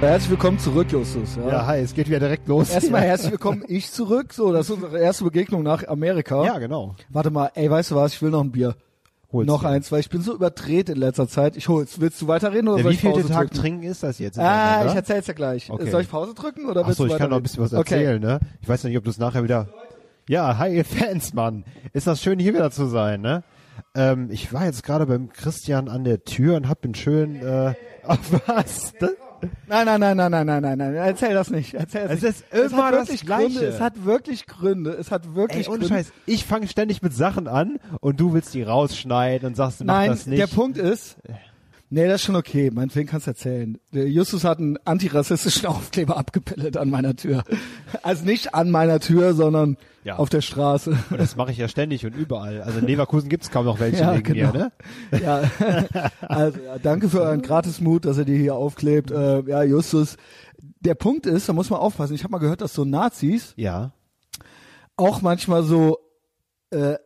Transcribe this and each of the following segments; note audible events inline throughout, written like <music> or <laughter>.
Herzlich willkommen zurück, Justus. Ja. Ja, hi, es geht wieder direkt los. Erstmal herzlich willkommen, ich zurück. So, das ist unsere erste Begegnung nach Amerika. Ja, genau. Warte mal, ey, weißt du was? Ich will noch ein Bier. Hol's noch dir. eins, weil ich bin so überdreht in letzter Zeit. Ich hol's. Willst du weiterreden oder Der soll ich Pause Tag drücken? trinken ist das jetzt? Ah, ich erzähl's ja gleich. Okay. Soll ich Pause drücken oder willst Achso, du ich kann noch ein bisschen was Okay. erzählen, ne? Ich weiß ja nicht, ob du es nachher wieder... Ja, hi ihr Fans, Mann. Ist das schön, hier wieder zu sein, ne? Ähm, ich war jetzt gerade beim Christian an der Tür und hab ihn schön... Äh, <laughs> ach, was? Das, Nein, nein, nein, nein, nein, nein, nein, nein. Erzähl das nicht. Erzähl das Es nicht. ist immer hat das wirklich Gleiche. Gründe. Es hat wirklich Gründe. Es hat wirklich ey, ohne Gründe. Scheiß, ich fange ständig mit Sachen an und du willst die rausschneiden und sagst, mach Nein, das nicht. der Punkt ist, nee, das ist schon okay. Meinetwegen kannst du erzählen. Der Justus hat einen antirassistischen <laughs> Aufkleber abgepillet an meiner Tür. Also nicht an meiner Tür, sondern Ja. auf der Straße. Und das mache ich ja ständig und überall. Also in Leverkusen gibt's kaum noch welche Ja, wegen genau. mir, ne? <laughs> Ja, also ja, danke für euren Gratismut, dass ihr die hier aufklebt. Äh, ja, Justus. Der Punkt ist, da muss man aufpassen. Ich habe mal gehört, dass so Nazis Ja. auch manchmal so äh,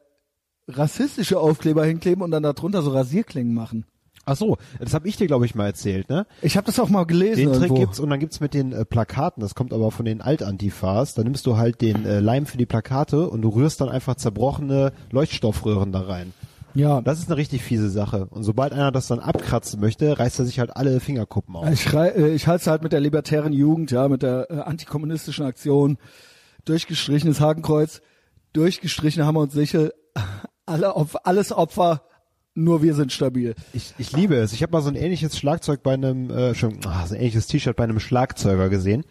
rassistische Aufkleber hinkleben und dann darunter so Rasierklingen machen. Ach so, das habe ich dir, glaube ich, mal erzählt, ne? Ich habe das auch mal gelesen Den Trick irgendwo. gibt's und dann gibt's mit den äh, Plakaten, das kommt aber von den Altantifas, da nimmst du halt den äh, Leim für die Plakate und du rührst dann einfach zerbrochene Leuchtstoffröhren da rein. ja, Das ist eine richtig fiese Sache. Und sobald einer das dann abkratzen möchte, reißt er sich halt alle Fingerkuppen auf. Ich, äh, ich halte es halt mit der libertären Jugend, ja, mit der äh, antikommunistischen Aktion, durchgestrichenes Hakenkreuz, durchgestrichene Hammer und Sichel, <laughs> alle Opfer, alles Opfer, nur wir sind stabil. Ich, ich liebe es. Ich habe mal so ein ähnliches Schlagzeug bei einem, äh, schon, ah, so ein ähnliches T-Shirt bei einem Schlagzeuger gesehen.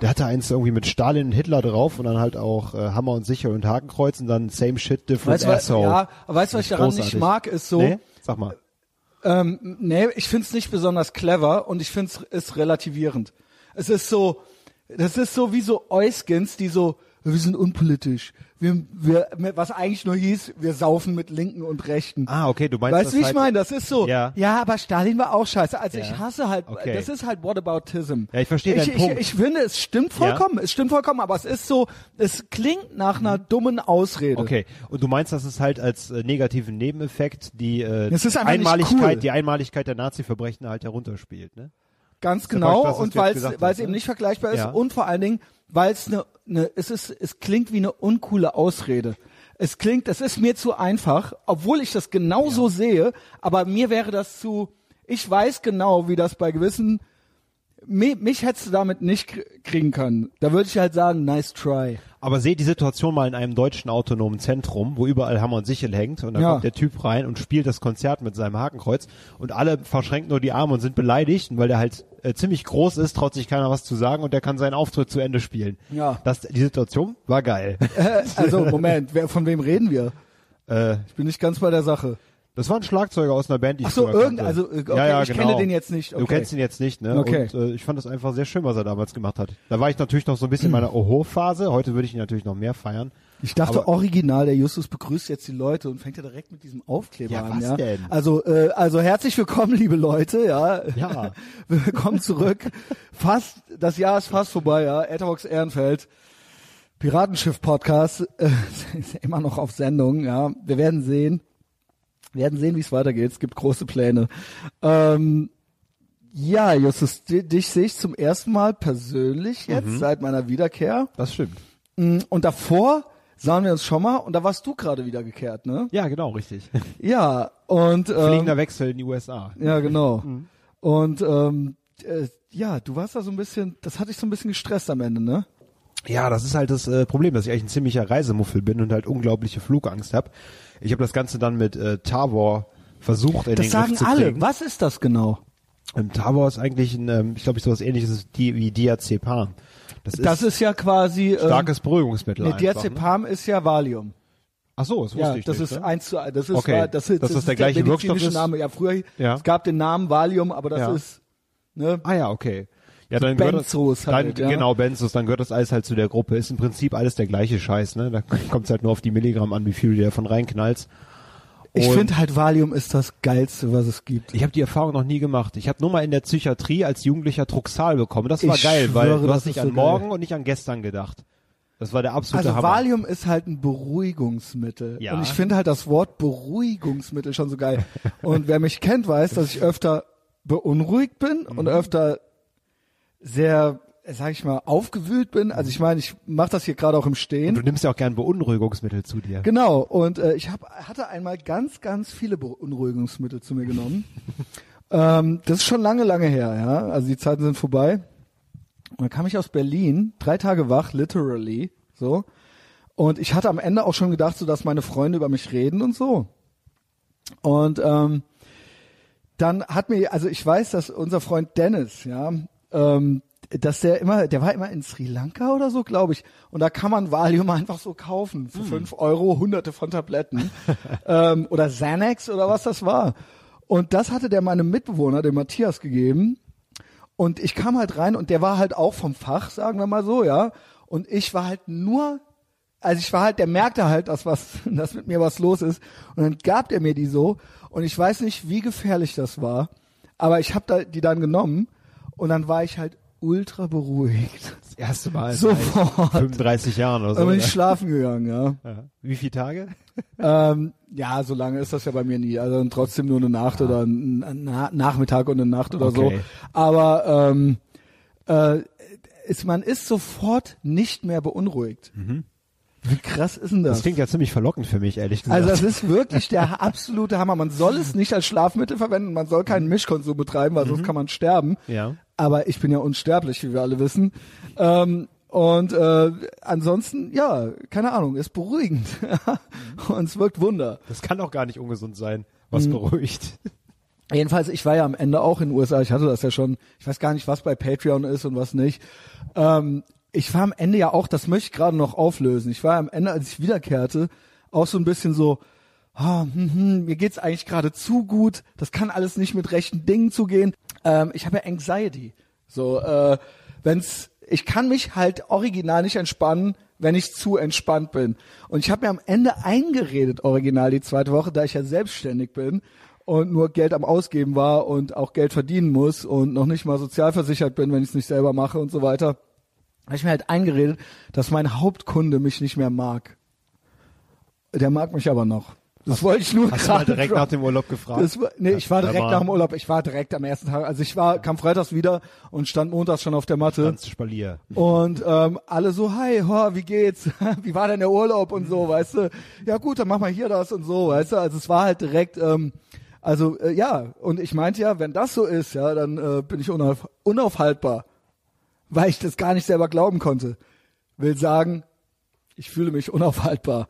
Der hatte eins irgendwie mit Stalin und Hitler drauf und dann halt auch äh, Hammer und Sichel und Hakenkreuz und dann same shit, different Weißt asshole. ja, weißt du, was ich daran Großartig. nicht mag, ist so, Nee? Sag mal. ähm, nee, ich find's nicht besonders clever und ich find's ist relativierend. Es ist so, das ist so wie so Euskins, die so, wir sind unpolitisch. Wir, wir, was eigentlich nur hieß, wir saufen mit Linken und Rechten. Ah, okay, du meinst Weißt das du, wie ich halt, meine? Das ist so. Ja. aber Stalin war auch scheiße. Also Ja. ich hasse halt, Okay. das ist halt Whataboutism. Ja, ich verstehe ich, deinen ich, Punkt. Ich finde, es stimmt vollkommen. Es stimmt vollkommen, aber es ist so, es klingt nach einer dummen Ausrede. Okay, und du meinst, dass es halt als äh, negativen Nebeneffekt die äh, ist Einmaligkeit, cool. die Einmaligkeit der Nazi-Verbrechen halt herunterspielt, ne? Ganz genau. Und weil es eben ne? nicht vergleichbar ist Ja. und vor allen Dingen, weil es eine, eine, es ist, es klingt wie eine uncoole Ausrede. Es klingt, das ist mir zu einfach, obwohl ich das genauso sehe, aber mir wäre das zu, ich weiß genau, wie das bei gewissen, mich, mich hättest du damit nicht kr- kriegen können. Da würde ich halt sagen, nice try. Aber seht die Situation mal in einem deutschen autonomen Zentrum, wo überall Hammer und Sichel hängt und dann Ja. kommt der Typ rein und spielt das Konzert mit seinem Hakenkreuz und alle verschränken nur die Arme und sind beleidigt, und weil der halt äh, ziemlich groß ist, traut sich keiner was zu sagen und der kann seinen Auftritt zu Ende spielen. Ja. Das, die Situation war geil. <laughs> Also, Moment, wer, von wem reden wir? äh, Ich bin nicht ganz bei der Sache. Das war ein Schlagzeuger aus einer Band, die Ach ich so, irgend- kannte. also, äh, okay, ja, ja, ich genau. kenne den jetzt nicht, Du okay. kennst ihn jetzt nicht, ne? Okay. Und äh, ich fand das einfach sehr schön, was er damals gemacht hat. Da war ich natürlich noch so ein bisschen in meiner Oho-Phase. Heute würde ich ihn natürlich noch mehr feiern. Ich dachte Aber- original, der Justus begrüßt jetzt die Leute und fängt ja direkt mit diesem Aufkleber Ja, an. was ja? denn? Also, äh, also herzlich willkommen, liebe Leute. Ja, Ja. <laughs> willkommen zurück. Fast das Jahr ist fast vorbei. Ja, Etherbox Ehrenfeld, Piratenschiff Podcast äh, ist <laughs> immer noch auf Sendung. Ja, wir werden sehen, wir werden sehen, wie es weitergeht. Es gibt große Pläne. Ähm, ja, Justus, di- dich sehe ich zum ersten Mal persönlich jetzt Mhm. seit meiner Wiederkehr. Das stimmt. Mm, Und davor sahen wir uns schon mal und da warst du gerade wieder gekehrt, ne? Ja, genau, richtig. <laughs> Ja, und ähm, Fliegender Wechsel in die USA. ja, genau. <laughs> Mhm. Und ähm, äh, ja, du warst da so ein bisschen, das hat dich so ein bisschen gestresst am Ende, ne? Ja, das ist halt das äh, Problem, dass ich eigentlich ein ziemlicher Reisemuffel bin und halt unglaubliche Flugangst habe. Ich habe das Ganze dann mit äh, Tavor versucht in Das den sagen Griff zu alle. kriegen. Was ist das genau? Ähm, Tavor ist eigentlich ein, ähm, ich glaube, sowas ähnliches wie Diazepam. Das, Das ist ja quasi ähm, starkes Beruhigungsmittel nee, einfach, ne? Diazepam ist ja Valium. Ach so, das wusste Ja, ich das nicht. ist ne? eins zu eins. Das ist, Okay, das, ist, dass das der gleiche medizinische Wirkstoff ist? Name. Ja, früher Ja. es gab den Namen Valium, aber das Ja. ist ne? Ah ja, okay. Ja, dann gehört das, Benzos dann, halt, ja. genau, Benzos, dann gehört das alles halt zu der Gruppe. Ist im Prinzip alles der gleiche Scheiß, ne? Da <laughs> kommt es halt nur auf die Milligramm an, wie viel du davon reinknallst. Ich Und- finde halt Valium ist das geilste, was es gibt. Ich habe die Erfahrung noch nie gemacht. Ich habe nur mal in der Psychiatrie als Jugendlicher Truxal bekommen. Das war Ich geil, weil schwöre, du das hast nicht ist an so geil. morgen und nicht an gestern gedacht. Das war der absolute Also Hammer. Valium ist halt ein Beruhigungsmittel. Ja. Und ich finde halt das Wort Beruhigungsmittel schon so geil. <laughs> Und wer mich kennt, weiß, dass ich öfter beunruhigt bin und öfter sehr, sag ich mal, aufgewühlt bin. Also ich meine, ich mache das hier gerade auch im Stehen. Du nimmst ja auch gern Beunruhigungsmittel zu dir. Genau, und äh, ich hab, hatte einmal ganz, ganz viele Beunruhigungsmittel zu mir genommen. <laughs> ähm, das ist schon lange, lange her, ja. Also die Zeiten sind vorbei. Und dann kam ich aus Berlin, drei Tage wach, literally, so. Und ich hatte am Ende auch schon gedacht, so dass meine Freunde über mich reden und so. Und ähm, dann hat mir, also ich weiß, dass unser Freund Dennis, ja, ähm, dass der immer, der war immer in Sri Lanka oder so, glaube ich. Und da kann man Valium einfach so kaufen für fünf Euro, hunderte von Tabletten. <laughs> ähm, oder Xanax oder was das war. Und das hatte der meinem Mitbewohner, dem Matthias, gegeben. Und ich kam halt rein und der war halt auch vom Fach, sagen wir mal so, ja. Und ich war halt nur, also ich war halt, der merkte halt, dass was, <laughs> dass mit mir was los ist. Und dann gab er mir die so. Und ich weiß nicht, wie gefährlich das war. Aber ich habe da, die dann genommen. Und dann war ich halt ultra beruhigt. Das erste Mal Sofort. seit 35 Jahren oder so. Dann bin ich schlafen gegangen, ja. Ja. Wie viele Tage? ähm, ja, so lange ist das ja bei mir nie. Also dann trotzdem nur eine Nacht oder ein, Na Nachmittag und eine Nacht oder Okay. so. Aber ähm, äh, ist, man ist sofort nicht mehr beunruhigt. Wie krass ist denn das? Das klingt ja ziemlich verlockend für mich, ehrlich gesagt. also das ist wirklich der absolute Hammer. Man soll es nicht als Schlafmittel verwenden, man soll keinen Mischkonsum betreiben, weil sonst kann man sterben. ja. Aber ich bin ja unsterblich, wie wir alle wissen. Ähm, und äh, ansonsten, ja, keine Ahnung, ist beruhigend. <laughs> und es wirkt Wunder. Das kann auch gar nicht ungesund sein, Mhm. was beruhigt. Jedenfalls, ich war ja am Ende auch in den USA, ich hatte das ja schon, ich weiß gar nicht, was bei Patreon ist und was nicht. Ähm, ich war am Ende ja auch, das möchte ich gerade noch auflösen, ich war am Ende, als ich wiederkehrte, auch so ein bisschen so, ah, hm, hm, mir geht's eigentlich gerade zu gut, das kann alles nicht mit rechten Dingen zugehen. Ähm, ich habe ja Anxiety. So, äh, wenn's, ich kann mich halt original nicht entspannen, wenn ich zu entspannt bin. Und ich habe mir am Ende eingeredet, original die zweite Woche, da ich ja selbstständig bin und nur Geld am Ausgeben war und auch Geld verdienen muss und noch nicht mal sozialversichert bin, wenn ich es nicht selber mache und so weiter, habe ich mir halt eingeredet, dass mein Hauptkunde mich nicht mehr mag. Der mag mich aber noch. Das wollte ich nur Hast du mal direkt nach dem Urlaub gefragt? Das nee, ich war direkt nach dem Urlaub. Ich war direkt am ersten Tag. Also ich war, kam freitags wieder und stand montags schon auf der Matte. Ganz Spalier. Und ähm, alle so, hi, ho, wie geht's? <laughs> wie war denn der Urlaub und so, weißt du? Ja gut, dann mach mal hier das und so, weißt du? Also es war halt direkt, ähm, also äh, ja, und ich meinte ja, wenn das so ist, ja, dann äh, bin ich unauf, unaufhaltbar, weil ich das gar nicht selber glauben konnte. Will sagen, ich fühle mich unaufhaltbar.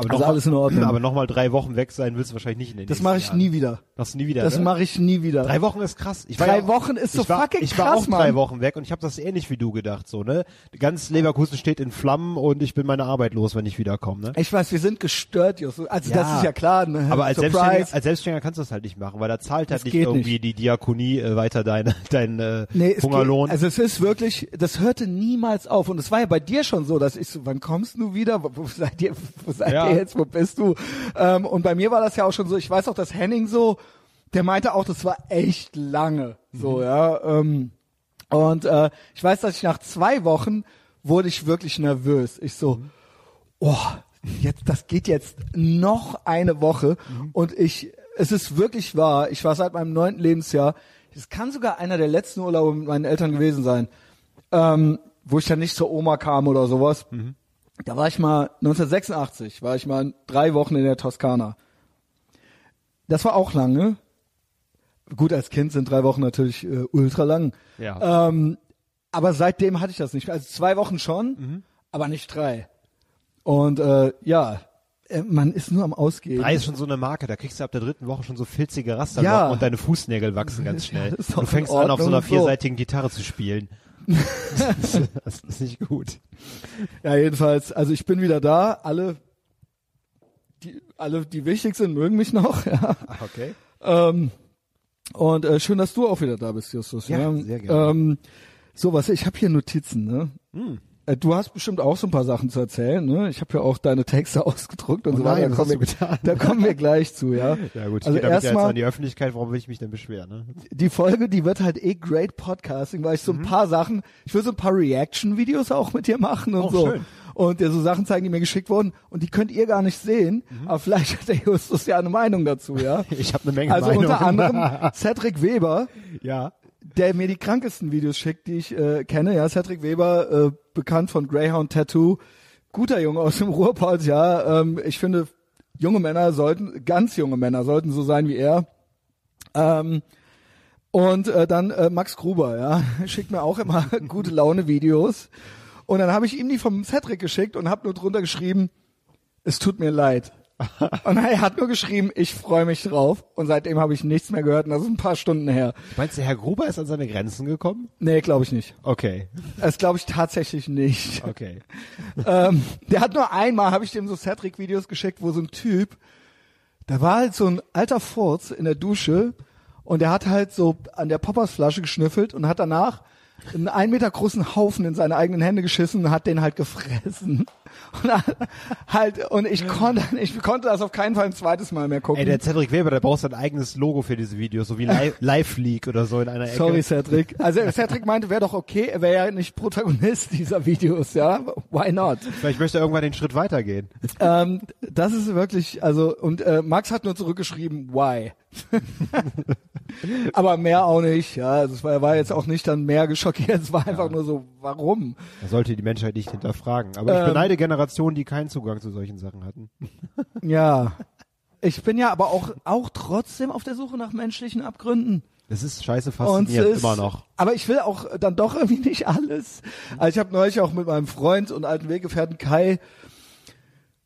Aber Also noch alles in Ordnung. Aber nochmal drei Wochen weg sein willst du wahrscheinlich nicht in den Das mache ich Jahren. nie wieder. Machst du nie wieder, Das ne? mache ich nie wieder. Drei Wochen ist krass. Ich Drei ja auch, Wochen ist so war, fucking Ich war krass, auch drei Mann. Wochen weg und ich habe das ähnlich wie du gedacht, so ne. Ganz Leverkusen steht in Flammen und ich bin meine Arbeit los, wenn ich wiederkomme, ne. Ich weiß, wir sind gestört, Justus. Also das Ja. ist ja klar. Ne? Aber als Selbstständiger, Surprise. als Selbstständiger kannst du das halt nicht machen, weil da zahlt halt Das nicht irgendwie nicht. die Diakonie äh, weiter deine <laughs> dein äh, Nee, Hungerlohn. Geht, also es ist wirklich, das hörte niemals auf. Und es war ja bei dir schon so, dass ich so, wann kommst du wieder? Wo, wo seid ihr, wo seid Ja. ihr jetzt? Wo bist du? Ähm, und bei mir war das ja auch schon so, ich weiß auch, dass Henning so, der meinte auch, das war echt lange. So, Mhm. ja. Ähm, und äh, ich weiß, dass ich nach zwei Wochen wurde ich wirklich nervös. Ich so, Mhm. oh, jetzt, das geht jetzt noch eine Woche Mhm. und ich, es ist wirklich wahr, ich war seit meinem neunten Lebensjahr, es kann sogar einer der letzten Urlaube mit meinen Eltern gewesen sein, ähm, wo ich dann nicht zur Oma kam oder sowas. Mhm. Da war ich mal, 1986, war ich mal drei Wochen in der Toskana. Das war auch lange. Gut, als Kind sind drei Wochen natürlich äh, ultra lang. ja. Ähm, aber seitdem hatte ich das nicht mehr. Also zwei Wochen schon, Mhm. aber nicht drei. Und äh, ja, äh, man ist nur am Ausgehen. Drei ist schon so eine Marke, da kriegst du ab der dritten Woche schon so filzige Raster Ja. und deine Fußnägel wachsen ganz <laughs> schnell. doch du fängst an, auf so einer vierseitigen Gitarre zu spielen. Das, <laughs> das ist nicht gut. Ja, jedenfalls, also ich bin wieder da. Alle, die, alle, die wichtig sind, mögen mich noch. <laughs> Ja. Okay. Ähm, und äh, schön, dass du auch wieder da bist, Justus. Ja, sehr gerne. Ähm, so, was, ich habe hier Notizen, ne? Hm. Äh, Du hast bestimmt auch so ein paar Sachen zu erzählen, ne? Ich habe ja auch deine Texte <laughs> ausgedruckt und Oh so weiter. Da kommen, wir, da kommen wir gleich zu, ja. <laughs> Ja gut, Also damit ja jetzt erstmal- an die Öffentlichkeit, warum will ich mich denn beschweren? Ne? die Folge, die wird halt eh great Podcasting, weil ich so ein paar Sachen, ich will so ein paar Reaction-Videos auch mit dir machen und Oh, so. schön. Und dir so Sachen zeigen, die mir geschickt wurden und die könnt ihr gar nicht sehen, aber vielleicht hat der Justus ja eine Meinung dazu, ja. <laughs> Ich habe eine Menge Also Meinung. unter anderem Cedric Weber, ja. Der mir die krankesten Videos schickt, die ich äh, kenne. Ja, Cedric Weber, äh, bekannt von Greyhound Tattoo, guter Junge aus dem Ruhrpott. Ja, ähm, ich finde, junge Männer sollten, ganz junge Männer sollten so sein wie er. Ähm, und äh, dann äh, Max Gruber, ja, <laughs> schickt mir auch immer <laughs> gute Laune Videos. Und dann habe ich ihm die vom Cedric geschickt und habe nur drunter geschrieben, es tut mir leid. <laughs> und er hat nur geschrieben, ich freue mich drauf. Und seitdem habe ich nichts mehr gehört und das ist ein paar Stunden her. Meinst du, Herr Gruber ist an seine Grenzen gekommen? Nee, glaube ich nicht. Okay. Das glaube ich tatsächlich nicht. Okay. <laughs> ähm, der hat nur einmal, habe ich dem so Cedric-Videos geschickt, wo so ein Typ, da war halt so ein alter Furz in der Dusche und der hat halt so an der Poppersflasche geschnüffelt und hat danach einen ein Meter großen Haufen in seine eigenen Hände geschissen und hat den halt gefressen. Und halt, und ich konnte, ich konnte das auf keinen Fall ein zweites Mal mehr gucken. Ey, der Cedric Weber, der braucht sein eigenes Logo für diese Videos, so wie <laughs> Live, Live League oder so in einer Ecke. Sorry, Cedric. Also Cedric meinte, wäre doch okay, er wäre ja nicht Protagonist <laughs> dieser Videos, ja? Why not? Vielleicht möchte er irgendwann den Schritt weitergehen. Ähm, das ist wirklich, also, und äh, Max hat nur zurückgeschrieben, why? <laughs> Aber mehr auch nicht, ja. Also es war, er war jetzt auch nicht dann mehr geschockiert, es war einfach ja. nur so, warum? Da sollte die Menschheit nicht hinterfragen. Aber ich ähm, beneide Generationen, die keinen Zugang zu solchen Sachen hatten. <laughs> Ja. Ich bin ja aber auch, auch trotzdem auf der Suche nach menschlichen Abgründen. Das ist scheiße faszinierend, ist, immer noch. Aber ich will auch dann doch irgendwie nicht alles. Also ich habe neulich auch mit meinem Freund und alten Weggefährten Kai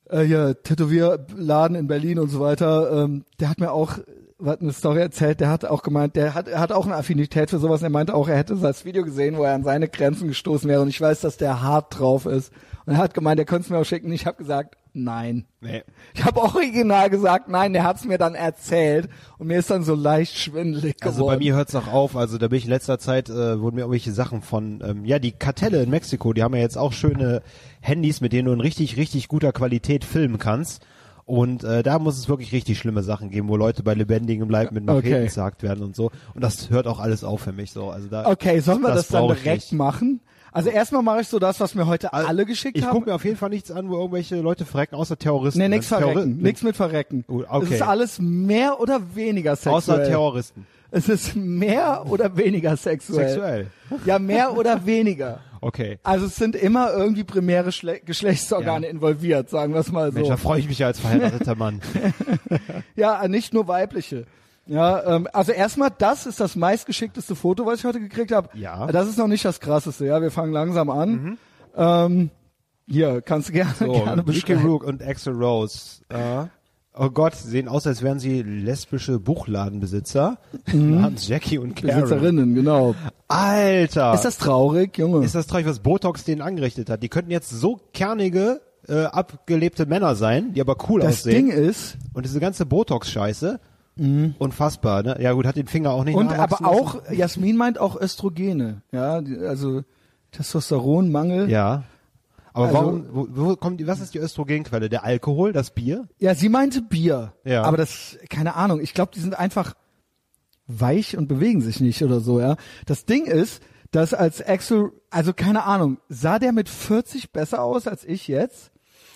äh, hier Tätowierladen in Berlin und so weiter, ähm, der hat mir auch hat eine Story erzählt, der hat auch gemeint, der hat, er hat auch eine Affinität für sowas. Und er meinte auch, er hätte das Video gesehen, wo er an seine Grenzen gestoßen wäre. Und ich weiß, dass der hart drauf ist. Und er hat gemeint, er könnte es mir auch schicken. Ich habe gesagt, nein. Nee. Ich habe auch original gesagt, nein. Der hat es mir dann erzählt und mir ist dann so leicht schwindelig geworden. Also bei mir hört es auch auf. Also da bin ich in letzter Zeit äh, wurden mir irgendwelche Sachen von, ähm, ja die Kartelle in Mexiko, die haben ja jetzt auch schöne Handys, mit denen du in richtig richtig guter Qualität filmen kannst. Und äh, da muss es wirklich richtig schlimme Sachen geben, wo Leute bei lebendigem Leib mit Macheten okay. gesagt werden und so. Und das hört auch alles auf für mich so. Also da, okay, sollen wir das, das dann direkt machen? Also erstmal mache ich so das, was mir heute also alle geschickt ich haben. Ich gucke mir auf jeden Fall nichts an, wo irgendwelche Leute verrecken, außer Terroristen. Nee, nix verrecken. Terroristen. Nix mit verrecken. Uh, okay. Es ist alles mehr oder weniger sexuell. Außer Terroristen. Es ist mehr oder weniger sexuell. Sexuell. Ja, mehr oder weniger. Okay. Also es sind immer irgendwie primäre Schle Geschlechtsorgane ja. involviert, sagen wir es mal so. Mensch, da freue ich mich ja als verheirateter Mann. <laughs> ja, nicht nur weibliche. Ja, ähm, also erstmal, das ist das meistgeschickteste Foto, was ich heute gekriegt habe. Ja. Das ist noch nicht das krasseste, ja. Wir fangen langsam an. Mhm. Ähm, hier, kannst du gerne, so, <laughs> gerne beschreiben. Mickey Rook und Axel Rose. Äh, oh Gott, sehen aus, als wären sie lesbische Buchladenbesitzer. Mhm. <laughs> Namens Jackie und Karen. Besitzerinnen, genau. Alter! Ist das traurig, Junge? Ist das traurig, was Botox denen angerichtet hat? Die könnten jetzt so kernige, äh, abgelebte Männer sein, die aber cool das aussehen. Das Ding ist... Und diese ganze Botox-Scheiße Mhm. Unfassbar, ne? Ja gut, hat den Finger auch nicht Und aber auch. Jasmin meint auch Östrogene, ja, also Testosteronmangel. Ja. Aber also, warum, wo, wo kommt die, was ist die Östrogenquelle? Der Alkohol, das Bier? Ja, sie meinte Bier. Ja. Aber das, keine Ahnung, ich glaube, die sind einfach weich und bewegen sich nicht oder so, ja. Das Ding ist, dass als Axel, also keine Ahnung, sah der mit 40 besser aus als ich jetzt?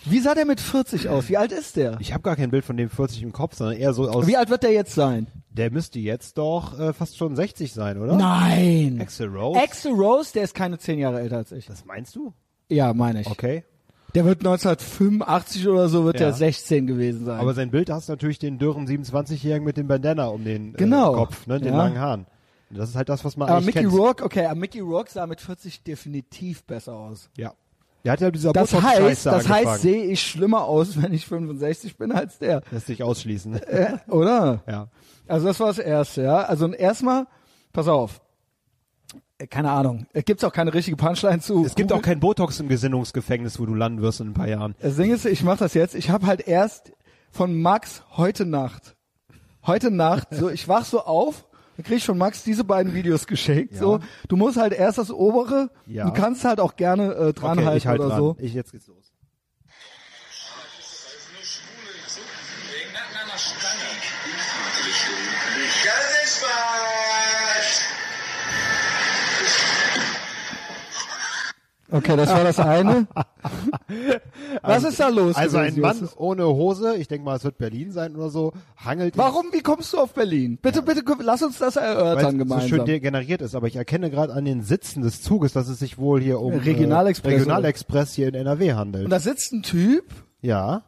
Wie sah der mit 40 aus? Wie alt ist der? Ich habe gar kein Bild von dem 40 im Kopf, sondern eher so aus. Wie alt wird der jetzt sein? Der müsste jetzt doch äh, fast schon 60 sein, oder? Nein. Axel Rose. Axel Rose, der ist keine 10 Jahre älter als ich. Das meinst du? Ja, meine ich. Okay. Der wird 1985 oder so wird ja. der 16 gewesen sein. Aber sein Bild hast natürlich den dürren 27-Jährigen mit dem Bandana um den äh, genau. Kopf, ne, den ja. langen Haaren. Das ist halt das, was man aber eigentlich Mickey kennt. Rourke, okay, aber Mickey Rourke sah mit 40 definitiv besser aus. Ja. Der hat ja dieser das heißt, das angefangen. heißt, sehe ich schlimmer aus, <laughs> wenn ich 65 bin als der. Lässt sich ausschließen. Äh, oder? Ja. Also das war das erste, ja. Also erstmal, pass auf. Äh, Keine Ahnung. Es gibt auch keine richtige Punchline zu. Es gibt auch kein Botox im Gesinnungsgefängnis, wo du landen wirst in ein paar Jahren. Das Ding ist, ich mache das jetzt. Ich habe halt erst von Max heute Nacht, heute Nacht, so ich wach so auf dann krieg ich von Max diese beiden Videos geschickt. Ja. So, du musst halt erst das obere, Ja. du kannst halt auch gerne äh, dranhalten okay, ich halt oder dran. so. Ich, jetzt geht's los. Okay, das war das eine. <laughs> Was ist da los? Also ein Mann Justus? ohne Hose, ich denke mal, es wird Berlin sein oder so, hangelt Warum? Wie kommst du auf Berlin? Bitte, bitte, lass uns das weil erörtern so gemeinsam. schön de- generiert ist, aber ich erkenne gerade an den Sitzen des Zuges, dass es sich wohl hier um Regionalexpress äh, Regionalexpress hier in NRW handelt. und da sitzt ein Typ ja.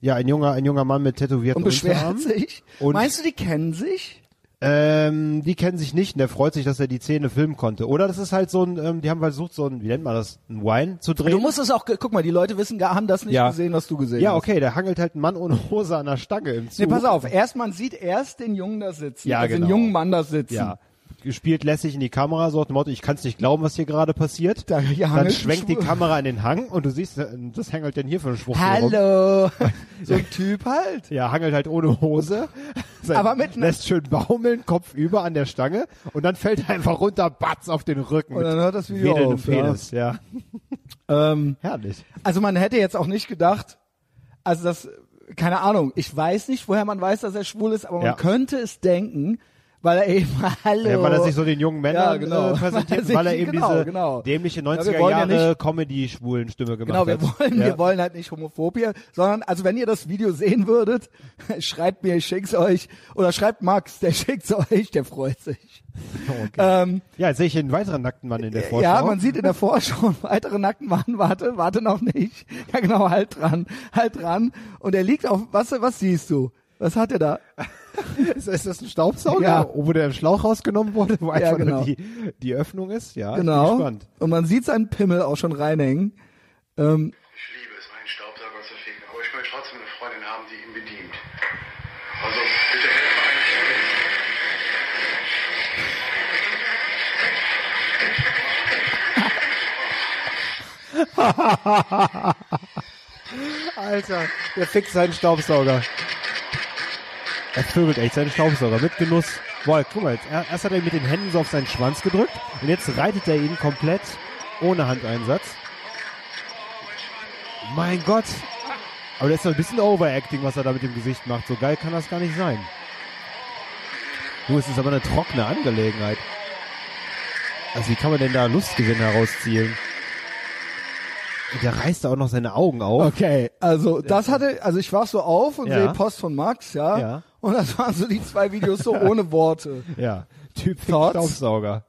Ja, ein junger, ein junger Mann mit tätowierten und beschwert Unterarmen. sich. Und- Meinst du, die kennen sich? Ähm, die kennen sich nicht und der freut sich, dass er die Szene filmen konnte. Oder das ist halt so ein, ähm, die haben versucht, so ein, wie nennt man das, ein Wine zu drehen. Du musst es auch, guck mal, die Leute wissen, gar haben das nicht Ja. gesehen, was du gesehen ja, hast. okay, der hangelt halt einen Mann ohne Hose an der Stange im Zug. Nee, pass auf. Erst man sieht erst den Jungen da sitzen. Ja, also genau. den jungen Mann da sitzen. Ja. Gespielt lässig in die Kamera, so nach dem Motto, ich kann es nicht glauben, was hier gerade passiert. Da- hier Dann ein schwenkt die Kamera in den Hang und du siehst, äh, das hangelt denn hier für ein Schwuchtel. Hallo. <laughs> so ein Typ halt. Ja, hangelt halt ohne Hose. Sein- <laughs> Aber mit einer- lässt schön baumeln, Kopf über an der Stange und dann fällt er einfach runter, batz auf den Rücken. Und dann hört das Video auf, ja. Penis, ja. <laughs> Ähm, Herrlich. also man hätte jetzt auch nicht gedacht, also das, keine Ahnung, ich weiß nicht, woher man weiß, dass er schwul ist, aber man Ja. könnte es denken, weil er eben, <laughs> hallo. Ja, weil er sich so den jungen Männern Ja, genau. äh, präsentiert, <laughs> Weil er weil er eben genau, diese genau. dämliche Ja, wir 90er wollen ja Jahre nicht- Comedy-schwulen Stimme gemacht Genau, wir hat. wollen, ja. wir wollen halt nicht homophob hier, sondern, also wenn ihr das Video sehen würdet, <laughs> schreibt mir, ich schick's euch, oder schreibt Max, der schickt's euch, der freut sich. Okay. Ähm, Ja, jetzt sehe ich einen weiteren nackten Mann in der Vorschau. ja, man sieht in der Vorschau einen weiteren nackten Mann, warte, warte noch nicht. Ja genau, halt dran, halt dran. Und er liegt auf, was, was siehst du? Was hat er da? <laughs> ist, ist das ein Staubsauger, Ja. wo der Schlauch rausgenommen wurde, wo einfach genau. nur die, die Öffnung ist? Ja, Genau. Ich bin gespannt. Und man sieht seinen Pimmel auch schon reinhängen. Ähm, Ich liebe es, meinen Staubsauger zu ficken, aber ich möchte trotzdem eine Freundin haben, die ihn bedient. Also bitte helfe einem <laughs> Alter, der fickt seinen Staubsauger. Er vögelt echt seinen Staubsauger mit Genuss. Boah, guck mal, jetzt, er- erst hat er ihn mit den Händen so auf seinen Schwanz gedrückt und jetzt reitet er ihn komplett ohne Handeinsatz. Mein Gott. Aber das ist doch ein bisschen Overacting, was er da mit dem Gesicht macht. So geil kann das gar nicht sein. Du, es ist aber eine trockene Angelegenheit. Also wie kann man denn da Lustgewinn herausziehen? Und der reißt da auch noch seine Augen auf. okay, also das hatte, also ich war so auf und Ja. sehe Post von Max, ja. Ja. Und das waren so die zwei Videos so ohne Worte. <laughs> Ja, Typ? Staubsauger.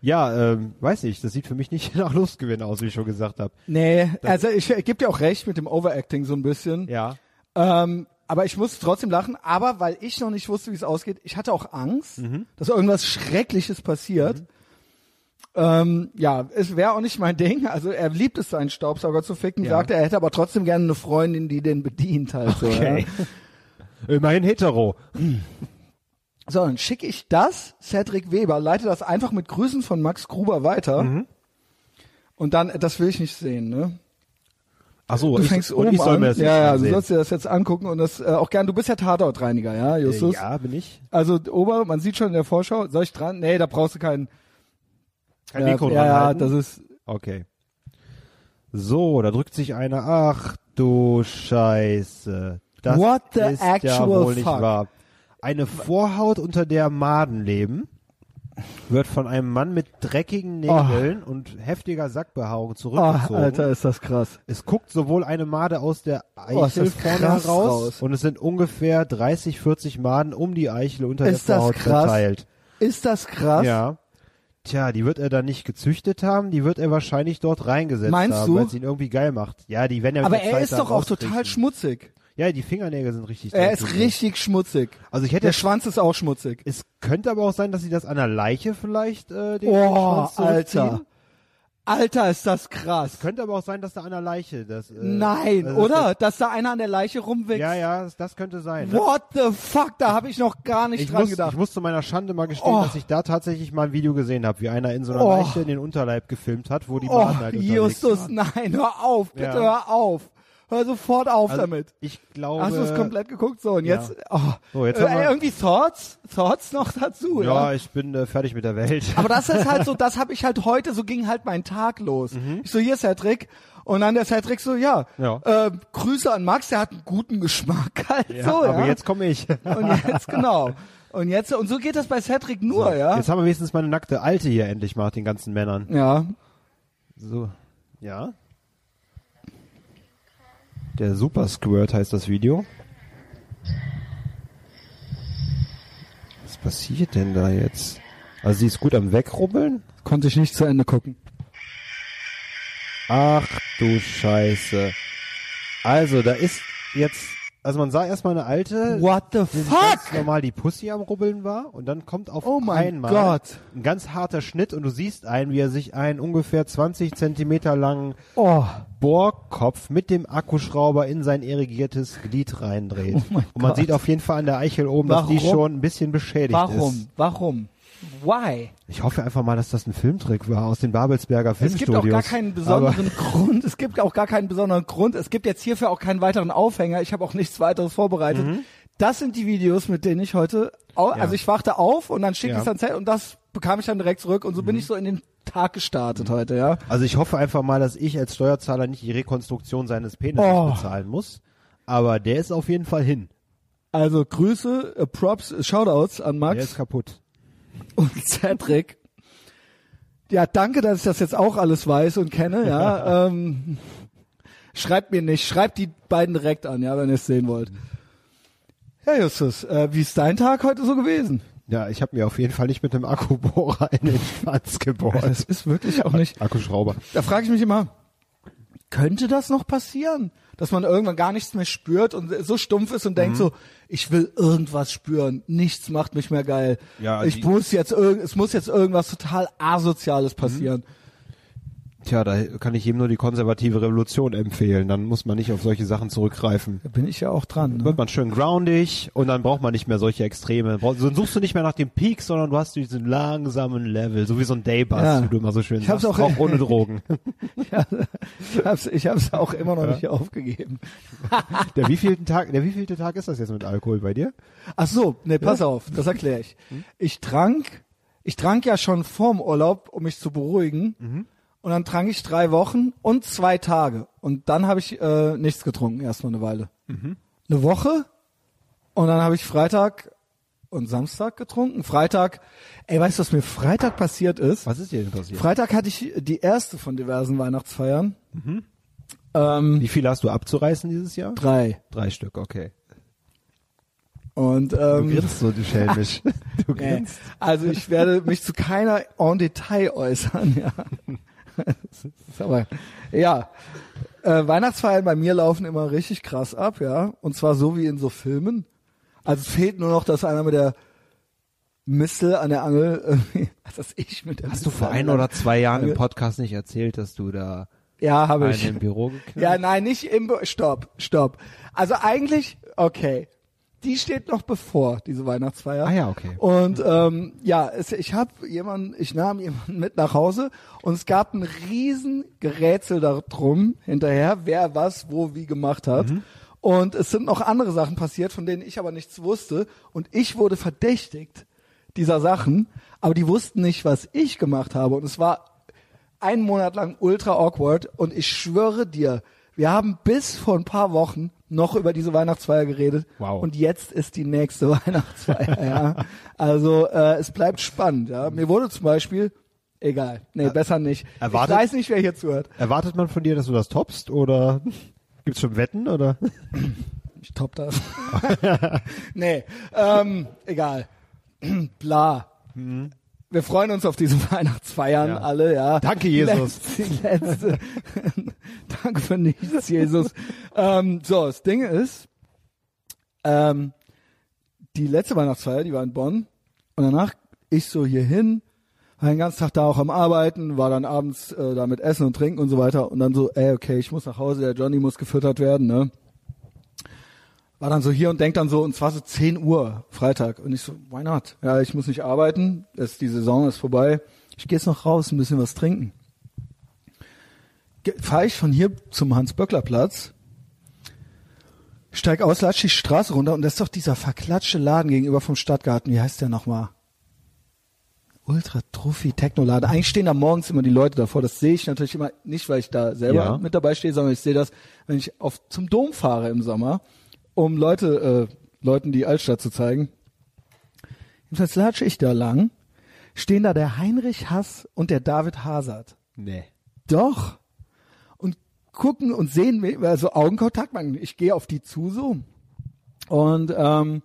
Ja, ähm, weiß ich, das sieht für mich nicht <laughs> nach Lustgewinn aus, wie ich schon gesagt habe. Nee, also ich, ich gebe dir auch recht mit dem Overacting so ein bisschen. Ja. Ähm, aber ich musste trotzdem lachen, aber weil ich noch nicht wusste, wie es ausgeht, ich hatte auch Angst, dass irgendwas Schreckliches passiert. Ähm, ja, es wäre auch nicht mein Ding. Also er liebt es, seinen Staubsauger zu ficken, Ja. sagt er, er hätte aber trotzdem gerne eine Freundin, die den bedient halt so. Okay. Ja. <laughs> Immerhin hetero. So, dann schicke ich das, Cedric Weber, leite das einfach mit Grüßen von Max Gruber weiter. Mhm. Und dann, das will ich nicht sehen, ne? Ach so, Du ich, fängst und ich soll an. mir das ja, jetzt ja, du ansehen. sollst dir das jetzt angucken und das äh, auch gern. Du bist ja Tatortreiniger, ja, Äh, Justus? ja, bin ich. Also Ober, man sieht schon in der Vorschau. Soll ich dran? Nee, da brauchst du keinen. Kein ja, Mikro ja, ja, das ist. Okay. So, da drückt sich einer. Ach du Scheiße. Das What the ist ja actual wohl nicht fuck? wahr. Eine Vorhaut, unter der Maden leben, wird von einem Mann mit dreckigen Nägeln und heftiger Sackbehaarung Oh, zurückgezogen. Alter, ist das krass. Es guckt sowohl eine Made aus der Oh, Eichel das vorne heraus raus. und es sind ungefähr 30, 40 Maden um die Eichel unter Ist der Vorhaut krass? verteilt. Ist das krass? Ja. Tja, die wird er dann nicht gezüchtet haben, die wird er wahrscheinlich dort reingesetzt Meinst haben, weil es ihn irgendwie geil macht. Ja, die werden ja mit Aber er Zeit ist doch auch total schmutzig. Ja, die Fingernägel sind richtig Er ist richtig schmutzig. Also ich hätte Der Schwanz ist auch schmutzig. es könnte aber auch sein, dass sie das an der Leiche vielleicht äh, den Oh, Schwanz. Alter. Alter, ist das krass. Könnte aber auch sein, dass da an der Leiche das äh, Nein, also oder? Dass da einer an der Leiche rumwächst. Ja, ja, das, das könnte sein. ne? What the fuck? Da habe ich noch gar nicht Ich dran muss, gedacht. ich muss zu meiner Schande mal gestehen, Oh. dass ich da tatsächlich mal ein Video gesehen habe, wie einer in so einer Oh. Leiche den Unterleib gefilmt hat, wo die oh, Baden halt Justus, nein, hör auf, bitte Ja. hör auf. Hör sofort auf Also, damit. Ich glaube. Hast du es komplett geguckt? So, und ja. jetzt, oh, So, jetzt äh, irgendwie Thoughts? Thoughts noch dazu, ja? Ja, ich bin äh, fertig mit der Welt. <laughs> Aber das ist halt so, <laughs> das habe ich halt heute, so ging halt mein Tag los. Mhm. Ich so, hier Cedric. Und dann der Cedric so, ja, Ja. Äh, Grüße an Max, der hat einen guten Geschmack <laughs> halt ja, so, aber ja. jetzt komme ich. und jetzt, genau. Und jetzt, und so geht das bei Cedric nur, ja. Jetzt haben wir wenigstens mal eine nackte Alte hier endlich mal, den ganzen Männern. Ja. So. Ja. Der Super Squirt heißt das Video. Was passiert denn da jetzt? Also sie ist gut am Wegrubbeln? Konnte ich nicht zu Ende gucken. Ach du Scheiße. Also da ist jetzt, also man sah erstmal eine alte, What the die fuck? ganz normal die Pussy am Rubbeln war und dann kommt auf Oh einmal Gott. ein ganz harter Schnitt und du siehst einen, wie er sich einen ungefähr 20 Zentimeter langen Oh, Bohrkopf mit dem Akkuschrauber in sein irrigiertes Glied reindreht. Oh und man Gott. sieht auf jeden Fall an der Eichel oben, dass die Warum? schon ein bisschen beschädigt warum? ist. Warum? Why? Ich hoffe einfach mal, dass das ein Filmtrick war aus den Babelsberger Es gibt Filmstudios. auch gar keinen besonderen Grund. Es gibt auch gar keinen besonderen Grund. Es gibt jetzt hierfür auch keinen weiteren Aufhänger. Ich habe auch nichts weiteres vorbereitet. Das sind die Videos, mit denen ich heute, au- Mhm. Ja. also ich wachte auf und dann schicke Ja. Mhm. ich dann Zelt und das bekam ich dann direkt zurück und so bin ich so in den Tag gestartet heute, ja. Also ich hoffe einfach mal, dass ich als Steuerzahler nicht die Rekonstruktion seines Penises Oh. bezahlen muss. Aber der ist auf jeden Fall hin. Also Grüße, äh, Props, Shoutouts an Der ist Max kaputt. Und Cedric. Ja, danke, dass ich das jetzt auch alles weiß und kenne, ja. <laughs> ähm, schreibt mir nicht, schreibt die beiden direkt an, ja, wenn ihr es sehen wollt. Ja, Justus, äh, wie ist dein Tag heute so gewesen? Ja, ich habe mir auf jeden Fall nicht mit dem Akkubohrer in den Schwanz gebohrt. Das ist wirklich auch nicht. Akkuschrauber. Da frage ich mich immer, könnte das noch passieren? Dass man irgendwann gar nichts mehr spürt und so stumpf ist und denkt Mhm. so, ich will irgendwas spüren, nichts macht mich mehr geil. Ja, ich muss jetzt es muss jetzt irgendwas total asoziales passieren. Tja, da kann ich ihm nur die konservative Revolution empfehlen. Dann muss man nicht auf solche Sachen zurückgreifen. Da bin ich ja auch dran. Ne? Wird man schön groundig und dann braucht man nicht mehr solche Extreme. Dann suchst du nicht mehr nach dem Peak, sondern du hast diesen langsamen Level, so wie so ein Daybus, Ja. wie du immer so schön Ich hab's sagst, auch- auch ohne Drogen. <laughs> Ja, ich hab's, ich hab's auch immer noch nicht aufgegeben. <laughs> Der wievielte Tag, der wievielte Tag ist das jetzt mit Alkohol bei dir? Ach so, nee, pass auf, das erkläre ich. Ich trank, ich trank ja schon vorm Urlaub, um mich zu beruhigen. Und dann trank ich drei Wochen und zwei Tage. Und dann habe ich äh, nichts getrunken, erstmal eine Weile. Eine Woche und dann habe ich Freitag und Samstag getrunken. Freitag, ey, weißt du, was mir Freitag passiert ist? Was ist dir denn passiert? Freitag hatte ich die erste von diversen Weihnachtsfeiern. Ähm, Wie viel hast du abzureißen dieses Jahr? drei. Drei Stück, okay. Und Du ähm, grinst so, du schelmisch. <laughs> Du grinst. also ich werde mich zu keiner en Detail äußern, ja. <laughs> <laughs> Aber, ja. Äh, Weihnachtsfeiern bei mir laufen immer richtig krass ab, ja. Und zwar so wie in so Filmen. Also es fehlt nur noch, dass einer mit der Missel an der Angel, irgendwie, <laughs> dass ich mit der Hast du Missel vor ein der- oder zwei Jahren im Angel- Podcast nicht erzählt, dass du da Ja, habe ich. im Büro geknallt Ja, nein, nicht im, Bü- stopp, stopp. Also eigentlich, okay. Die steht noch bevor, diese Weihnachtsfeier. Ah ja, okay. Und ähm, ja, es, ich habe jemanden, ich nahm jemanden mit nach Hause und es gab ein riesen Gerätsel darum hinterher, wer was wo wie gemacht hat. Mhm. Und es sind noch andere Sachen passiert, von denen ich aber nichts wusste. Und ich wurde verdächtigt dieser Sachen, aber die wussten nicht, was ich gemacht habe. Und es war einen Monat lang ultra awkward und ich schwöre dir, wir haben bis vor ein paar Wochen noch über diese Weihnachtsfeier geredet Wow. und jetzt ist die nächste <laughs> Weihnachtsfeier. ja. Also äh, es bleibt spannend. Ja. Mir wurde zum Beispiel, egal, nee, besser nicht. erwartet- Ich weiß nicht, wer hier zuhört. Erwartet man von dir, dass du das toppst oder gibt's schon Wetten oder? <clears throat> Ich top das. <laughs> nee, ähm, egal. <clears throat> Bla. Wir freuen uns auf diese <laughs> Weihnachtsfeiern Ja. alle, ja. Danke, Jesus. Letzte, die letzte. <laughs> Danke für nichts, Jesus. ähm, so, das Ding ist, ähm, die letzte Weihnachtsfeier, die war in Bonn und danach ich so hier hin, war den ganzen Tag da auch am Arbeiten, war dann abends äh, da mit Essen und Trinken und so weiter und dann so, ey, okay, ich muss nach Hause, der Johnny muss gefüttert werden, ne? War dann so hier und denkt dann so, und zwar so 10 Uhr Freitag und ich so, why not? Ja, ich muss nicht arbeiten, das, die Saison ist vorbei, ich gehe jetzt noch raus, ein bisschen was trinken. Fahre ich von hier zum Hans-Böckler-Platz, steig aus, latsch die Straße runter und das ist doch dieser verklatschte Laden gegenüber vom Stadtgarten. Wie heißt der nochmal? Ultra Trophy Technoladen. Eigentlich stehen da morgens immer die Leute davor. Das sehe ich natürlich immer nicht, weil ich da selber Ja. mit dabei stehe, sondern ich sehe das, wenn ich auf zum Dom fahre im Sommer, um Leute, äh, Leuten die Altstadt zu zeigen. Jedenfalls latsche ich da lang, stehen da der Heinrich Hass und der David Hazard. Nee. Doch. gucken und sehen, also Augenkontakt, man, ich gehe auf die zu so. Und ähm,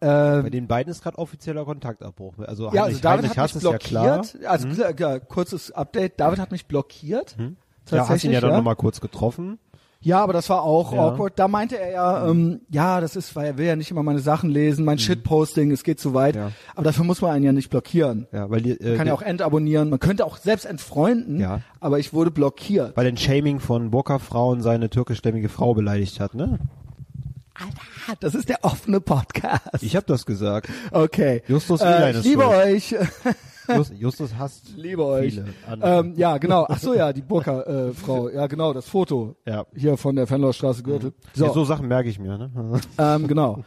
äh, Bei den beiden ist gerade offizieller Kontaktabbruch. Also ja, Heinrich, also David Heinrich hat mich ist ja blockiert. Also ja, kurzes Update, David hat mich blockiert. Ja, hast ihn Tatsächlich, ja dann ja. nochmal kurz getroffen. Ja, aber das war auch Ja. awkward. Da meinte er ja, ähm, ja, das ist, weil er will ja nicht immer meine Sachen lesen, mein Shitposting, es geht zu weit. Mhm. Ja. Aber dafür muss man einen ja nicht blockieren. Ja, weil die, äh, Man kann ja auch entabonnieren, man könnte auch selbst entfreunden, Ja. aber ich wurde blockiert. weil den Shaming von Burka-Frauen seine türkischstämmige Frau beleidigt hat, ne? Alter, das ist der offene Podcast. Ich habe das gesagt. Okay. Justus äh, ich liebe euch. <laughs> Just, Justus hasst liebe euch. Ähm, ja, genau. Ach so, ja, die Burka-Frau. <laughs> ja, genau, das Foto. Ja. Hier von der Fenloerstraße Gürtel. So. So, so Sachen merke ich mir, ne? <laughs> ähm, genau.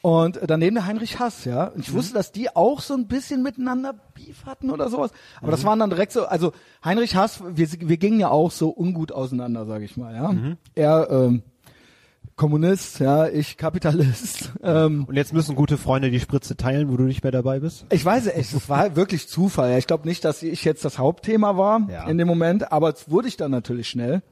Und daneben der Heinrich Hass, ja. Und Mhm. ich wusste, dass die auch so ein bisschen miteinander Beef hatten oder sowas. Aber Mhm. das waren dann direkt so, also Heinrich Hass, wir, wir gingen ja auch so ungut auseinander, sage ich mal, ja. Mhm. Er ähm, Kommunist, ja, ich Kapitalist. <laughs> Ähm, Und jetzt müssen gute Freunde die Spritze teilen, wo du nicht mehr dabei bist? ich weiß echt, es war wirklich Zufall. Ich glaube nicht, dass ich jetzt das Hauptthema war Ja. in dem Moment, aber es wurde ich dann natürlich schnell.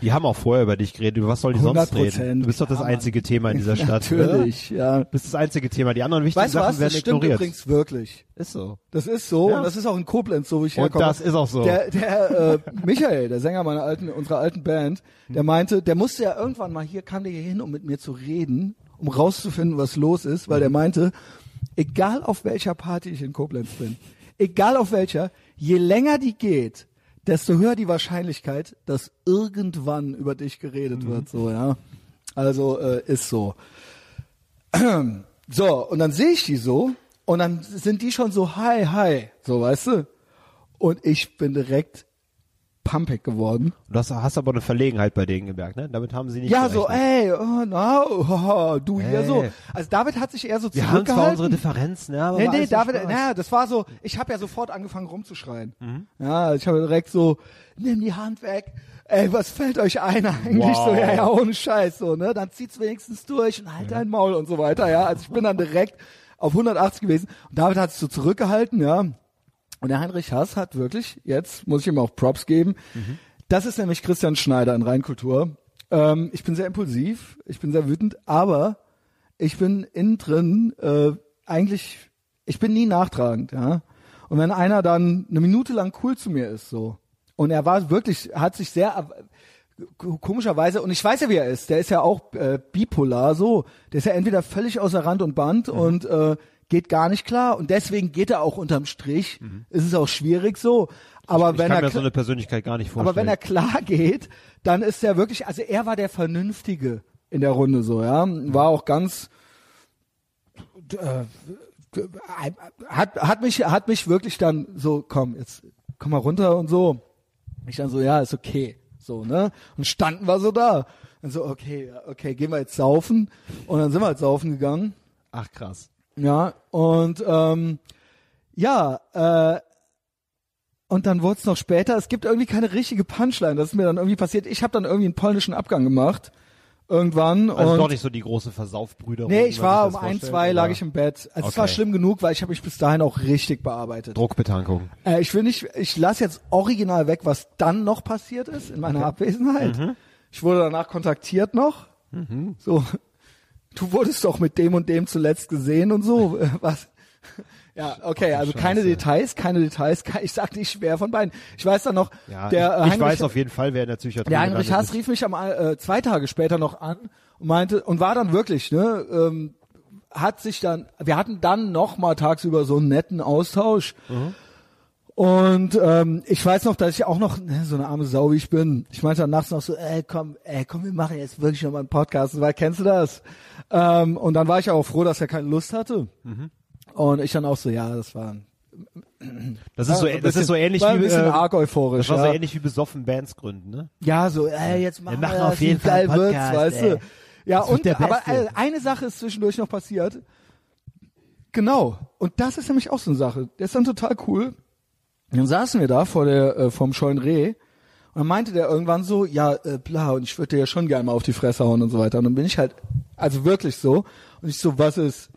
Die haben auch vorher über dich geredet. Über was soll die sonst 100%, reden? Du bist doch das einzige Thema in dieser Stadt. <laughs> Natürlich, ja. Du bist das einzige Thema. Die anderen wichtigen Weißt du Sachen was? werden Das stimmt ignoriert. übrigens wirklich. Ist so. Das ist so Ja. und das ist auch in Koblenz so, wie ich Und herkomme. das ist auch so. Der, der äh, Michael, der Sänger meiner alten, unserer alten Band, der meinte, der musste ja irgendwann mal hier, kam der hier hin, um mit mir zu reden, um rauszufinden, was los ist, weil der meinte, egal auf welcher Party ich in Koblenz bin, egal auf welcher, je länger die geht, desto höher die Wahrscheinlichkeit, dass irgendwann über dich geredet wird, so, ja. Also, äh, ist so. <clears throat> So, und dann sehe ich die so und dann sind die schon so, hi, hi, so, weißt du? Und ich bin direkt pumpig geworden. Du hast, hast aber eine Verlegenheit bei denen gemerkt, ne? Damit haben sie nicht Ja, so, gerechnet. ey, oh, na, oh, du hier Hey. so. Also David hat sich eher so Wir haben zwar unsere. Differenzen, ja, aber Nee, nee, David, naja, das war so, ich habe ja sofort angefangen rumzuschreien. Mhm. Ja, ich habe direkt so, nimm die Hand weg. Ey, was fällt euch ein eigentlich? Wow. So, ja, ja, ohne Scheiß, so, ne? Dann zieht's wenigstens durch und halt dein Maul und so weiter, ja. Also ich bin dann direkt auf 180 gewesen. Und David hat sich so zurückgehalten, ja. Und der Heinrich Hass hat wirklich, jetzt muss ich ihm auch Props geben, das ist nämlich Christian Schneider in Rheinkultur. Ähm, ich bin sehr impulsiv, ich bin sehr wütend, aber ich bin innen drin äh, eigentlich, ich bin nie nachtragend, ja. Und wenn einer dann eine Minute lang cool zu mir ist, so, und er war wirklich, hat sich sehr komischerweise, und ich weiß ja, wie er ist, der ist ja auch äh, bipolar, so, der ist ja entweder völlig außer Rand und Band und äh, geht gar nicht klar und deswegen geht er auch unterm Strich, ist es auch schwierig so, aber ich wenn kann er so eine Persönlichkeit gar nicht vorstellen. aber wenn er klar geht, dann ist er wirklich, also er war der Vernünftige in der Runde so, ja. War auch ganz äh, hat, hat mich, hat mich wirklich dann so, komm, jetzt komm mal runter und so. Ich dann so, ja, ist okay. So, ne? Und standen wir so da. Und so, okay, okay, gehen wir jetzt saufen. Und dann sind wir halt saufen gegangen. Ach krass. Ja, und ähm, ja, äh, und dann wurde es noch später, es gibt irgendwie keine richtige Punchline, das ist mir dann irgendwie passiert. Ich habe dann irgendwie einen polnischen Abgang gemacht, irgendwann. Also und doch nicht so die große Versaufbrüder. nee, ich war um ein, zwei, lag ich im Bett. Also es war Okay. schlimm genug, weil ich habe mich bis dahin auch richtig bearbeitet. Druckbetankung. Äh, ich will nicht, ich lasse jetzt original weg, was dann noch passiert ist in meiner Abwesenheit. Mhm. Ich wurde danach kontaktiert noch. So, du wurdest doch mit dem und dem zuletzt gesehen und so. Äh, Was? Ja, okay, also keine Scheiße. Details, keine Details. Ich sag nicht schwer von beiden. Ich weiß dann noch, Ja, der äh, ich, ich Heinrich, weiß auf jeden Fall, wer in der Psychiatrie der Heinrich Haas ist. rief mich am, äh, zwei Tage später noch an und meinte und war dann wirklich, ne, ähm, hat sich dann, wir hatten dann noch mal tagsüber so einen netten Austausch. Und ähm, ich weiß noch, dass ich auch noch ne, so eine arme Sau wie ich bin. Ich meinte dann nachts noch so, ey komm, ey komm, wir machen jetzt wirklich noch mal einen Podcast, weil kennst du das? Ähm, und dann war ich auch froh, dass er keine Lust hatte. Und ich dann auch so, ja, das war <clears throat> Das ist so, ja, das ist so bisschen- ähnlich war ein wie, bisschen äh, arg euphorisch. das war ja. so ähnlich wie besoffen Bands gründen, ne? Ja, so, ey, jetzt machen wir, machen das, auf jeden Fall einen wird's, Podcast, weißt ey. du. Ja, Das und, aber äh, eine Sache ist zwischendurch noch passiert. Genau. Und das ist nämlich auch so eine Sache. Der ist dann total cool. Dann saßen wir da vor der, äh, vom scheuen Reh. Und dann meinte der irgendwann so, ja, äh, bla, und ich würde dir ja schon gerne mal auf die Fresse hauen und so weiter. Und dann bin ich halt, also wirklich so. Und ich so, was ist,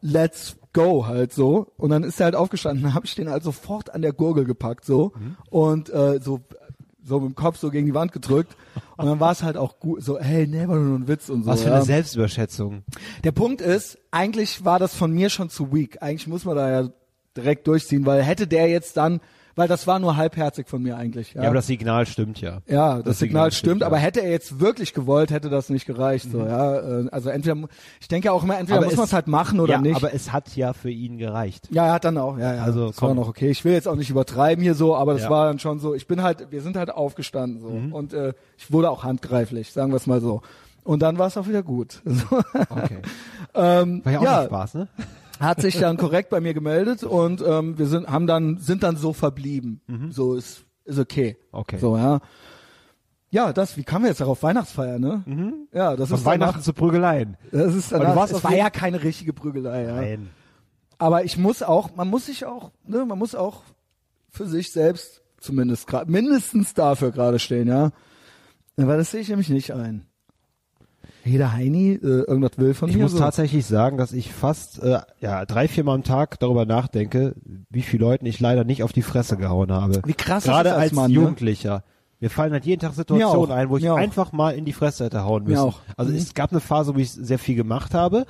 let's go halt so. Und dann ist er halt aufgestanden, dann habe ich den halt sofort an der Gurgel gepackt so. Und äh, so so mit dem Kopf so gegen die Wand gedrückt. Und dann war es halt auch gut, so, hey, nee, war nur ein Witz und so. Was für ja. eine Selbstüberschätzung. Der Punkt ist, eigentlich war das von mir schon zu weak. Eigentlich muss man da ja direkt durchziehen, weil hätte der jetzt dann, weil das war nur halbherzig von mir eigentlich. Ja, Ja, aber das Signal stimmt ja. ja, das, Signal, stimmt, ja. aber hätte er jetzt wirklich gewollt, hätte das nicht gereicht. So, ja, äh, also entweder, ich denke auch immer, entweder Aber muss man es halt machen oder ja, nicht. aber es hat ja für ihn gereicht. Ja, er hat dann auch, ja, ja. Also, das war komm. noch okay. Ich will jetzt auch nicht übertreiben hier so, aber das Ja. war dann schon so. Ich bin halt, wir sind halt aufgestanden so Mhm. und äh, ich wurde auch handgreiflich, sagen wir es mal so. Und dann war es auch wieder gut. <laughs> So, Okay. ähm, War ja auch ja, Spaß, ne? Hat sich dann korrekt bei mir gemeldet und ähm, wir sind, haben dann, sind dann so verblieben. So ist, ist okay. Mhm. Okay. So, ja. Ja, das, wie kamen wir jetzt darauf? Weihnachtsfeier, ne? Ja, das Von ist Weihnachten danach, zu Prügeleien. das ist Aber du danach, warst es war ja keine richtige Prügelei, ja. Nein. Aber ich muss auch, man muss sich auch, ne, man muss auch für sich selbst zumindest gerade, mindestens dafür gerade stehen. Ja, Weil das sehe ich nämlich nicht ein. Jeder Heini äh, irgendwas will von Ich mir. muss so. tatsächlich sagen, dass ich fast äh, ja drei, vier Mal am Tag darüber nachdenke, wie viele Leuten ich leider nicht auf die Fresse gehauen habe. Wie krass das Gerade ist als als Mann, ne? Jugendlicher. Mir fallen halt jeden Tag Situationen ein, wo ich einfach mal in die Fresse hätte hauen müssen. auch. Also Mhm. es gab eine Phase, wo ich sehr viel gemacht habe,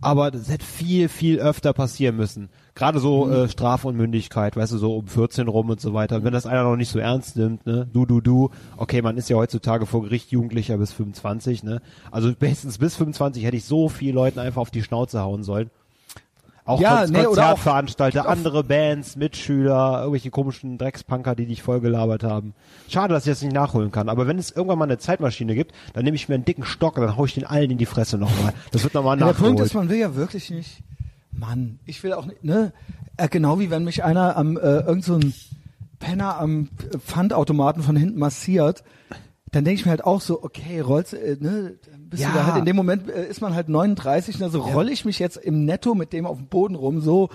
aber das hätte viel, viel öfter passieren müssen. Gerade so Mhm. äh, Strafunmündigkeit, weißt du, so um 14 rum und so weiter. Und wenn das einer noch nicht so ernst nimmt, ne, du, du, du, okay, man ist ja heutzutage vor Gericht Jugendlicher bis 25, ne. Also spätestens bis 25 hätte ich so viel Leuten einfach auf die Schnauze hauen sollen. Auch Ja, Kon- nee, oder auch- Konzertveranstalter, andere Bands, Mitschüler, irgendwelche komischen Dreckspunker, die dich vollgelabert haben. Schade, dass ich das nicht nachholen kann. Aber wenn es irgendwann mal eine Zeitmaschine gibt, dann nehme ich mir einen dicken Stock und dann hau ich den allen in die Fresse nochmal. Das wird nochmal Ja, der Punkt nachgeholt. ist, man will ja wirklich nicht, Mann, ich will auch nicht, ne, äh, genau wie wenn mich einer am, äh, irgend so ein Penner am Pfandautomaten von hinten massiert, dann denke ich mir halt auch so, okay, rollst, äh, ne, bist Ja. du da halt, in dem Moment äh, ist man halt 39, ne, so roll ich mich jetzt im Netto mit dem auf dem Boden rum, so,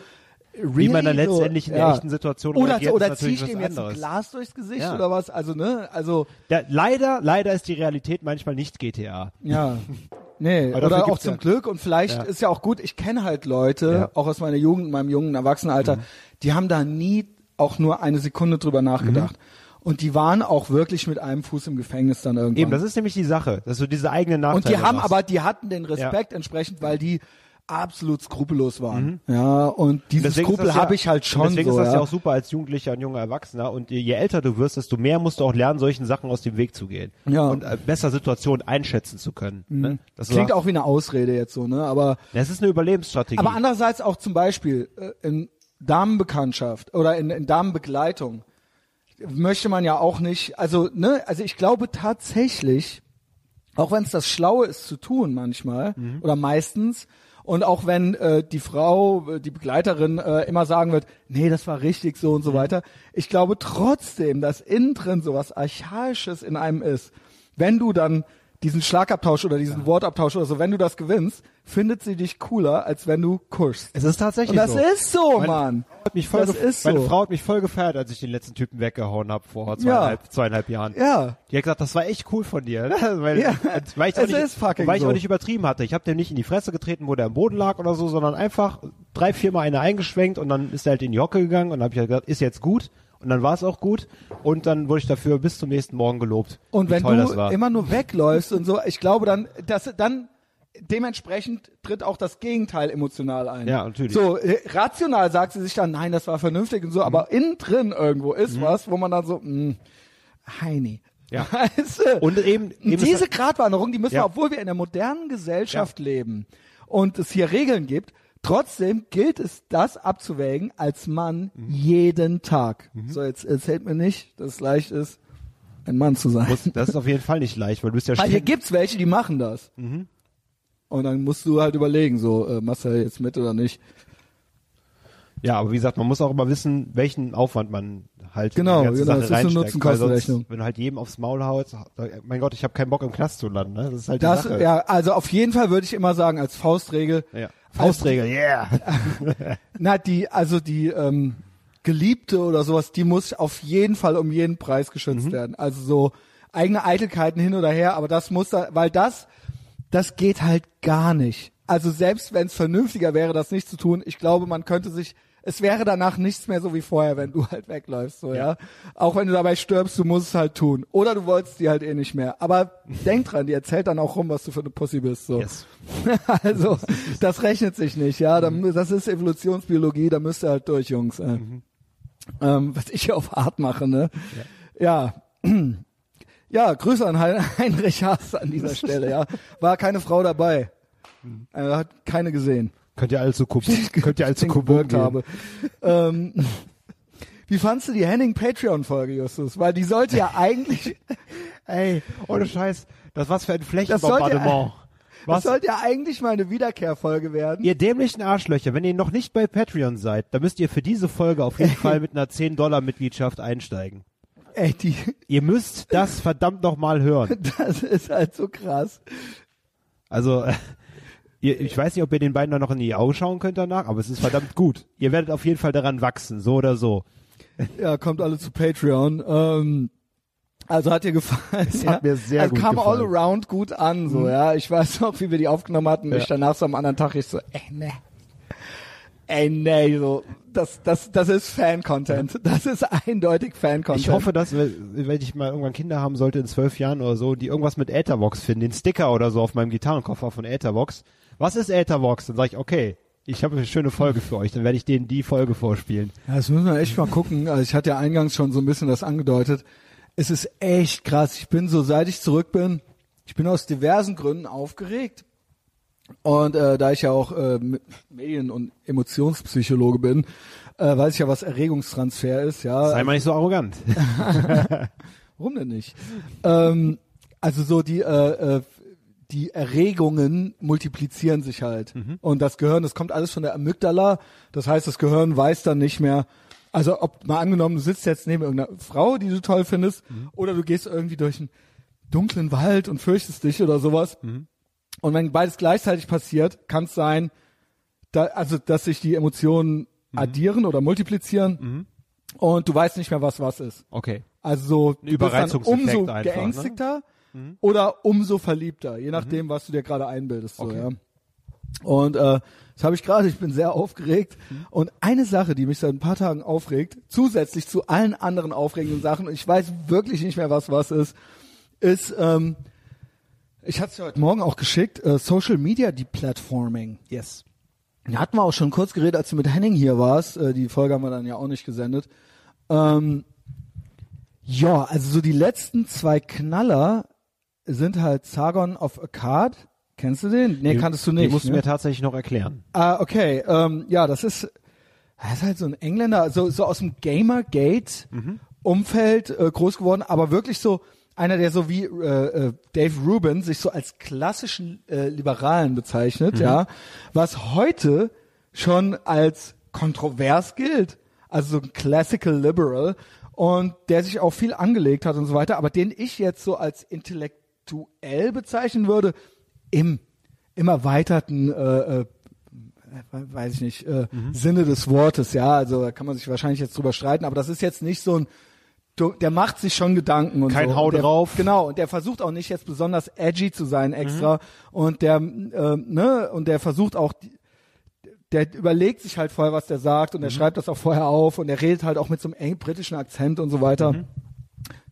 Wie man dann really? so, letztendlich in der ja. echten Situation Oder, reagiert, oder ist zieh ich dem jetzt ein anderes. Glas durchs Gesicht Ja. oder was, also, ne, also, Ja, leider, leider ist die Realität manchmal nicht GTA. Ja. <laughs> Nee, Aber oder auch zum ja- Glück und vielleicht Ja. ist ja auch gut, ich kenne halt Leute, Ja. auch aus meiner Jugend, meinem jungen Erwachsenenalter, Mhm. die haben da nie auch nur eine Sekunde drüber nachgedacht. Mhm. Und die waren auch wirklich mit einem Fuß im Gefängnis dann irgendwann. Eben, das ist nämlich die Sache, dass du diese eigenen Nachteile und die haben hast. aber, die hatten den Respekt entsprechend, weil die absolut skrupellos waren. Mhm. Ja, und diese Deswegen ist Skrupel ja- habe ich halt schon Deswegen so. ist das ja. ja. auch super als Jugendlicher und junger Erwachsener. Und je, älter du wirst, desto mehr musst du auch lernen, solchen Sachen aus dem Weg zu gehen. Ja. Und äh, besser Situationen einschätzen zu können. Ne? Das Klingt war- auch wie eine Ausrede jetzt so, ne? Aber Das ist eine Überlebensstrategie. Aber andererseits auch zum Beispiel äh, in Damenbekanntschaft oder in, in Damenbegleitung möchte man ja auch nicht, also ne, also ich glaube tatsächlich, auch wenn es das Schlaue ist zu tun manchmal oder meistens und auch wenn äh, die Frau, äh, die Begleiterin äh, immer sagen wird, nee, das war richtig so und so weiter, ich glaube trotzdem, dass innen drin sowas Archaisches in einem ist, wenn du dann diesen Schlagabtausch oder diesen Wortabtausch oder so, wenn du das gewinnst, findet sie dich cooler, als wenn du kuschst. es ist tatsächlich Und das so. ist so, Meine- Mann. Hat mich voll Das ist Meine so. Frau hat mich voll gefeiert, als ich den letzten Typen weggehauen habe vor zweieinhalb, zweieinhalb Jahren. Ja. Die hat gesagt, das war echt cool von dir. ne? <laughs> weil, Ja, weil ich es auch nicht, ist fucking weil ich so. auch nicht übertrieben hatte. Ich habe dem nicht in die Fresse getreten, wo der am Boden lag oder so, sondern einfach drei, viermal eine eingeschwenkt und dann ist er halt in die Hocke gegangen und habe ich halt gesagt, ist jetzt gut. Und dann war es auch gut und dann wurde ich dafür bis zum nächsten Morgen gelobt. Und wenn du immer nur wegläufst und so, ich glaube dann, dass dann dementsprechend tritt auch das Gegenteil emotional ein. Ja, natürlich. So äh, rational sagt sie sich dann, nein, das war vernünftig und so, aber Mhm. innen drin irgendwo ist was, wo man dann so, mh, Heini. Ja. <laughs> Weißt du? Und eben- eben diese Gratwanderung, die müssen Ja. wir, obwohl wir in einer modernen Gesellschaft leben und es hier Regeln gibt, trotzdem gilt es, das abzuwägen als Mann Mhm. jeden Tag. So, jetzt erzählt mir nicht, dass es leicht ist, ein Mann zu sein. das ist auf jeden Fall nicht leicht, weil du bist ja Weil hier ständig, gibt's welche, die machen das. Mhm. Und dann musst du halt überlegen, so, äh, machst du jetzt mit oder nicht. Ja, aber wie gesagt, man muss auch immer wissen, welchen Aufwand man halt Genau, in die ganze genau, Sache das ist eine. Nutzen-Kosten-Rechnung. Wenn du halt jedem aufs Maul haust, mein Gott, ich habe keinen Bock im Knast zu landen. Ne? Das ist halt die Das, Sache. ja, also auf jeden Fall würde ich immer sagen, als Faustregel, ja. Faustregel, yeah. <laughs> na, die, also die, ähm, Geliebte oder sowas, die muss auf jeden Fall um jeden Preis geschützt Mhm. werden. Also so eigene Eitelkeiten hin oder her, aber das muss da, weil das, das geht halt gar nicht. Also selbst wenn es vernünftiger wäre, das nicht zu tun, ich glaube, man könnte sich es wäre danach nichts mehr so wie vorher, wenn du <laughs> halt wegläufst, so, ja. Auch wenn du dabei stirbst, du musst es halt tun. Oder du wolltest die halt eh nicht mehr. Aber <laughs> denk dran, die erzählt dann auch rum, was du für eine Pussy bist, so. Yes. <laughs> also, das rechnet sich nicht, ja. Da- Das ist Evolutionsbiologie, da müsst ihr halt durch, Jungs. Äh. Ähm, was ich hier auf hart mache, ne? Ja. Ja, <clears throat> Grüße an Hein- Heinrich Haas an dieser Stelle, ja. War keine Frau dabei. Er hat keine gesehen. Könnt ihr also Kubun, <laughs> könnt ihr Kubun gewirkt gehen. habe. ähm, <laughs> wie fandst du die Henning Patreon-Folge, Justus? Weil die sollte ja eigentlich, <laughs> Ey, ohne Scheiß, das was für ein Flächenbombardement. sollte, das Was? sollte ja eigentlich mal eine Wiederkehrfolge werden. Ihr dämlichen Arschlöcher, wenn ihr noch nicht bei Patreon seid, dann müsst ihr für diese Folge auf jeden Fall mit einer 10-Dollar-Mitgliedschaft einsteigen. Ey, die, Ihr müsst das verdammt noch mal hören. das ist halt so krass. Also, äh, ihr, ich weiß nicht, ob ihr den beiden da noch in die Augen schauen könnt danach, aber es ist verdammt gut. Ihr werdet auf jeden Fall daran wachsen, so oder so. Ja, kommt alle zu Patreon. Ähm, also hat dir gefallen? Es ja? hat mir sehr also gut kam all gefallen. Mhm. around gut an, so, ja. Ich weiß noch, wie wir die aufgenommen hatten. Ja. Ich danach so am anderen Tag, ich so, ey, ne. Ey, nee, so, das, das, das ist Fan-Content. Das ist eindeutig Fan-Content. Ich hoffe, dass, wenn ich mal irgendwann Kinder haben sollte in zwölf Jahren oder so, die irgendwas mit Ethervox finden, den Sticker oder so auf meinem Gitarrenkoffer von Ethervox. Was ist Ethervox? Dann sage ich, okay, ich habe eine schöne Folge für euch, dann werde ich denen die Folge vorspielen. Ja, das müssen wir echt mal gucken. Also ich hatte ja eingangs schon so ein bisschen das angedeutet. Es ist echt krass. Ich bin so, seit ich zurück bin, ich bin aus diversen Gründen aufgeregt. Und äh, da ich ja auch äh, Medien- und Emotionspsychologe bin, äh, weiß ich ja, was Erregungstransfer ist. Ja, Sei mal nicht so arrogant. <laughs> Warum denn nicht? ähm, also so die äh, äh, die Erregungen multiplizieren sich halt und das Gehirn, das kommt alles von der Amygdala. Das heißt, das Gehirn weiß dann nicht mehr. Also ob mal angenommen, du sitzt jetzt neben irgendeiner Frau, die du toll findest, oder du gehst irgendwie durch einen dunklen Wald und fürchtest dich oder sowas. Und wenn beides gleichzeitig passiert, kann es sein, da, also dass sich die Emotionen addieren oder multiplizieren und du weißt nicht mehr, was was ist. Okay. Also so, du bist dann umso einfach, ne? Geängstigter oder umso verliebter, je nachdem, was du dir gerade einbildest. So, Okay. ja. Und äh, das habe ich gerade, ich bin sehr aufgeregt. Und eine Sache, die mich seit ein paar Tagen aufregt, zusätzlich zu allen anderen aufregenden Sachen, und ich weiß wirklich nicht mehr, was was ist, ist, ähm, ich hatte es ja heute Morgen auch geschickt, äh, Social Media Deplatforming. Yes. Da hatten wir auch schon kurz geredet, als du mit Henning hier warst. Äh, die Folge haben wir dann ja auch nicht gesendet. Ähm, ja, also so die letzten zwei Knaller sind halt Sargon of Akkad. Kennst du den? Nee, kanntest du nicht. Die musst du ne? mir tatsächlich noch erklären. Ah, okay. Ähm, ja, das ist, das ist halt so ein Engländer, so, so aus dem Gamergate-Umfeld äh, groß geworden, aber wirklich so einer, der so wie äh, äh, Dave Rubin sich so als klassischen äh, Liberalen bezeichnet, ja, was heute schon als kontrovers gilt. Also so ein Classical Liberal und der sich auch viel angelegt hat und so weiter, aber den ich jetzt so als intellektuell bezeichnen würde, im, im erweiterten äh, äh, weiß ich nicht, äh, Sinne des Wortes, ja, also da kann man sich wahrscheinlich jetzt drüber streiten, aber das ist jetzt nicht so ein, der macht sich schon Gedanken und Kein so. Hau Und der, drauf. Genau, und der versucht auch nicht jetzt besonders edgy zu sein extra und der, äh, ne, und der versucht auch, der überlegt sich halt vorher, was der sagt und er schreibt das auch vorher auf und er redet halt auch mit so einem eng britischen Akzent und so weiter.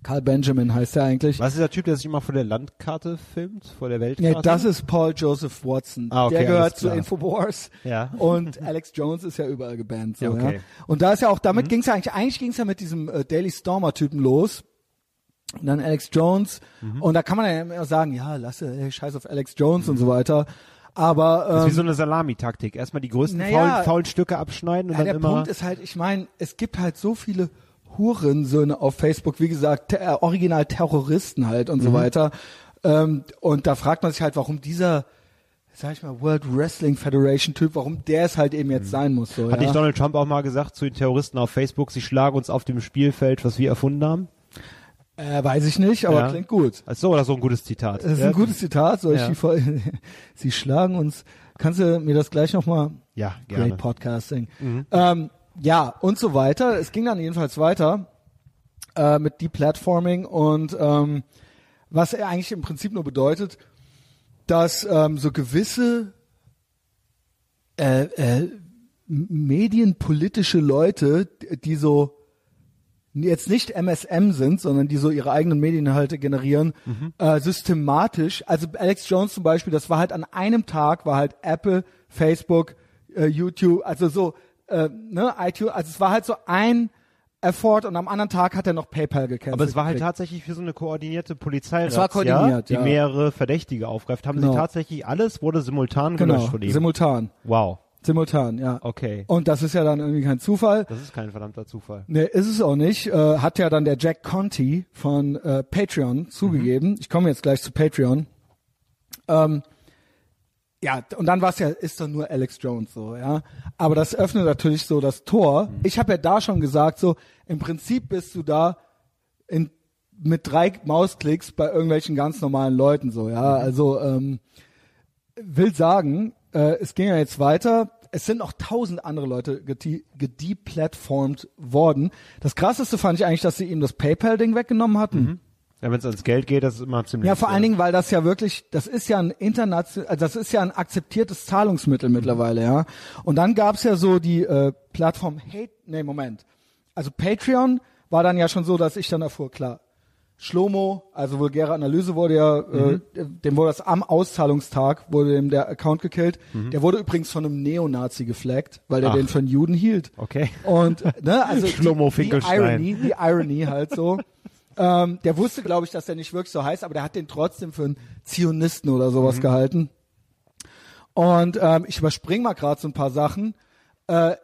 Carl Benjamin heißt er eigentlich. Was ist der Typ, der sich immer vor der Landkarte filmt? Vor der Weltkarte? Nee, das ist Paul Joseph Watson. Ah, okay, der gehört zu. Infowars. Ja. Und Alex Jones ist ja überall gebannt. So, Ja, okay. Mhm. ja. Und da ist ja auch, damit ging's ja eigentlich, eigentlich ging's ja mit diesem äh, Daily Stormer-Typen los. Und dann Alex Jones. Mhm. Und da kann man ja immer sagen, ja, lasse, ey, scheiß auf Alex Jones und so weiter. Aber Das ist wie ähm, so eine Salamitaktik. Erstmal die größten Naja. faulen, faulen Stücke abschneiden und ja, dann der immer. Punkt ist halt, ich meine, es gibt halt so viele Hurensöhne auf Facebook, wie gesagt, te- äh, original Terroristen halt Mhm. und so weiter. Ähm, und da fragt man sich halt, warum dieser, sag ich mal, World Wrestling Federation Typ, warum der es halt eben jetzt sein muss. So, Mhm. Hat ja? nicht Donald Trump auch mal gesagt zu den Terroristen auf Facebook, sie schlagen uns auf dem Spielfeld, was wir erfunden haben? äh, weiß ich nicht, aber Ja. klingt gut. Also so oder so ein gutes Zitat. Das ist ja? ein gutes Zitat. Soll ich die Fol- <laughs> Sie schlagen uns. Kannst du mir das gleich nochmal? Ja, gerne. Great Podcasting. Ähm, ja, und so weiter. Es ging dann jedenfalls weiter äh, mit Deplatforming und ähm, was er eigentlich im Prinzip nur bedeutet, dass ähm, so gewisse äh, äh, medienpolitische Leute, die so jetzt nicht MSM sind, sondern die so ihre eigenen Medieninhalte generieren, äh, systematisch. Also Alex Jones zum Beispiel, das war halt an einem Tag, war halt Apple, Facebook, äh, YouTube, also so, äh, ne, iTunes, also es war halt so ein Effort und am anderen Tag hat er noch PayPal gecancelt. Aber es war halt tatsächlich für so eine koordinierte Polizei, Es war koordiniert, die ja. mehrere Verdächtige aufgreift. Haben Genau. sie tatsächlich alles wurde simultan genau, gelöscht von ihm. simultan, wow. simultan, ja. Okay. Und das ist ja dann irgendwie kein Zufall. Das ist kein verdammter Zufall. Nee, ist es auch nicht. Äh, hat ja dann der Jack Conti von äh, Patreon zugegeben. Ich komme jetzt gleich zu Patreon. Ähm, ja, und dann war es ja, ist doch nur Alex Jones so, ja. Aber das öffnet natürlich so das Tor. Ich habe ja da schon gesagt, so im Prinzip bist du da in, mit drei Mausklicks bei irgendwelchen ganz normalen Leuten so, ja. Also ähm, will sagen, äh, es ging ja jetzt weiter. Es sind noch tausend andere Leute gede- gedeplatformt worden. Das krasseste fand ich eigentlich, dass sie ihm das PayPal-Ding weggenommen hatten. Ja, wenn es ans Geld geht, das ist immer ziemlich. Ja, vor äh, allen Dingen, weil das ja wirklich, das ist ja ein international, also das ist ja ein akzeptiertes Zahlungsmittel mittlerweile, ja. Und dann gab's ja so die äh, Plattform Hate, nee, Moment. Also Patreon war dann ja schon so, dass ich dann erfuhr, klar, Schlomo, also vulgäre Analyse wurde ja, äh, dem wurde das am Auszahlungstag, wurde dem der Account gekillt. Der wurde übrigens von einem Neonazi geflaggt, weil der Ach. den für einen Juden hielt. Okay. Und ne, also Schlomo <laughs> die, die. Irony, die Irony halt so. <laughs> ähm, der wusste, glaube ich, dass der nicht wirklich so heißt, aber der hat den trotzdem für einen Zionisten oder sowas Mhm. gehalten. Und ähm, ich überspringe mal gerade so ein paar Sachen. Äh,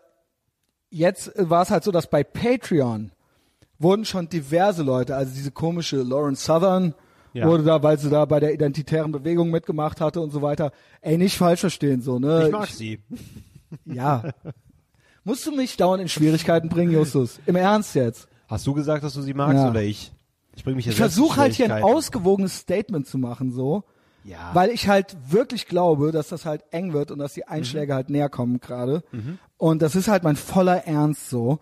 jetzt war es halt so, dass bei Patreon wurden schon diverse Leute, also diese komische Lauren Southern Ja. wurde da, weil sie da bei der identitären Bewegung mitgemacht hatte und so weiter. Ey, nicht falsch verstehen so, ne? Ich mag sie. <laughs> Ja. Musst du mich dauernd in Schwierigkeiten bringen, Justus? Im Ernst jetzt? Hast du gesagt, dass du sie magst Ja. oder ich? Ich bringe mich jetzt Ich versuche halt hier ein ausgewogenes Statement zu machen, so. Ja. Weil ich halt wirklich glaube, dass das halt eng wird und dass die Einschläge halt näher kommen gerade. Und das ist halt mein voller Ernst so.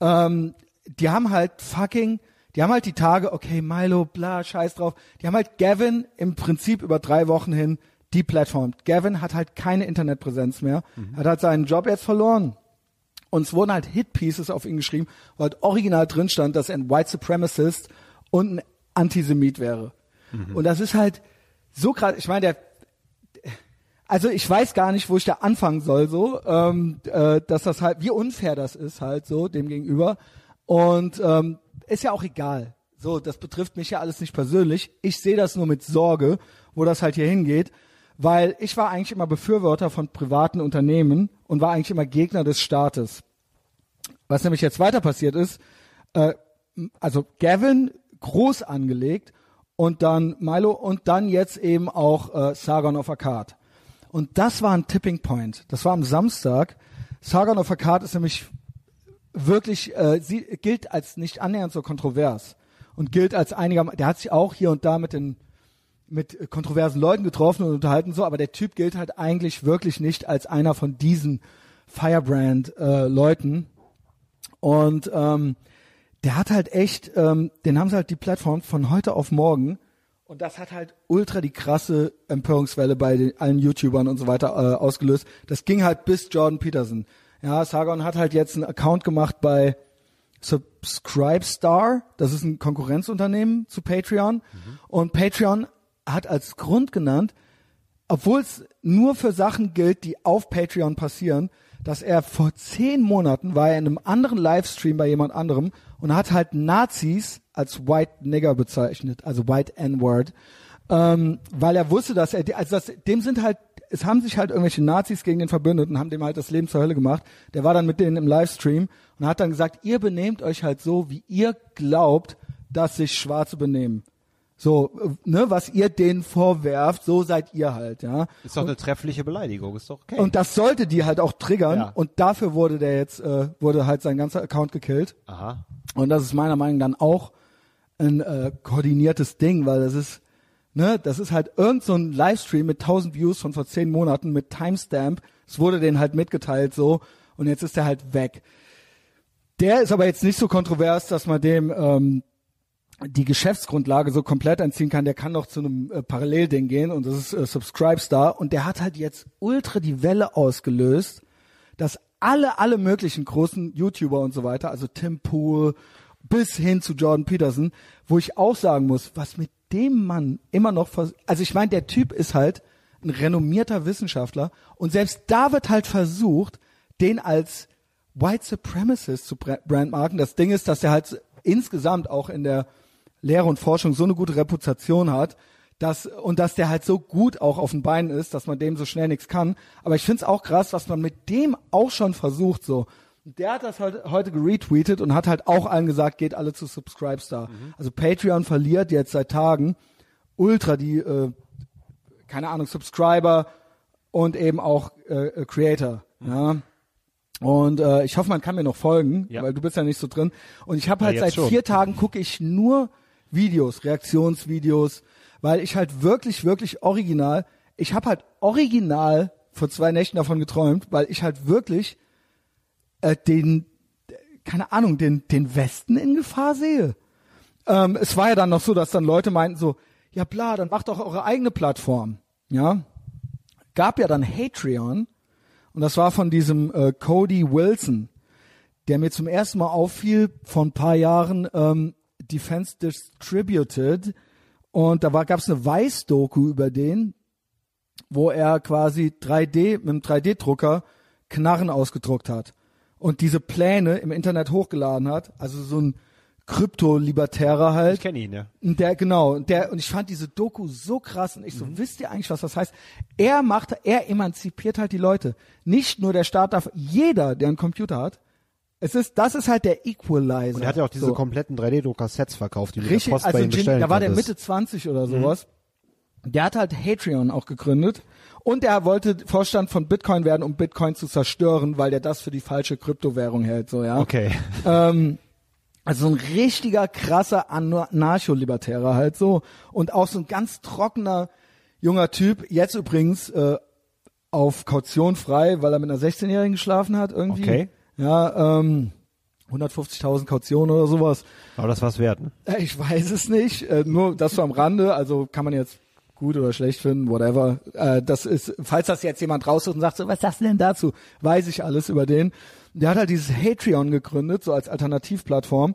Ähm, die haben halt fucking, die haben halt die Tage, okay, Milo, bla, scheiß drauf. Die haben halt Gavin im Prinzip über drei Wochen hin die Plattform. Gavin hat halt keine Internetpräsenz mehr, hat halt seinen Job jetzt verloren. Und es wurden halt Hitpieces auf ihn geschrieben, wo halt original drin stand, dass er ein White Supremacist und ein Antisemit wäre. Und das ist halt so gerade, ich meine, der, also ich weiß gar nicht, wo ich da anfangen soll, so, ähm, äh, dass das halt, wie unfair das ist halt so dem gegenüber. Und ähm, ist ja auch egal. So, das betrifft mich ja alles nicht persönlich. Ich sehe das nur mit Sorge, wo das halt hier hingeht, weil ich war eigentlich immer Befürworter von privaten Unternehmen und war eigentlich immer Gegner des Staates. Was nämlich jetzt weiter passiert ist, äh, also Gavin groß angelegt und dann Milo und dann jetzt eben auch äh, Sargon of Akkad. Und das war ein Tipping Point. Das war am Samstag. Sargon of Akkad ist nämlich wirklich, äh, sie gilt als nicht annähernd so kontrovers und gilt als einiger, der hat sich auch hier und da mit den mit kontroversen Leuten getroffen und unterhalten so, aber der Typ gilt halt eigentlich wirklich nicht als einer von diesen Firebrand äh, und ähm, der hat halt echt, ähm, den haben sie halt die Plattform von heute auf morgen und das hat halt ultra die krasse Empörungswelle bei den, allen YouTubern und so weiter äh, ausgelöst. Das ging halt bis Jordan Peterson. Ja, Sargon hat halt jetzt einen Account gemacht bei Subscribestar, das ist ein Konkurrenzunternehmen zu Patreon und Patreon hat als Grund genannt, obwohl es nur für Sachen gilt, die auf Patreon passieren, dass er vor zehn Monaten war er in einem anderen Livestream bei jemand anderem und hat halt Nazis als White Nigger bezeichnet, also White N-Word, ähm, weil er wusste, dass er, also das, dem sind halt, es haben sich halt irgendwelche Nazis gegen den verbündet und haben dem halt das Leben zur Hölle gemacht. Der war dann mit denen im Livestream und hat dann gesagt, ihr benehmt euch halt so, wie ihr glaubt, dass sich Schwarze benehmen. So, ne, was ihr denen vorwerft, so seid ihr halt, ja. Ist doch eine treffliche Beleidigung, ist doch okay. Und das sollte die halt auch triggern Ja. und dafür wurde der jetzt, äh, wurde halt sein ganzer Account gekillt. Aha. Und das ist meiner Meinung nach dann auch ein äh, koordiniertes Ding, weil das ist, ne, das ist halt irgend so ein Livestream mit 1000 Views von vor zehn Monaten mit Timestamp. Es wurde denen halt mitgeteilt so und jetzt ist der halt weg. Der ist aber jetzt nicht so kontrovers, dass man dem ähm, die Geschäftsgrundlage so komplett entziehen kann. Der kann doch zu einem äh, Parallelding gehen und das ist äh, Subscribestar und der hat halt jetzt ultra die Welle ausgelöst, dass alle, alle möglichen großen YouTuber und so weiter, also Tim Pool bis hin zu Jordan Peterson, wo ich auch sagen muss, was mit dem Mann immer noch, also ich meine, der Typ ist halt ein renommierter Wissenschaftler und selbst da wird halt versucht, den als White Supremacist zu bra- brandmarken. Das Ding ist, dass er halt insgesamt auch in der Lehre und Forschung so eine gute Reputation hat, dass, und dass der halt so gut auch auf den Beinen ist, dass man dem so schnell nichts kann. Aber ich find's auch krass, was man mit dem auch schon versucht, so. Der hat das halt heute geretweetet und hat halt auch allen gesagt, geht alle zu Subscribestar. Also Patreon verliert jetzt seit Tagen ultra die, äh, keine Ahnung, Subscriber und eben auch äh, äh, Creator. Ja. Und äh, ich hoffe, man kann mir noch folgen, Ja. weil du bist ja nicht so drin. Und ich habe Ja, halt jetzt seit schon. vier Tagen gucke ich nur Videos, Reaktionsvideos, weil ich halt wirklich, wirklich original, ich habe halt original vor zwei Nächten davon geträumt, weil ich halt wirklich äh, den, keine Ahnung, den, den Westen in Gefahr sehe. Ähm, es war ja dann noch so, dass dann Leute meinten so, ja bla, dann macht doch eure eigene Plattform. Ja, gab ja dann Patreon und das war von diesem äh, Cody Wilson, der mir zum ersten Mal auffiel vor ein paar Jahren ähm, Defense Distributed und da gab es eine Weiß-Doku über den, wo er quasi 3D mit einem 3D-Drucker Knarren ausgedruckt hat und diese Pläne im Internet hochgeladen hat. Also so ein Krypto-Libertärer halt. Ich kenne ihn, ja. Der, genau, der, und ich fand diese Doku so krass und ich so, wisst ihr eigentlich, was das heißt? Er macht, er emanzipiert halt die Leute. Nicht nur der Staat darf, jeder, der einen Computer hat, es ist, das ist halt der Equalizer. Und er hat ja auch diese So. kompletten 3D-Drucker-Sets verkauft, die du Richtig, Post also bei ihm bestellen da war der. Mitte 20 oder sowas. Der hat halt Patreon auch gegründet und er wollte Vorstand von Bitcoin werden, um Bitcoin zu zerstören, weil der das für die falsche Kryptowährung hält, so, ja. Okay. Ähm, also so ein richtiger krasser Anarcho-Libertärer halt so und auch so ein ganz trockener junger Typ. Jetzt übrigens äh, auf Kaution frei, weil er mit einer 16-Jährigen geschlafen hat irgendwie. Okay. Ja, ähm, 150.000 Kaution oder sowas. Aber das war's wert, ne? Äh, Ich weiß es nicht. Äh, nur das so am Rande. Also kann man jetzt gut oder schlecht finden, whatever. Äh, das ist, falls das jetzt jemand raussucht und sagt so, was sagst du denn dazu? Weiß ich alles über den. Der hat halt dieses Patreon gegründet, so als Alternativplattform.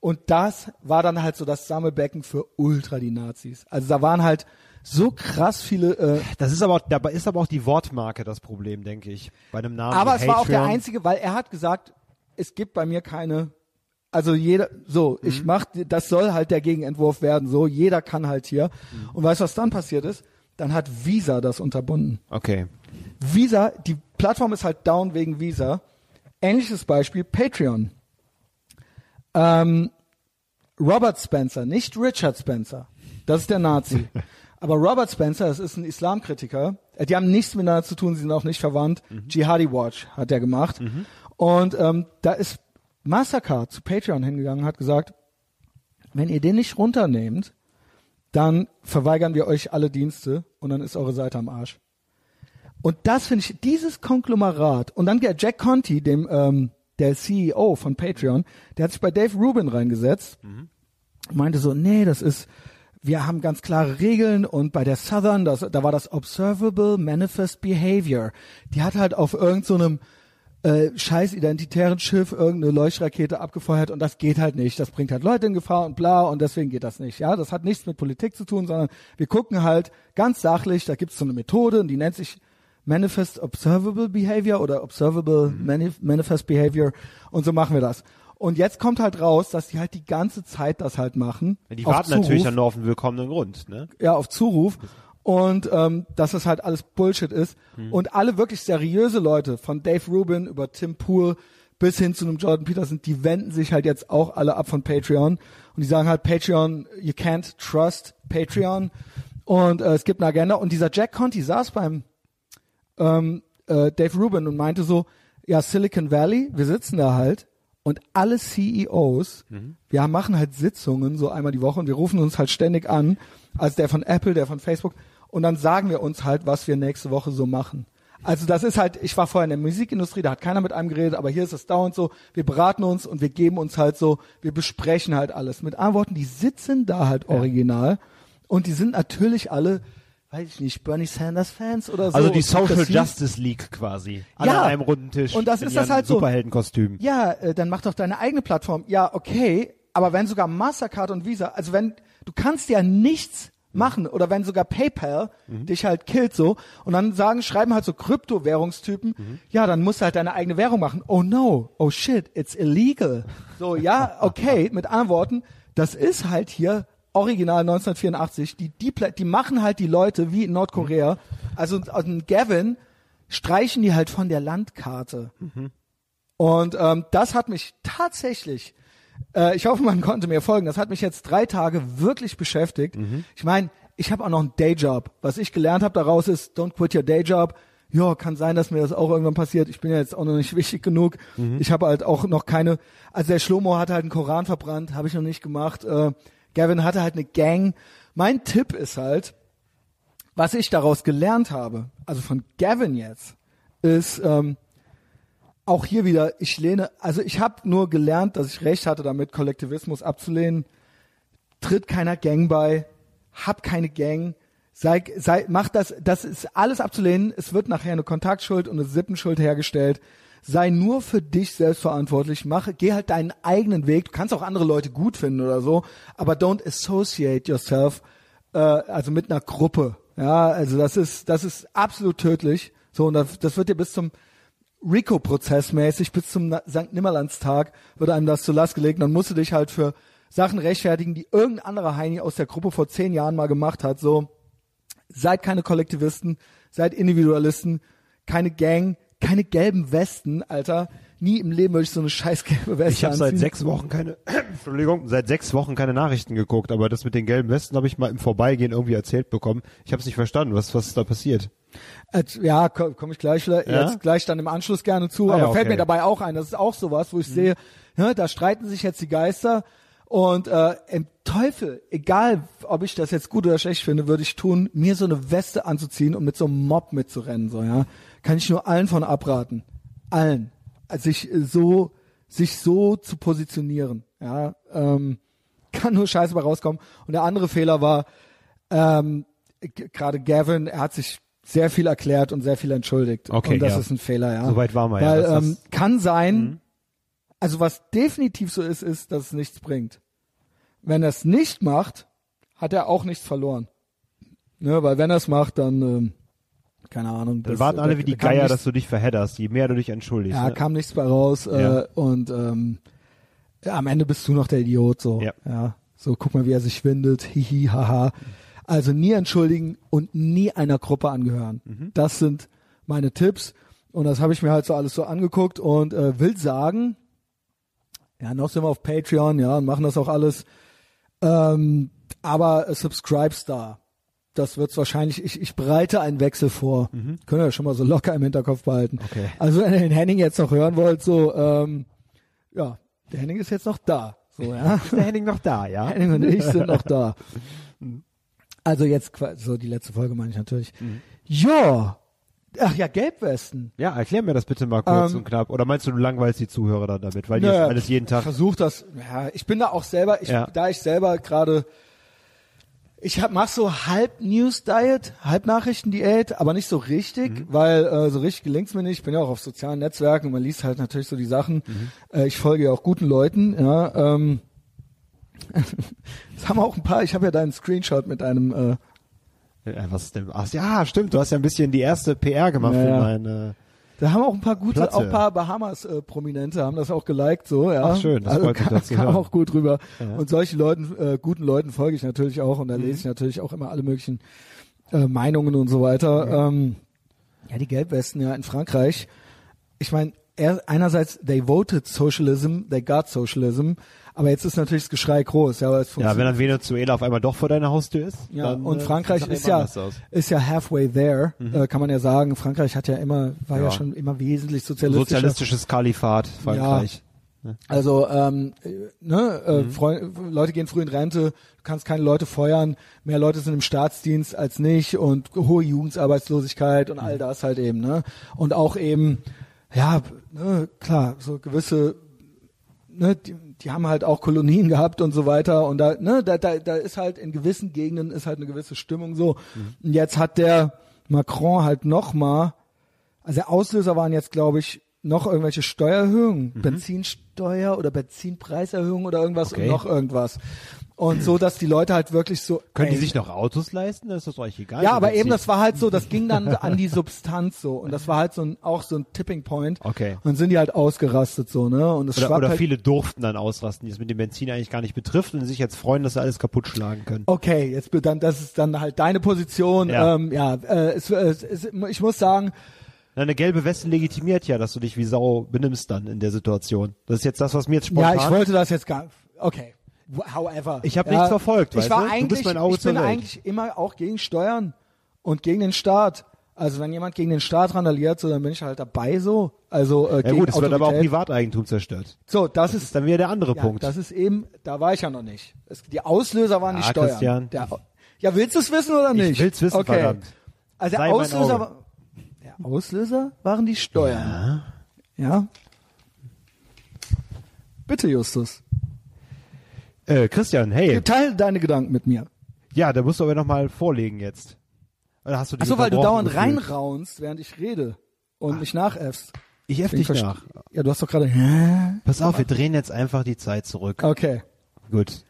Und das war dann halt so das Sammelbecken für ultra die Nazis. Also da waren halt so krass viele, äh, Das ist aber, auch- dabei ist aber auch die Wortmarke das Problem, denke ich. Bei einem Namen aber es war auch der einzige, weil er hat gesagt, es gibt bei mir keine, also jeder, so, ich mach, das soll halt der Gegenentwurf werden, so, jeder kann halt hier. Und weißt du, was dann passiert ist? Dann hat Visa das unterbunden. Okay. Visa, die Plattform ist halt down wegen Visa. Ähnliches Beispiel, Patreon. Ähm, Robert Spencer, nicht Richard Spencer. Das ist der Nazi. <laughs> Aber Robert Spencer, das ist ein Islamkritiker. Äh, Die haben nichts miteinander zu tun, sie sind auch nicht verwandt. Jihadi Watch hat er gemacht. Und ähm, da ist Mastercard zu Patreon hingegangen, hat gesagt, wenn ihr den nicht runternehmt, dann verweigern wir euch alle Dienste und dann ist eure Seite am Arsch. Und das finde ich, dieses Konglomerat und dann der Jack Conti, dem ähm, der CEO von Patreon, der hat sich bei Dave Rubin reingesetzt, meinte so, nee, das ist, wir haben ganz klare Regeln und bei der Southern, das, da war das Observable Manifest Behavior. Die hat halt auf irgendeinem so einem, äh, scheiß identitären Schiff irgendeine Leuchtrakete abgefeuert und das geht halt nicht. Das bringt halt Leute in Gefahr und bla und deswegen geht das nicht. Ja, das hat nichts mit Politik zu tun, sondern wir gucken halt ganz sachlich, da gibt's so eine Methode und die nennt sich Manifest Observable Behavior oder Observable Manif Manifest Behavior und so machen wir das. Und jetzt kommt halt raus, dass die halt die ganze Zeit das halt machen. Die warten natürlich Zuruf. dann nur auf einen willkommenen Grund, ne? ja, auf Zuruf. Und ähm, dass es halt alles Bullshit ist. Und alle wirklich seriöse Leute von Dave Rubin über Tim Pool bis hin zu einem Jordan Peterson, die wenden sich halt jetzt auch alle ab von Patreon. Und die sagen halt Patreon, you can't trust Patreon. Und äh, es gibt eine Agenda. Und dieser Jack Conti saß beim ähm, äh, Dave Rubin und meinte so, ja, Silicon Valley, wir sitzen da halt und alle CEOs, wir machen halt Sitzungen so einmal die Woche und wir rufen uns halt ständig an, als der von Apple, der von Facebook und dann sagen wir uns halt, was wir nächste Woche so machen. Also das ist halt, ich war vorher in der Musikindustrie, da hat keiner mit einem geredet, aber hier ist es dauernd so, wir beraten uns und wir geben uns halt so, wir besprechen halt alles. Mit anderen Worten, die sitzen da halt original und die sind natürlich alle weiß ich nicht, Bernie Sanders Fans oder so. Also die Social. Justice League quasi. Alle Ja. an einem runden Tisch. Und das ist das halt so. Superheldenkostüm. Ja, äh, dann mach doch deine eigene Plattform. Ja, okay, aber wenn sogar Mastercard und Visa, also wenn du kannst ja nichts machen oder wenn sogar PayPal dich halt killt so und dann sagen schreiben halt so Kryptowährungstypen, ja, dann musst du halt deine eigene Währung machen. Oh no, oh shit, it's illegal. So, ja, <laughs> okay, mit anderen Worten, das ist halt hier original 1984, die die die machen halt die Leute wie in Nordkorea, also also ein Gavin streichen die halt von der Landkarte. Und ähm, das hat mich tatsächlich, äh, ich hoffe, man konnte mir folgen, das hat mich jetzt drei Tage wirklich beschäftigt. Ich meine, ich habe auch noch einen Dayjob. Was ich gelernt habe daraus ist, don't quit your Dayjob. Ja, kann sein, dass mir das auch irgendwann passiert. Ich bin ja jetzt auch noch nicht <laughs> wichtig genug. Ich habe halt auch noch keine, also der Schlomo hat halt einen Koran verbrannt, habe ich noch nicht gemacht. Äh, Gavin hatte halt eine Gang. Mein Tipp ist halt, was ich daraus gelernt habe, also von Gavin jetzt, ist ähm, auch hier wieder, ich lehne, also ich habe nur gelernt, dass ich recht hatte damit, Kollektivismus abzulehnen. Tritt keiner Gang bei, hab keine Gang, sei, sei, mach das, das ist alles abzulehnen. Es wird nachher eine Kontaktschuld und eine Sippenschuld hergestellt. Sei nur für dich selbst verantwortlich. Mach, geh halt deinen eigenen Weg. Du kannst auch andere Leute gut finden oder so, aber don't associate yourself, äh, also mit einer Gruppe. Ja, also das ist, das ist absolut tödlich. So, und das, das wird dir bis zum Rico-Prozess mäßig, bis zum St. Nimmerlandstag wird einem das zur Last gelegt. Dann musst du dich halt für Sachen rechtfertigen, die irgendein anderer Heini aus der Gruppe vor zehn Jahren mal gemacht hat. So, seid keine Kollektivisten, seid Individualisten, keine Gang, keine gelben Westen, Alter. Nie im Leben würde ich so eine scheiß gelbe Weste Ich habe seit sechs Wochen keine, <clears throat> Entschuldigung, seit sechs Wochen keine Nachrichten geguckt, aber das mit den gelben Westen habe ich mal im Vorbeigehen irgendwie erzählt bekommen. Ich habe es nicht verstanden, was was ist da passiert. Äh, Ja, komme komm ich gleich Ja? jetzt gleich dann im Anschluss gerne zu, Ah, aber ja, fällt okay. mir dabei auch ein, das ist auch sowas, wo ich sehe, ne, da streiten sich jetzt die Geister und äh, im Teufel, egal ob ich das jetzt gut oder schlecht finde, würde ich tun, mir so eine Weste anzuziehen und mit so einem Mob mitzurennen, so, ja. Kann ich nur allen von abraten. Allen. Also sich so, sich so zu positionieren, ja. Ähm, kann nur Scheiße bei rauskommen. Und der andere Fehler war, ähm, gerade Gavin, er hat sich sehr viel erklärt und sehr viel entschuldigt. Okay, und das ja. ist ein Fehler, ja. Soweit waren wir, ja, Weil, das- ähm, kann sein, also was definitiv so ist, ist, dass es nichts bringt. Wenn er es nicht macht, hat er auch nichts verloren. Ne, weil wenn er es macht, dann, ähm, keine Ahnung. Dann warten alle da- wie die Geier, nichts- dass du dich verhedderst, je mehr du dich entschuldigst. ja, ne? kam nichts bei raus äh, Ja. und ähm, ja, am Ende bist du noch der Idiot so. Ja. So, guck mal, wie er sich windet. Hihi, haha. Also nie entschuldigen und nie einer Gruppe angehören. Mhm. Das sind meine Tipps und das habe ich mir halt so alles so angeguckt und äh, will sagen, ja, noch sind wir auf Patreon, ja, und machen das auch alles. Ähm, aber Subscribes da. Das wird's wahrscheinlich, ich, ich bereite einen Wechsel vor. Können wir schon mal so locker im Hinterkopf behalten. Mhm. Okay. Also wenn ihr den Henning jetzt noch hören wollt, so, ähm, ja, der Henning ist jetzt noch da. So, ja. <laughs> Ist der Henning noch da, ja? <laughs> Henning und ich sind noch da. <laughs> Also jetzt, so die letzte Folge meine ich natürlich. Mhm. Ja. Ach ja, Gelbwesten. Ja, erklär mir das bitte mal kurz Ähm, und knapp. Oder meinst du, du langweilst die Zuhörer dann damit, weil die das alles jeden Tag. Versuch das. Ja, ich bin da auch selber, ich, Ja. da ich selber gerade, ich hab, mach so halb News Diet, halb Nachrichten Diät, aber nicht so richtig, Mhm. weil äh, so richtig gelingt's mir nicht. Ich bin ja auch auf sozialen Netzwerken und man liest halt natürlich so die Sachen. Mhm. Äh, ich folge ja auch guten Leuten. Ja, ähm, <laughs> das haben auch ein paar. Ich habe ja deinen Screenshot mit einem. Äh, Äh, was ist denn? Ach ja, stimmt. Du hast ja ein bisschen die erste PR gemacht Ja, für ja. meine. Da haben auch ein paar gute, Platte. auch ein paar Bahamas-Prominente haben das auch geliked, so, ja. Ach, schön, das also freut mich, kam, zu kam auch gut rüber. Ja. Und solchen Leuten, äh, guten Leuten folge ich natürlich auch und da Mhm. lese ich natürlich auch immer alle möglichen äh, Meinungen und so weiter. Ja. Ähm, ja, die Gelbwesten ja in Frankreich. Ich meine, er, einerseits, they voted Socialism, they got Socialism, aber jetzt ist natürlich das Geschrei groß. Ja, aber es Ja, wenn dann Venezuela auf einmal doch vor deiner Haustür ist. ja, dann, und äh, Frankreich ist ja ist ja halfway there, äh, kann man ja sagen. Frankreich hat ja immer war ja, Ja. schon immer wesentlich sozialistischer. Sozialistisches Kalifat, Frankreich. Also ähm, äh, ne, äh, Mhm. Freu Leute gehen früh in Rente, du kannst keine Leute feuern, mehr Leute sind im Staatsdienst als nicht und hohe Jugendarbeitslosigkeit und all Mhm. das halt eben, ne? Und auch eben, ja, ne, klar, so gewisse ne, die, die haben halt auch Kolonien gehabt und so weiter und da, ne, da, da, da ist halt in gewissen Gegenden ist halt eine gewisse Stimmung so. Und jetzt hat der Macron halt noch mal, also der Auslöser waren jetzt, glaube ich, noch irgendwelche Steuererhöhungen, Benzinsteuer oder Benzinpreiserhöhungen oder irgendwas Okay. und noch irgendwas. Und so, dass die Leute halt wirklich so. Können die ey, sich noch Autos leisten? Das ist doch eigentlich egal. ja, aber eben, das war halt so, das ging dann an die Substanz so. Und das war halt so ein, auch so ein Tipping Point. Okay. Und dann sind die halt ausgerastet so, ne? Und es Oder, oder halt, viele durften dann ausrasten, die es mit dem Benzin eigentlich gar nicht betrifft und sich jetzt freuen, dass sie alles kaputt schlagen können. Okay, jetzt dann, das ist dann halt deine Position. Ja. Ähm, ja äh, es, es, es, ich muss sagen, Eine gelbe Weste legitimiert ja, dass du dich wie Sau benimmst dann in der Situation. Das ist jetzt das, was mir jetzt ja, spontan... ich wollte das jetzt gar. Okay. However. Ich hab ja, nichts verfolgt, Ich weißt war du? Du eigentlich, bist mein Auge ich bin eigentlich immer auch gegen Steuern und gegen den Staat. Also wenn jemand gegen den Staat randaliert, so dann bin ich halt dabei so. Also äh, ja gegen gut, es wird aber auch. Privateigentum zerstört. So, das, Das ist ist dann wieder der andere ja, Punkt. das ist eben, da war ich ja noch nicht. Es, die Auslöser waren die Ja, Steuern. Christian. Der, ja, willst du es wissen oder Ich nicht? will's wissen, okay. verdammt. Also der Sei Auslöser, war, Auslöser waren die Steuern. Ja. Bitte, Justus. Äh, Christian, hey. Teil deine Gedanken mit mir. Ja, da musst du aber nochmal vorlegen jetzt. Oder hast du dich Achso, weil du dauernd gefühlt? reinraunst, während ich rede und mich nachäffst. Ich äff dich nach. Ja, du hast doch gerade. Pass auf, wir drehen jetzt einfach die Zeit zurück. Okay. Gut.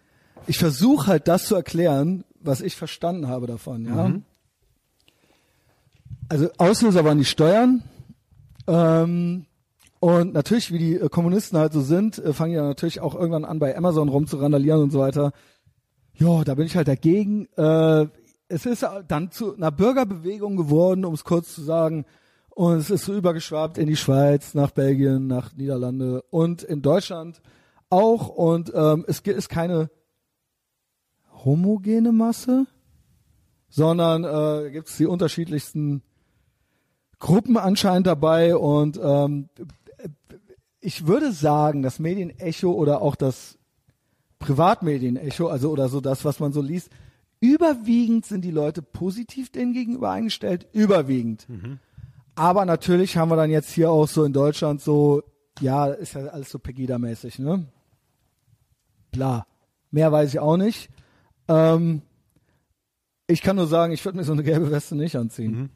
Ich versuche halt das zu erklären, was ich verstanden habe davon, ja. Mhm. Also Auslöser waren die Steuern. Ähm, und natürlich, wie die äh, Kommunisten halt so sind, äh, fangen dann natürlich auch irgendwann an, bei Amazon rumzurandalieren und so weiter. Ja, da bin ich halt dagegen. Äh, es ist dann zu einer Bürgerbewegung geworden, um es kurz zu sagen. Und es ist so übergeschwappt in die Schweiz, nach Belgien, nach Niederlande und in Deutschland auch. Und ähm, es ist keine homogene Masse, sondern äh, gibt es die unterschiedlichsten Gruppen anscheinend dabei. Und ähm, ich würde sagen, das Medienecho oder auch das Privatmedienecho, also oder so das, was man so liest, überwiegend sind die Leute positiv denen gegenüber eingestellt, überwiegend. Aber natürlich haben wir dann jetzt hier auch so in Deutschland so, ja, ist ja alles so Pegida-mäßig, ne? Klar. Mehr weiß ich auch nicht. Ähm, ich kann nur sagen, ich würde mir so eine gelbe Weste nicht anziehen.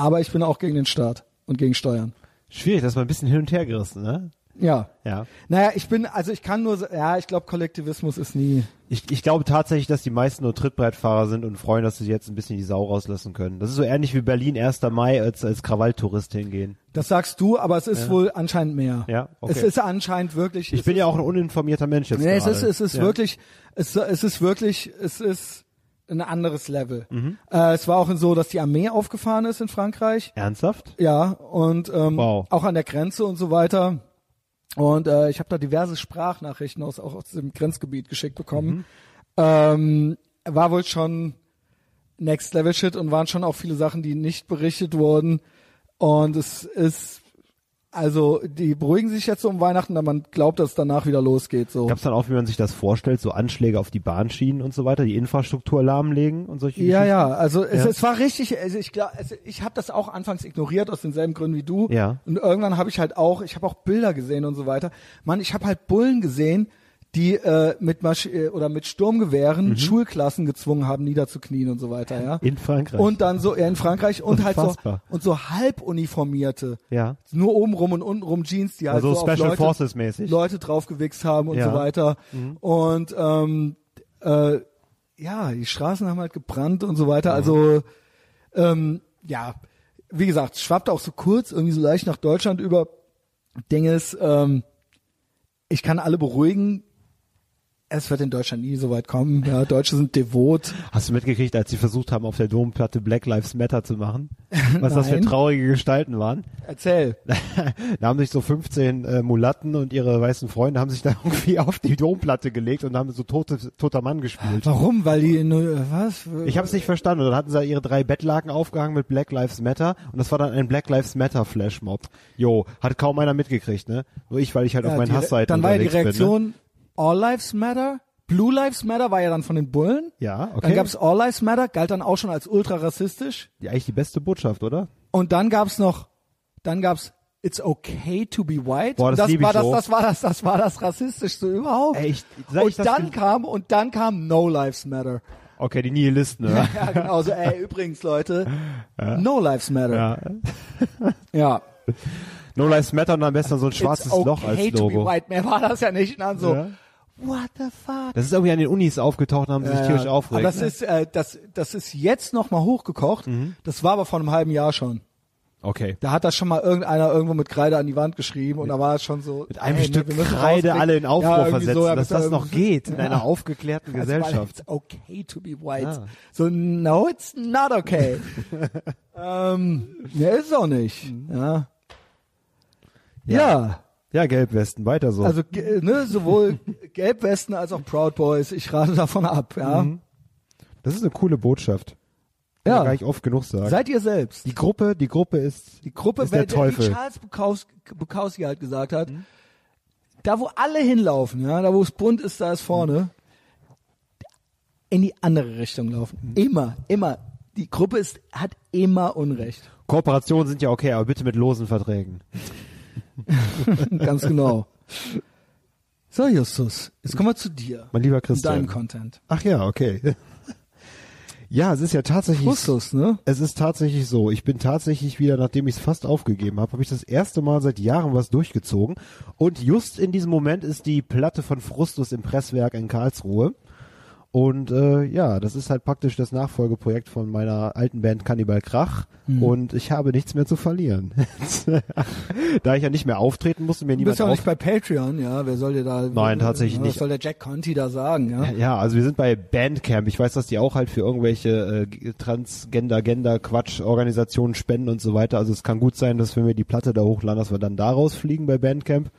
Aber ich bin auch gegen den Staat und gegen Steuern. Schwierig, das ist mal ein bisschen hin und her gerissen, ne? Ja. Ja. Naja, ich bin, also ich kann nur, ja, ich glaube, Kollektivismus ist nie. Ich, ich glaube tatsächlich, dass die meisten nur Trittbrettfahrer sind und freuen, dass sie jetzt ein bisschen die Sau rauslassen können. Das ist so ähnlich wie Berlin 1. Mai als, als Krawalltourist hingehen. Das sagst du, aber es ist wohl anscheinend mehr. Ja, okay. Es ist anscheinend wirklich. Ich es bin ja auch ein uninformierter Mensch jetzt Nee, es gerade. ist, es ist ja. wirklich, es, es ist wirklich, es ist ein anderes Level. Mhm. Äh, es war auch so, dass die Armee aufgefahren ist in Frankreich. Ernsthaft? Ja, und ähm, Wow. auch an der Grenze und so weiter. Und äh, ich habe da diverse Sprachnachrichten aus, auch aus dem Grenzgebiet geschickt bekommen. Mhm. Ähm, war wohl schon Next Level Shit und waren schon auch viele Sachen, die nicht berichtet wurden. Und es ist, also die beruhigen sich jetzt so um Weihnachten, da man glaubt, dass es danach wieder losgeht. So. Gab es dann auch, wie man sich das vorstellt, so Anschläge auf die Bahnschienen und so weiter, die Infrastruktur lahmlegen und solche Ja, ja, also es, Ja. es war richtig, also ich glaube, also ich habe das auch anfangs ignoriert aus denselben Gründen wie du. Ja. Und irgendwann habe ich halt auch, ich habe auch Bilder gesehen und so weiter. Mann, ich habe halt Bullen gesehen, die äh, mit Masch äh, oder mit Sturmgewehren Schulklassen gezwungen haben, niederzuknien und so weiter, ja. Mhm. In Frankreich. Und dann so, ja, in Frankreich und halt so Unfassbar. und so halb uniformierte, ja. nur obenrum und untenrum Jeans, die halt Also so auf Special Leute, Forces mäßig. Leute draufgewichst haben und Ja. Mhm. so weiter. Und ähm, äh, ja, die Straßen haben halt gebrannt und so weiter. Also ähm, ja, wie gesagt, es schwappt auch so kurz irgendwie so leicht nach Deutschland über. Ding ist, ähm, ich kann alle beruhigen. Es wird in Deutschland nie so weit kommen. Ja, Deutsche sind devot. Hast du mitgekriegt, als sie versucht haben, auf der Domplatte Black Lives Matter zu machen? <laughs> Was das für traurige Gestalten waren? Erzähl. <laughs> Da haben sich so 15 äh, Mulatten und ihre weißen Freunde haben sich da <laughs> irgendwie auf die Domplatte gelegt und haben so tote, toter Mann gespielt. Warum? Weil die nur was? Ich habe es nicht verstanden. Und dann hatten sie ihre drei Bettlaken aufgehangen mit Black Lives Matter und das war dann ein Black Lives Matter Flashmob. Jo, hat kaum einer mitgekriegt, ne? Nur ich, weil ich halt auf meinen Hassseiten Dann war ja die unterwegs bin. Ne? All Lives Matter. Blue Lives Matter war ja dann von den Bullen. Ja, okay. Dann gab's All Lives Matter, galt dann auch schon als ultra rassistisch. Ja, eigentlich die beste Botschaft, oder? Und dann gab's noch, dann gab's It's okay to be white. Boah, das Und lieb ich war das, so. das war das, das war das rassistischste überhaupt. Ich- seit ich und das dann kam und dann kam No Lives Matter. Okay, die Nihilisten, ne? <laughs> Ja, genau so. Ey, übrigens, Leute, No Lives Matter. ja. <laughs> Ja. No Lives Matter und am besten so ein schwarzes It's okay Loch als to be Logo. white. Mehr war das ja nicht. Und dann so, Ja. What the fuck? Das ist irgendwie an den Unis aufgetaucht und haben sich Ja, tierisch aufgeregt. Aber das ist, äh, das, das ist jetzt noch mal hochgekocht. Mhm. Das war aber vor einem halben Jahr schon. okay. Da hat das schon mal irgendeiner irgendwo mit Kreide an die Wand geschrieben und da war es schon so. Mit einem ey, Stück wir müssen Kreide alle in Aufruhr Ja, versetzen, so, ja, dass mit das noch geht in <laughs> Ja. einer aufgeklärten war Gesellschaft. It's okay to be white. Ja. So, no, it's not okay. <laughs> ähm, ja, ist auch nicht. Mhm. Ja. Ja. Ja, Gelbwesten, weiter so. Also ge- ne, sowohl <laughs> Gelbwesten als auch Proud Boys, ich rate davon ab, ja. Mhm. das ist eine coole Botschaft. Kann Ja. man gar nicht oft genug sagen. Seid ihr selbst. die Gruppe, die Gruppe ist Die Gruppe, ist der wer- Teufel. wie Charles Bukowski, Bukowski halt gesagt hat, da wo alle hinlaufen, ja, da wo es bunt ist, da ist vorne, in die andere Richtung laufen. Immer, immer. Die Gruppe ist, hat immer Unrecht. Kooperationen sind ja okay, aber bitte mit losen Verträgen. <laughs> Ganz genau. So, Justus, jetzt kommen wir zu dir. Mein lieber Christian. deinem Content. Ach ja, okay. <laughs> ja, es ist ja tatsächlich Justus, ne? Es ist tatsächlich so. Ich bin tatsächlich wieder, nachdem ich es fast aufgegeben habe, habe ich das erste Mal seit Jahren was durchgezogen. Und just in diesem Moment ist die Platte von Frustus im Presswerk in Karlsruhe. Und äh, ja, das ist halt praktisch das Nachfolgeprojekt von meiner alten Band Cannibal Krach. Hm. Und ich habe nichts mehr zu verlieren. <laughs> da ich ja nicht mehr auftreten musste, mir Du bist niemand ja auch nicht bei Patreon, ja. Wer soll dir da? Nein, tatsächlich was nicht. soll der Jack Conti da sagen, ja? Ja, also wir sind bei Bandcamp. Ich weiß, dass die auch halt für irgendwelche äh, Transgender, Gender, Quatsch, Organisationen spenden und so weiter. Also es kann gut sein, dass wenn wir die Platte da hochladen, dass wir dann da rausfliegen bei Bandcamp.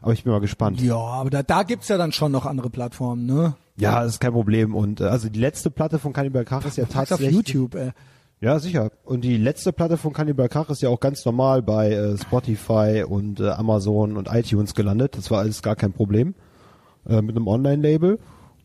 Aber ich bin mal gespannt. Ja, aber da, da gibt's ja dann schon noch andere Plattformen, ne? Ja, das ist kein Problem. Und äh, also die letzte Platte von Cannibal Krach ist ja Pack's auf tatsächlich YouTube, ey. Ja, sicher. Und die letzte Platte von Cannibal Krach ist ja auch ganz normal bei äh, Spotify und äh, Amazon und iTunes gelandet. Das war alles gar kein Problem äh, mit einem Online-Label.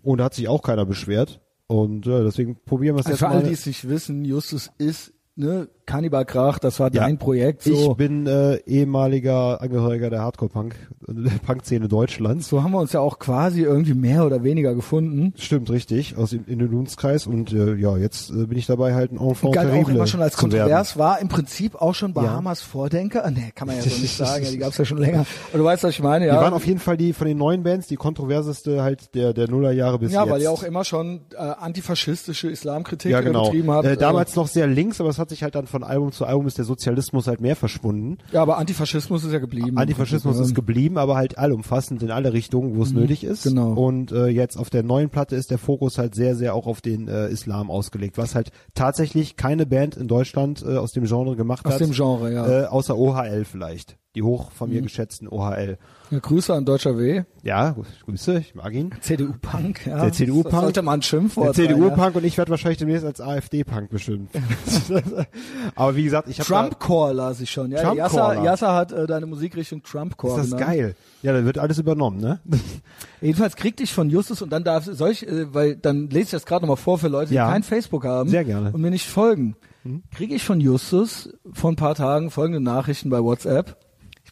Und da hat sich auch keiner beschwert. Und äh, deswegen probieren wir es Also jetzt für mal. alle, die es nicht wissen, Justus ist, ne, Cannibal Krach, das war Ja. dein Projekt, so. Ich bin äh, ehemaliger Angehöriger der Hardcore-Punk, der <laughs> Punk-Szene Deutschlands. so haben wir uns ja auch quasi irgendwie mehr oder weniger gefunden. Stimmt, richtig, aus dem Innenlunskreis. Und äh, ja, jetzt äh, bin ich dabei halt ein Enfant Galt auch immer schon als kontrovers, war im Prinzip auch schon Bahamas Vordenker. Ah, Nee, kann man ja so nicht <laughs> sagen, ja, die gab's ja schon länger. Aber du weißt, was ich meine, Die ja. waren auf jeden Fall die von den neuen Bands die kontroverseste halt der der Nullerjahre bis ja, jetzt. weil ihr auch immer schon äh, antifaschistische Islamkritik ja, äh, genau. betrieben habt. Äh, damals noch sehr links, aber es hat sich halt dann von Album zu Album ist der Sozialismus halt mehr verschwunden. ja, aber Antifaschismus ist ja geblieben. Antifaschismus ist geblieben, aber halt allumfassend in alle Richtungen, wo es nötig ist. genau. Und äh, jetzt auf der neuen Platte ist der Fokus halt sehr, sehr auch auf den äh, Islam ausgelegt, was halt tatsächlich keine Band in Deutschland äh, aus dem Genre gemacht Aus hat. dem Genre, ja. Mhm. Äh, außer OHL vielleicht. Die hoch von mir geschätzten OHL. Ja, Grüße an Deutscher W. Ja, Grüße, ich mag ihn. CDU-Punk, ja. Der CDU-Punk. Das sollte man ein Schimpfwort Der sein, ja. CDU-Punk und ich werde wahrscheinlich demnächst als AfD-Punk bestimmt. <laughs> Aber wie gesagt, ich habe Trump-Core las ich schon. Ja, Trump-Caller. Yasser, Yasser hat äh, deine Musikrichtung Ist Trump-Core das genannt. geil? Ja, dann wird alles übernommen, ne? <laughs> Jedenfalls krieg dich von Justus und dann darf soll ich, äh, weil dann lese ich das gerade nochmal vor für Leute, Ja. die kein Facebook haben Sehr gerne. und mir nicht folgen. Kriege ich von Justus vor ein paar Tagen folgende Nachrichten bei WhatsApp.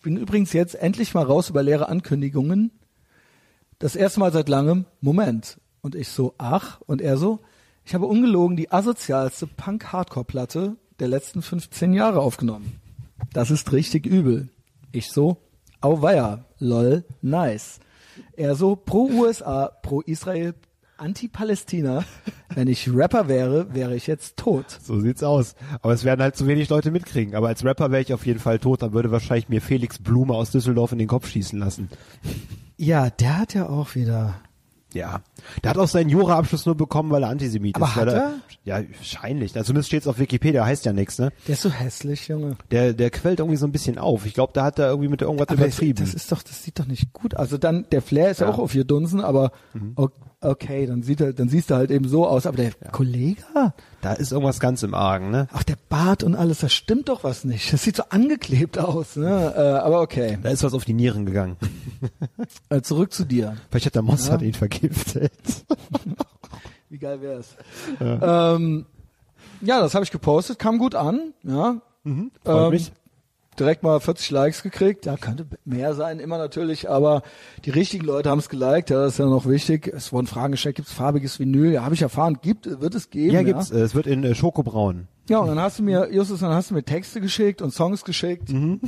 Ich bin übrigens jetzt endlich mal raus über leere Ankündigungen. Das erste Mal seit langem. Moment. Und ich so, ach. Und er so, ich habe ungelogen die asozialste Punk-Hardcore-Platte der letzten 15 Jahre aufgenommen. Das ist richtig übel. Ich so, auweia, lol, nice. Er so, pro USA, pro Israel, anti-Palästina. <laughs> Wenn ich Rapper wäre, wäre ich jetzt tot. So sieht's aus. Aber es werden halt zu wenig Leute mitkriegen. Aber als Rapper wäre ich auf jeden Fall tot. Dann würde wahrscheinlich mir Felix Blume aus Düsseldorf in den Kopf schießen lassen. Ja, der hat ja auch wieder. Ja. Der hat auch seinen Jura-Abschluss nur bekommen, weil er Antisemit Aber ist. hat Ja, wahrscheinlich. Also zumindest steht's auf Wikipedia, heißt ja nichts, ne? Der ist so hässlich, Junge. Der, der quellt irgendwie so ein bisschen auf. Ich glaube, da hat er irgendwie mit irgendwas Aber übertrieben. das ist doch, das sieht doch nicht gut. Also dann, der Flair ist ja, Ja. Mhm. auch auf vier Dunsen, aber o- okay, dann sieht er, dann siehst du halt eben so aus. Aber der Kollege, da ist irgendwas ganz im Argen, ne? ach der Bart und alles, da stimmt doch was nicht. Das sieht so angeklebt aus, ne? Äh, aber okay. Da ist was auf die Nieren gegangen. Äh, zurück zu dir. Vielleicht hat der Mossad ihn vergiftet. <laughs> Wie geil wär's? Ja, ähm, ja das habe ich gepostet, kam gut an, ja. Freut Ähm, mich. Direkt mal 40 Likes gekriegt. Ja, könnte mehr sein, immer natürlich, aber die richtigen Leute haben es geliked, ja, das ist ja noch wichtig. Es wurden Fragen gestellt, gibt's farbiges Vinyl? Ja, habe ich erfahren, gibt, wird es geben. Ja, gibt's. Es wird in äh, Schokobraun. Ja, und dann hast du mir, Justus, dann hast du mir Texte geschickt und Songs geschickt. Mhm.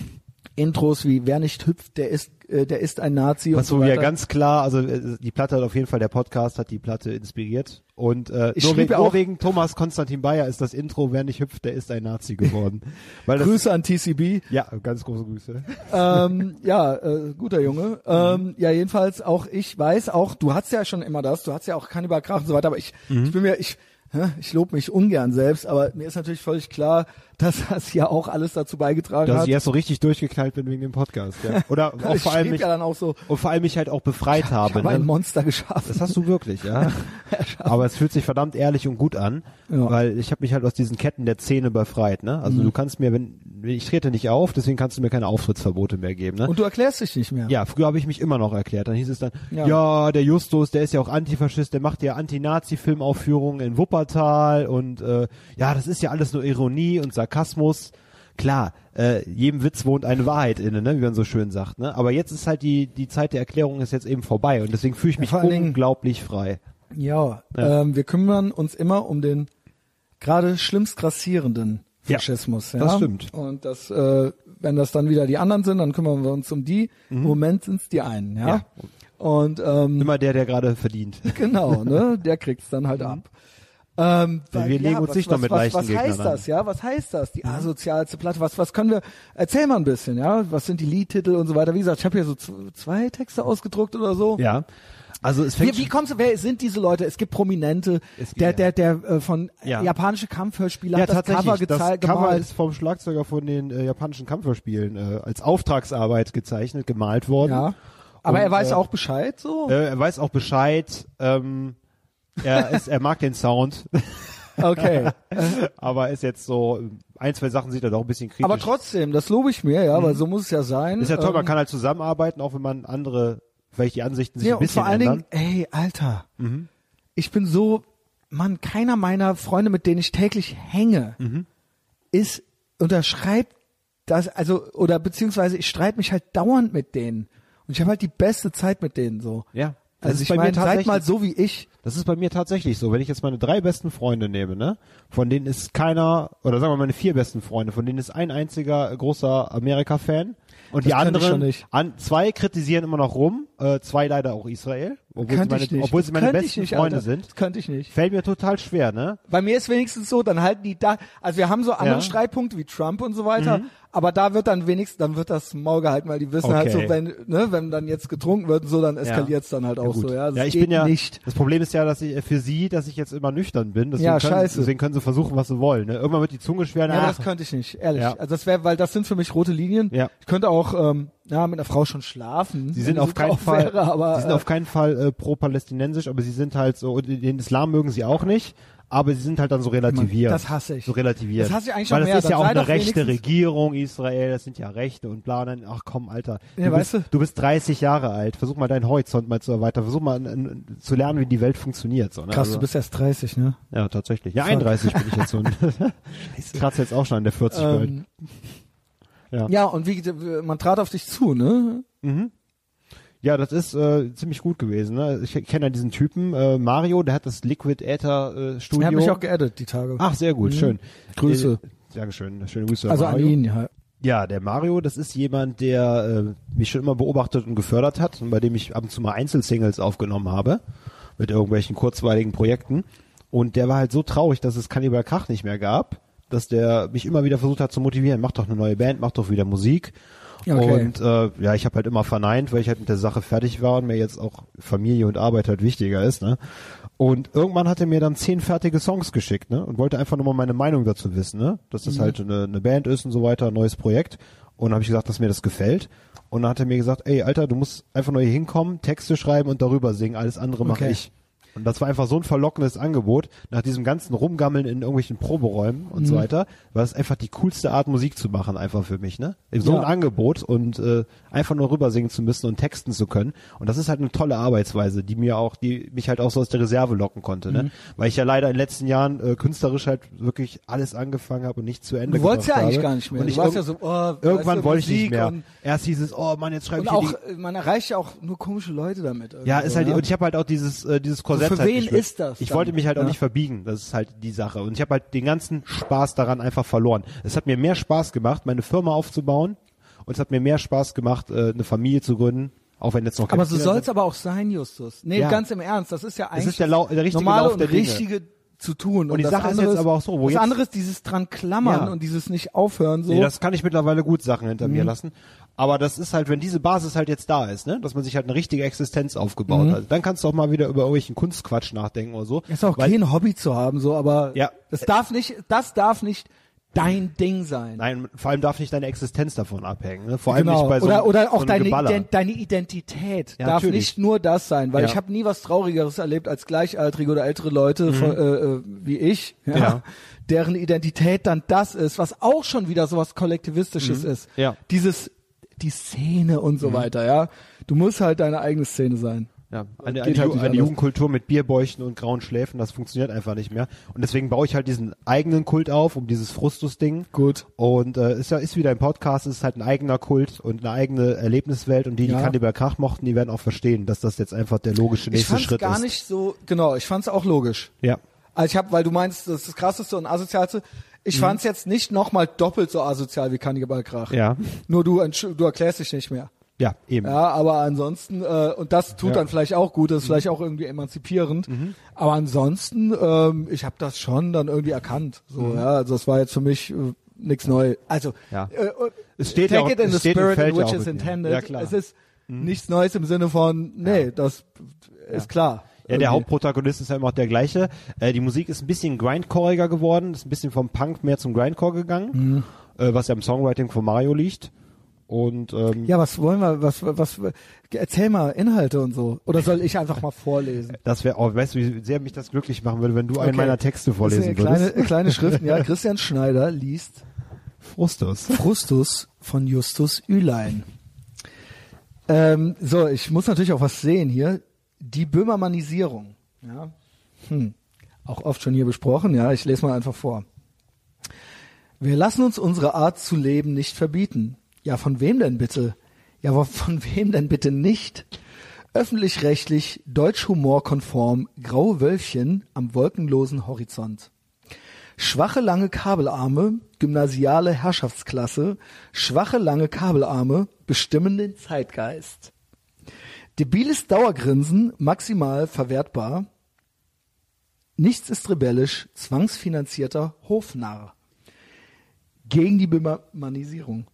Intros wie Wer nicht hüpft, der ist, äh, der ist ein Nazi Was und so so ja weiter. ganz klar, also äh, die Platte hat auf jeden Fall, der Podcast hat die Platte inspiriert. Und äh, Ich nur, schrieb nur auch- wegen Thomas Konstantin Bayer ist das Intro, wer nicht hüpft, der ist ein Nazi geworden. <laughs> Weil das, Grüße an TCB. Ja, ganz große Grüße. ähm, <laughs> ja, äh, guter Junge. Ähm, ja, jedenfalls auch ich weiß auch, du hast ja schon immer das, du hast ja auch Kannibal Krach und so weiter, aber ich, ich bin mir, ich, ich lobe mich ungern selbst, aber mir ist natürlich völlig klar, dass das ja auch alles dazu beigetragen Dass hat. ich erst so richtig durchgeknallt bin wegen dem Podcast. Ja. <laughs> Oder auch ich vor allem mich, ja dann auch so, und vor allem mich halt auch befreit ich habe. habe ein ne? Monster geschaffen. Das hast du wirklich, ja. <laughs> Aber es fühlt sich verdammt ehrlich und gut an, Ja. weil ich habe mich halt aus diesen Ketten der Zähne befreit. Ne? Also Mhm. du kannst mir, wenn ich trete nicht auf, deswegen kannst du mir keine Auftrittsverbote mehr geben. Ne? Und du erklärst dich nicht mehr. Ja, früher habe ich mich immer noch erklärt. Dann hieß es dann, Ja. ja. der Justus, der ist ja auch Antifaschist, der macht ja Anti-Nazi-Filmaufführungen in Wuppertal und äh, ja, das ist ja alles nur Ironie und Sarkasmus. Klar, äh, jedem Witz wohnt eine Wahrheit inne, ne, wie man so schön sagt. Ne? Aber jetzt ist halt die die Zeit der Erklärung ist jetzt eben vorbei und deswegen fühle ich mich vor allen Dingen- unglaublich frei. Ja, Ja. Ähm, wir kümmern uns immer um den gerade schlimmst grassierenden Ja, Faschismus. Ja, das stimmt. Und das, äh, wenn das dann wieder die anderen sind, dann kümmern wir uns um die. Im Moment sind es die einen. Ja. Mhm. Ja. Und ähm, Immer der, der gerade verdient. genau, ne, <laughs> der kriegt's dann halt ab. Ähm, Denn wir legen uns was, nicht was, noch mit was, leichten was heißt Gegnern an. das, ja? Was heißt das? Die asozialste Platte. Was, was können wir? Erzähl mal ein bisschen, ja? Was sind die Liedtitel und so weiter? Wie gesagt, ich habe hier so zwei Texte ausgedruckt oder so. Ja. Also es fängt Wie, wie kommst du, wer sind diese Leute? Es gibt Prominente, Es gibt- der, ja. der, der äh, von Ja. japanische Kampfhörspieler ja, hat das. Cover gezeigt, das Cover gemalt. ist vom Schlagzeuger von den äh, japanischen Kampfhörspielen äh, als Auftragsarbeit gezeichnet, gemalt worden. ja. Aber Und, er weiß äh, auch Bescheid, so? Äh, er weiß auch Bescheid. Ähm, er, ist, er mag den Sound, <laughs> Okay. aber ist jetzt so ein, zwei Sachen sieht er doch ein bisschen kritisch. Aber trotzdem, das lobe ich mir, ja, weil so muss es ja sein. ist ja toll, man Ähm, kann halt zusammenarbeiten, auch wenn man andere, vielleicht die Ansichten sich ja, ein und bisschen vor allen ändern. Dingen, ey, Alter, Mhm. ich bin so, Mann, keiner meiner Freunde, mit denen ich täglich hänge, Mhm. ist, unterschreibt das, also, oder beziehungsweise ich streite mich halt dauernd mit denen. Und ich habe halt die beste Zeit mit denen so. ja. Also ich meine, seid mal so wie ich. Das ist bei mir tatsächlich so. Wenn ich jetzt meine drei besten Freunde nehme, ne, von denen ist keiner, oder sagen wir meine vier besten Freunde, von denen ist ein einziger großer Amerika-Fan. Und Das die anderen, an, zwei kritisieren immer noch rum, äh, zwei leider auch Israel, obwohl sie meine, obwohl sie meine besten nicht, Freunde Alter. sind. Das könnte ich nicht. Fällt mir total schwer, ne? Bei mir ist wenigstens so, dann halten die da, also wir haben so andere Ja. Streitpunkte wie Trump und so weiter, aber da wird dann wenigstens, dann wird das Maul gehalten, weil die wissen halt Okay. so, wenn, ne, wenn dann jetzt getrunken wird und so, dann eskaliert's dann halt auch gut. so, ja. Das ja, ich bin ja, nicht. das Problem ist ja, dass ich, äh, für sie, dass ich jetzt immer nüchtern bin. Deswegen Ja, können, scheiße. Deswegen können sie versuchen, was sie wollen, ne? Irgendwann wird die Zunge schwer, Ja, ach, das könnte ich nicht, ehrlich. Ja. Also das wäre, weil das sind für mich rote Linien. Ja. Ich könnte auch, ähm, ja, mit einer Frau schon schlafen. Sie sind auf keinen Fall, wäre, aber, sie sind äh, auf keinen Fall äh, pro-palästinensisch, aber sie sind halt so, den Islam mögen sie auch nicht, aber sie sind halt dann so relativiert. Das hasse ich. So relativiert. Das hasse ich eigentlich Weil noch das mehr. ist ja auch eine rechte Regierung, Israel, das sind ja Rechte und bla, dann, ach komm, Alter. Ja, du, weißt bist, du? du bist 30 Jahre alt, versuch mal deinen Horizont mal zu erweitern, versuch mal n- n- zu lernen, wie die Welt funktioniert. So, ne? krass, also, du bist erst 30, ne? Ja, tatsächlich. Ja, 31 bin ich jetzt so. <laughs> Ich kratze jetzt auch schon an der 40 bald. Ähm, Ja. ja, und wie, man trat auf dich zu, ne? Ja, das ist äh, ziemlich gut gewesen. Ne? Ich kenne ja diesen Typen, äh, Mario, der hat das Liquid Aether äh, Studio. Er hat mich auch geaddet, die Tage. Ach, sehr gut, Mhm. schön. Grüße. Äh, Dankeschön, schöne Grüße. also an Mario. ihn, ja. Ja, der Mario, das ist jemand, der äh, mich schon immer beobachtet und gefördert hat und bei dem ich ab und zu mal Einzelsingles aufgenommen habe mit irgendwelchen kurzweiligen Projekten. Und der war halt so traurig, dass es Cannibal Krach nicht mehr gab, dass der mich immer wieder versucht hat zu motivieren. Mach doch eine neue Band, mach doch wieder Musik. Okay. Und äh, ja, ich habe halt immer verneint, weil ich halt mit der Sache fertig war und mir jetzt auch Familie und Arbeit halt wichtiger ist. Ne? Und irgendwann hat er mir dann zehn fertige Songs geschickt ne? und wollte einfach nur mal meine Meinung dazu wissen, ne? dass das halt eine, eine Band ist und so weiter, ein neues Projekt. Und dann habe ich gesagt, dass mir das gefällt. Und dann hat er mir gesagt, ey, Alter, du musst einfach nur hier hinkommen, Texte schreiben und darüber singen, alles andere mache Okay. ich. Und das war einfach so ein verlockendes Angebot, nach diesem ganzen Rumgammeln in irgendwelchen Proberäumen und Mhm. so weiter, war es einfach die coolste Art Musik zu machen, einfach für mich, ne? So Ja. ein Angebot und äh, einfach nur rübersingen zu müssen und texten zu können. Und das ist halt eine tolle Arbeitsweise, die mir auch, die mich halt auch so aus der Reserve locken konnte, Mhm. ne? Weil ich ja leider in den letzten Jahren äh, künstlerisch halt wirklich alles angefangen habe und nicht zu Ende Du wolltest ja eigentlich habe. gar nicht mehr. Und ich irg- ja so, oh, irgendwann wollte ich nicht mehr. Erst hieß es, oh Mann, jetzt schreibe ich auch, die man erreicht ja auch nur komische Leute damit. Ja, ist so, halt, ne? und ich habe halt auch dieses, äh, dieses Korsett. Für halt wen mit. ist das Ich dann? wollte mich halt auch Ja. nicht verbiegen. Das ist halt die Sache. Und ich habe halt den ganzen Spaß daran einfach verloren. Es hat mir mehr Spaß gemacht, meine Firma aufzubauen. Und es hat mir mehr Spaß gemacht, äh, eine Familie zu gründen. Auch wenn jetzt noch Aber so soll's sind. aber auch sein, Justus. Nee, Ja. ganz im Ernst, das ist ja eigentlich ist der Lau- der richtige normale Lauf der und Dinge. richtige zu tun. Und die das Sache ist jetzt aber auch so, wo das jetzt- andere ist dieses dran klammern Ja. und dieses nicht aufhören so. Nee, das kann ich mittlerweile gut Sachen hinter Mhm. mir lassen. Aber das ist halt, wenn diese Basis halt jetzt da ist, ne, dass man sich halt eine richtige Existenz aufgebaut hat, dann kannst du auch mal wieder über irgendwelchen Kunstquatsch nachdenken oder so. Mhm. ist auch Weil- kein Hobby zu haben, so, aber Ja. das darf nicht, das darf nicht dein Ding sein. Nein, vor allem darf nicht deine Existenz davon abhängen. Ne? Vor allem genau. nicht bei so, oder oder so auch einem deine. Ident deine Identität Ja, darf natürlich. nicht nur das sein, weil Ja. ich habe nie was Traurigeres erlebt als gleichaltrige oder ältere Leute von, äh, äh, wie ich, ja, Mhm. Deren Identität dann das ist, was auch schon wieder sowas kollektivistisches ist. Mhm. Ja. Dieses die Szene und so weiter, ja. Du musst halt deine eigene Szene sein. Ja, eine, eine, halt eine. Jugendkultur mit Bierbäuchen und grauen Schläfen, das funktioniert einfach nicht mehr. Und deswegen baue ich halt diesen eigenen Kult auf, um dieses Frustus-Ding. Gut. Und äh, ist ja ist wieder ein Podcast, ist halt ein eigener Kult und eine eigene Erlebniswelt. Und die, die Ja. Kannibal Krach mochten, die werden auch verstehen, dass das jetzt einfach der logische Ich nächste fand's Schritt gar ist. nicht so, genau, ich fand's auch logisch. Ja. Also ich habe, weil du meinst, das ist das krasseste und asozialste. Ich fand's jetzt nicht nochmal doppelt so asozial wie Kannibal Krach. Mhm. Ja. Nur du, du erklärst dich nicht mehr. Ja, eben. Ja, aber ansonsten, äh, und das tut Ja. dann vielleicht auch gut, das ist vielleicht auch irgendwie emanzipierend. Aber ansonsten, ähm, ich habe das schon dann irgendwie erkannt. So, ja, also das war jetzt für mich äh, nichts neu. Also Ja. äh, Es steht take ja auch- it in es the spirit in which it's intended. Ja, klar. Es ist nichts Neues im Sinne von, nee, das ist klar. Ja, der. Hauptprotagonist ist ja immer auch der gleiche. Äh, die Musik ist ein bisschen grindcoreiger geworden, ist ein bisschen vom Punk mehr zum Grindcore gegangen, Mhm. äh, was ja im Songwriting von Mario liegt. Und ähm, Ja, was wollen wir, was, was, erzähl mal Inhalte und so. Oder soll ich einfach mal vorlesen? das wäre auch, weißt du, wie sehr mich das glücklich machen würde, wenn du einen Okay. meiner Texte vorlesen sind kleine, würdest. kleine Schriften, ja. <laughs> Christian Schneider liest Frustus. Frustus von Justus Ülein. Ähm, so, ich muss natürlich auch was sehen hier. Die Böhmermannisierung. Ja. Hm. Auch oft schon hier besprochen, ja. Ich lese mal einfach vor. Wir lassen uns unsere Art zu leben nicht verbieten. Ja, von wem denn bitte? Ja, von wem denn bitte nicht? Öffentlich-rechtlich, deutsch-humorkonform, graue Wölfchen am wolkenlosen Horizont. Schwache lange Kabelarme, gymnasiale Herrschaftsklasse, schwache lange Kabelarme bestimmen den Zeitgeist. Debiles Dauergrinsen, maximal verwertbar. Nichts ist rebellisch, zwangsfinanzierter Hofnarr. Gegen die Böhmermannisierung.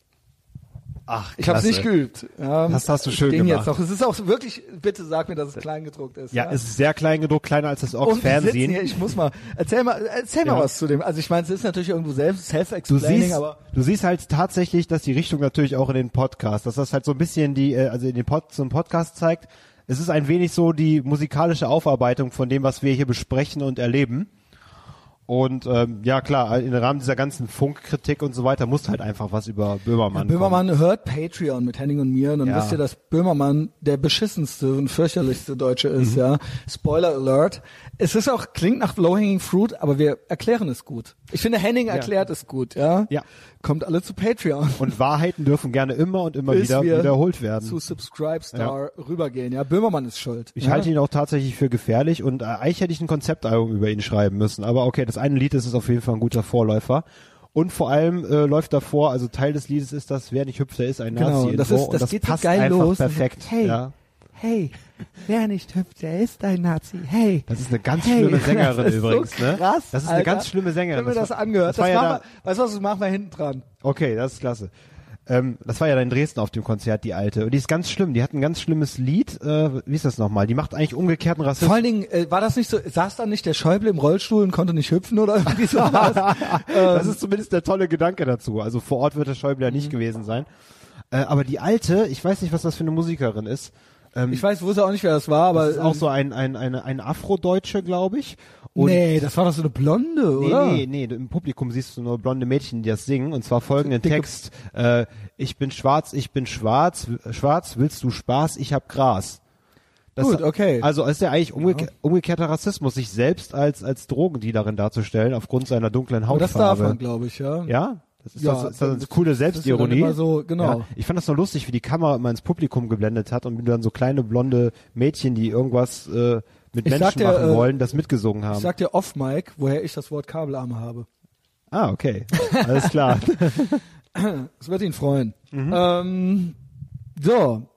Ach, Ich habe es nicht geübt. Ja, Das hast du es schön ging gemacht. Jetzt noch. Es ist auch wirklich, bitte sag mir, dass es klein gedruckt ist. Ja, es ist sehr klein gedruckt, kleiner als das Ox und wir sitzen Fernsehen. hier, ich muss mal, erzähl mal, erzähl mal Ja. was zu dem. Also ich meine, es ist natürlich irgendwo selbst Du self-explaining, siehst, aber du siehst halt tatsächlich, dass die Richtung natürlich auch in den Podcast, dass das halt so ein bisschen die, äh, also in den Pod, so einen Podcast zeigt. Es ist ein wenig so die musikalische Aufarbeitung von dem, was wir hier besprechen und erleben. Und ähm, ja klar, im Rahmen dieser ganzen Funkkritik und so weiter muss halt einfach was über Böhmermann. Böhmermann hört Patreon mit Henning und mir und dann Ja. wisst ihr, dass Böhmermann der beschissenste und fürchterlichste Deutsche ist, Mhm. ja. Spoiler Alert. Es ist auch, klingt nach Low-Hanging Fruit, aber wir erklären es gut. Ich finde, Henning erklärt es gut, ja. Ja. Kommt alle zu Patreon. Und Wahrheiten dürfen gerne immer und immer bis wieder wiederholt werden. Zu Subscribe Star rübergehen, ja. Böhmermann ist schuld. Ich ja? halte ihn auch tatsächlich für gefährlich und äh, eigentlich hätte ich ein Konzeptalbum über ihn schreiben müssen. Aber okay, das eine Lied ist es auf jeden Fall ein guter Vorläufer. Und vor allem äh, läuft davor, also Teil des Liedes ist das, wer nicht hüpft, der ist ein Genau, Nazi. das Info. ist, das, das geht passt so geil einfach los. perfekt. Hey, Ja. hey, wer nicht hüpft, der ist ein Nazi. Hey. Das ist eine ganz Hey, schlimme Sängerin <laughs> das ist übrigens, so ne? krass, Das ist eine Alter. ganz schlimme Sängerin. Ich hab mir das war- angehört. Das, war ja machen da, wir, weißt du was, das machen wir hinten dran. okay, das ist klasse. Ähm, das war ja in Dresden auf dem Konzert, die alte. Und die ist ganz schlimm. Die hat ein ganz schlimmes Lied. Äh, wie ist das nochmal? Die macht eigentlich umgekehrten Rassismus. Vor allen Dingen, äh, war das nicht so, saß da nicht der Schäuble im Rollstuhl und konnte nicht hüpfen oder irgendwie <laughs> sowas? das ist zumindest der tolle Gedanke dazu. Also vor Ort wird der Schäuble ja Mhm. nicht gewesen sein. Äh, aber die alte, ich weiß nicht, was das für eine Musikerin ist. Ähm, Ich weiß, wusste auch nicht, wer das war, aber das ist auch so ein, ein, eine, ein Afrodeutsche, glaube ich. Und nee, das war doch so eine Blonde, Nee, oder? nee, nee, im Publikum siehst du nur blonde Mädchen, die das singen, und zwar folgenden Dicke- Text, äh, ich bin schwarz, ich bin schwarz, schwarz, willst du Spaß, ich hab Gras. Das, Gut, okay. Also ist ja eigentlich umgeke umgekehrter Rassismus, sich selbst als, als Drogendealerin darzustellen, aufgrund seiner dunklen Aber das darf Hautfarbe. man, glaube ich, ja. Ja? Das ist, Ja, das, das eine das- coole ist ja dann Selbstironie. so, genau. Ja, ich fand das noch lustig, wie die Kamera immer ins Publikum geblendet hat und wie dann so kleine blonde Mädchen, die irgendwas äh, mit Ich Menschen dir, machen äh, wollen, das mitgesungen haben. Ich sag dir off-Mic, woher ich das Wort Kabelarme habe. ah, okay. Alles klar. <laughs> Das wird ihn freuen. Mhm. Ähm, so,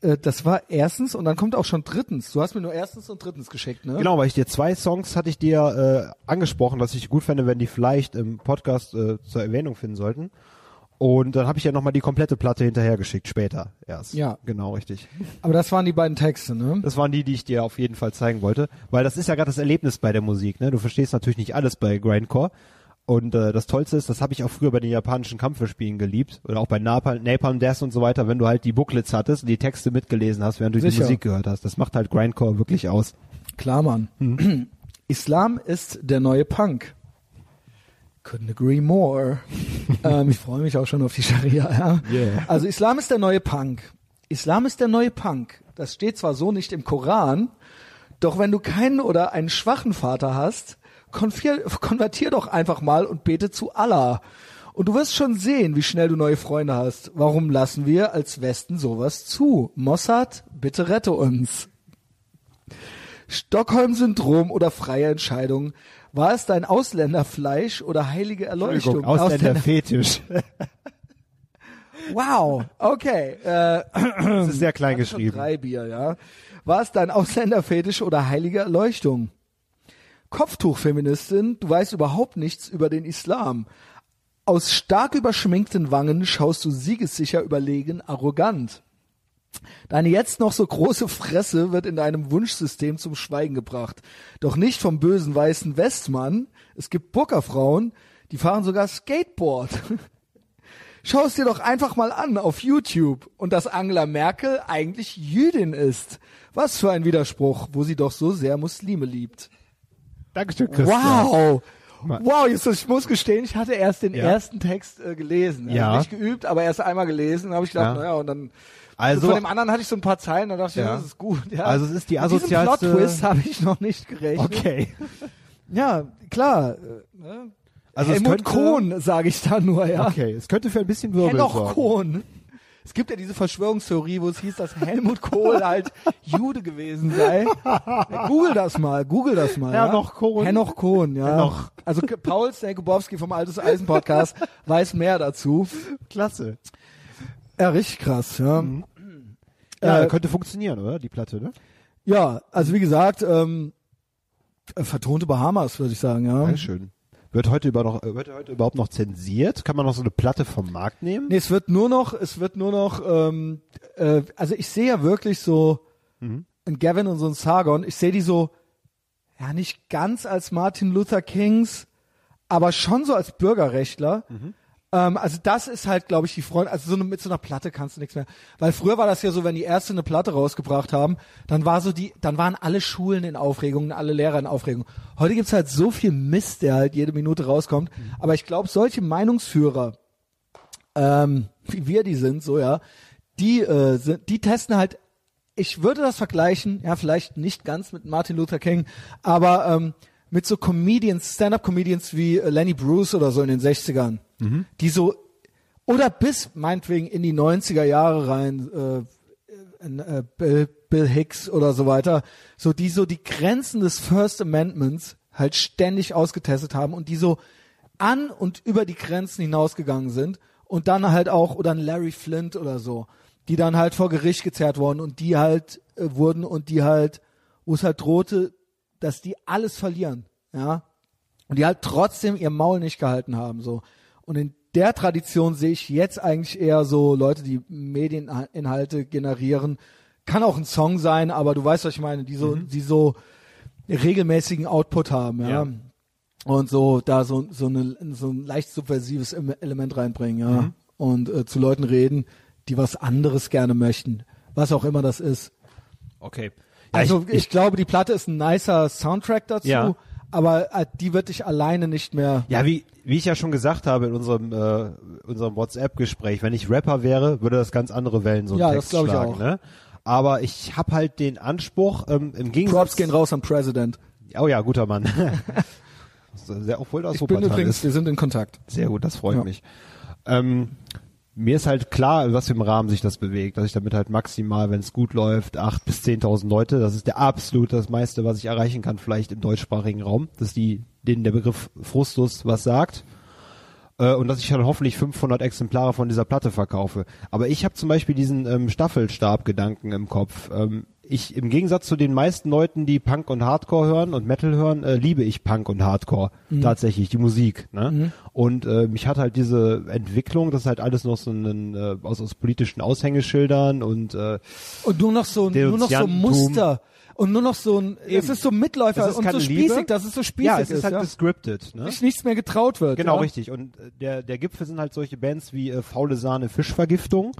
das war erstens und dann kommt auch schon drittens. Du hast mir nur erstens und drittens geschickt, ne? Genau, weil ich dir zwei Songs hatte ich dir äh, angesprochen, dass ich gut fände, wenn die vielleicht im Podcast äh, zur Erwähnung finden sollten. Und dann habe ich ja nochmal die komplette Platte hinterhergeschickt, später erst. Ja. Genau, richtig. Aber das waren die beiden Texte, ne? Das waren die, die ich dir auf jeden Fall zeigen wollte, weil das ist ja gerade das Erlebnis bei der Musik. Ne? Du verstehst natürlich nicht alles bei Grindcore. Und äh, das Tollste ist, das habe ich auch früher bei den japanischen Kampfspielen geliebt oder auch bei Napalm, Napalm Death und so weiter, wenn du halt die Booklets hattest und die Texte mitgelesen hast, während du die Sicher. Musik gehört hast. Das macht halt Grindcore wirklich aus. Klar, Mann. Hm. <clears throat> Islam ist der neue Punk. Couldn't agree more. <laughs> ähm, ich freue mich auch schon auf die Scharia. Ja. Yeah. Also Islam ist der neue Punk. Islam ist der neue Punk. Das steht zwar so nicht im Koran, doch wenn du keinen oder einen schwachen Vater hast, konfier- konvertier doch einfach mal und bete zu Allah. Und du wirst schon sehen, wie schnell du neue Freunde hast. Warum lassen wir als Westen sowas zu? Mossad, bitte rette uns. Stockholm-Syndrom oder freie Entscheidung. War es dein Ausländerfleisch oder heilige Erleuchtung? Ausländerfetisch. <laughs> Wow, okay. Äh, Das ist sehr <clears throat> klein geschrieben. Drei Bier, ja. War es dein Ausländerfetisch oder heilige Erleuchtung? Kopftuchfeministin, du weißt überhaupt nichts über den Islam. Aus stark überschminkten Wangen schaust du siegessicher überlegen, arrogant. Deine jetzt noch so große Fresse wird in deinem Wunschsystem zum Schweigen gebracht. Doch nicht vom bösen weißen Westmann. Es gibt Burkerfrauen, die fahren sogar Skateboard. <laughs> Schau es dir doch einfach mal an auf YouTube und dass Angela Merkel eigentlich Jüdin ist. Was für ein Widerspruch, wo sie doch so sehr Muslime liebt. Dankeschön, Christian. Wow! Wow, jetzt, ich muss gestehen, ich hatte erst den Ja. ersten Text äh, gelesen. Also Ja. Nicht geübt, aber erst einmal gelesen. habe ich gedacht, Ja. naja, und dann Also- so von dem anderen hatte ich so ein paar Zeilen, da dachte ich, Ja. das ist gut. Ja. Also es ist die Mit asozialste- Plot-Twist habe ich noch nicht gerechnet. Okay. <laughs> Ja, klar. äh, Ne? Also es Helmut könnte- Kohn, sage ich da nur, ja. Okay, es könnte für ein bisschen Wirbel Henoch sorgen. Kohn. Es gibt ja diese Verschwörungstheorie, wo es hieß, dass Helmut Kohl halt Jude gewesen sei. Google das mal, Google das mal. Henoch ja? Kohn. Henoch Kohn, ja. Henoch. Also Paul Snakobowski vom Altes Eisen Podcast <laughs> weiß mehr dazu. Klasse. Ja, richtig krass, ja. Ja, Äh, könnte funktionieren, oder? Die Platte, ne? Ja, also wie gesagt, ähm, äh, vertonte Bahamas, würde ich sagen, ja. Dankeschön. Wird heute, über noch, äh, wird heute überhaupt noch zensiert? Kann man noch so eine Platte vom Markt nehmen? Nee, es wird nur noch, es wird nur noch, ähm, äh, also ich sehe ja wirklich so Mhm. ein Gavin und so ein Sargon, ich sehe die so, ja nicht ganz als Martin Luther Kings, aber schon so als Bürgerrechtler. Mhm. Ähm, also das ist halt, glaube ich, die Freunde, also so eine, mit so einer Platte kannst du nichts mehr. Weil früher war das ja so, wenn die Ärzte eine Platte rausgebracht haben, dann war so die, dann waren alle Schulen in Aufregung, alle Lehrer in Aufregung. Heute gibt's halt so viel Mist, der halt jede Minute rauskommt. Mhm. Aber ich glaube, solche Meinungsführer, ähm, wie wir die sind, so ja, die, äh, sind, die testen halt, ich würde das vergleichen, ja, vielleicht nicht ganz mit Martin Luther King, aber ähm, mit so Comedians, Stand-up-Comedians wie äh, Lenny Bruce oder so in den 60ern, die so, oder bis meinetwegen in die 90er Jahre rein, äh, äh, Bill, Bill Hicks oder so weiter, so die so die Grenzen des First Amendments halt ständig ausgetestet haben und die so an und über die Grenzen hinausgegangen sind und dann halt auch oder ein Larry Flint oder so, die dann halt vor Gericht gezerrt wurden und die halt äh, wurden und die halt, wo es halt drohte, dass die alles verlieren, ja, und die halt trotzdem ihr Maul nicht gehalten haben, so. Und in der Tradition sehe ich jetzt eigentlich eher so Leute, die Medieninhalte generieren. Kann auch ein Song sein, aber du weißt, was ich meine, die so, die so regelmäßigen Output haben, ja. Ja. Und so da so, so, eine, so ein leicht subversives Em- Element reinbringen, ja. Und äh, zu Leuten reden, die was anderes gerne möchten. Was auch immer das ist. Okay. Also ich, glaube, die Platte ist ein nicer Soundtrack dazu, Ja. aber äh, die wird dich alleine nicht mehr. Ja, wie, wie ich ja schon gesagt habe in unserem, äh, unserem WhatsApp-Gespräch, wenn ich Rapper wäre, würde das ganz andere Wellen so Ja, das Text ich schlagen. auch. Ne? Aber ich habe halt den Anspruch, ähm, im Gegensatz... Props gehen raus am President. Oh ja, guter Mann. <laughs> Sehr, obwohl das Ich bin übrigens, ist. wir sind in Kontakt. Sehr gut, das freut Ja. mich. Ähm, mir ist halt klar, in was für einem Rahmen sich das bewegt, dass ich damit halt maximal, wenn es gut läuft, acht bis zehntausend Leute, das ist der absolut das meiste, was ich erreichen kann, vielleicht im deutschsprachigen Raum, dass die, denen der Begriff Frustus was sagt. Äh, und dass ich dann hoffentlich 500 Exemplare von dieser Platte verkaufe. Aber ich habe zum Beispiel diesen ähm, Staffelstab-Gedanken im Kopf. Ähm, ich, im Gegensatz zu den meisten Leuten, die Punk und Hardcore hören und Metal hören, äh, liebe ich Punk und Hardcore tatsächlich, die Musik. Ne? Und äh, mich hat halt diese Entwicklung, das ist halt alles noch so ein, äh, aus, aus politischen Aushängeschildern und äh, Und nur noch so, nur noch so. Muster. Und nur noch so ein, es Eben. ist so Mitläufer Das ist und so spießig, Liebe. dass es so spießig ja, es ist ist, halt ja. gescriptet. Ne? Sich nichts mehr getraut wird. Genau, ja. richtig. Und äh, der, der Gipfel sind halt solche Bands wie äh, Faule Sahne Fischvergiftung,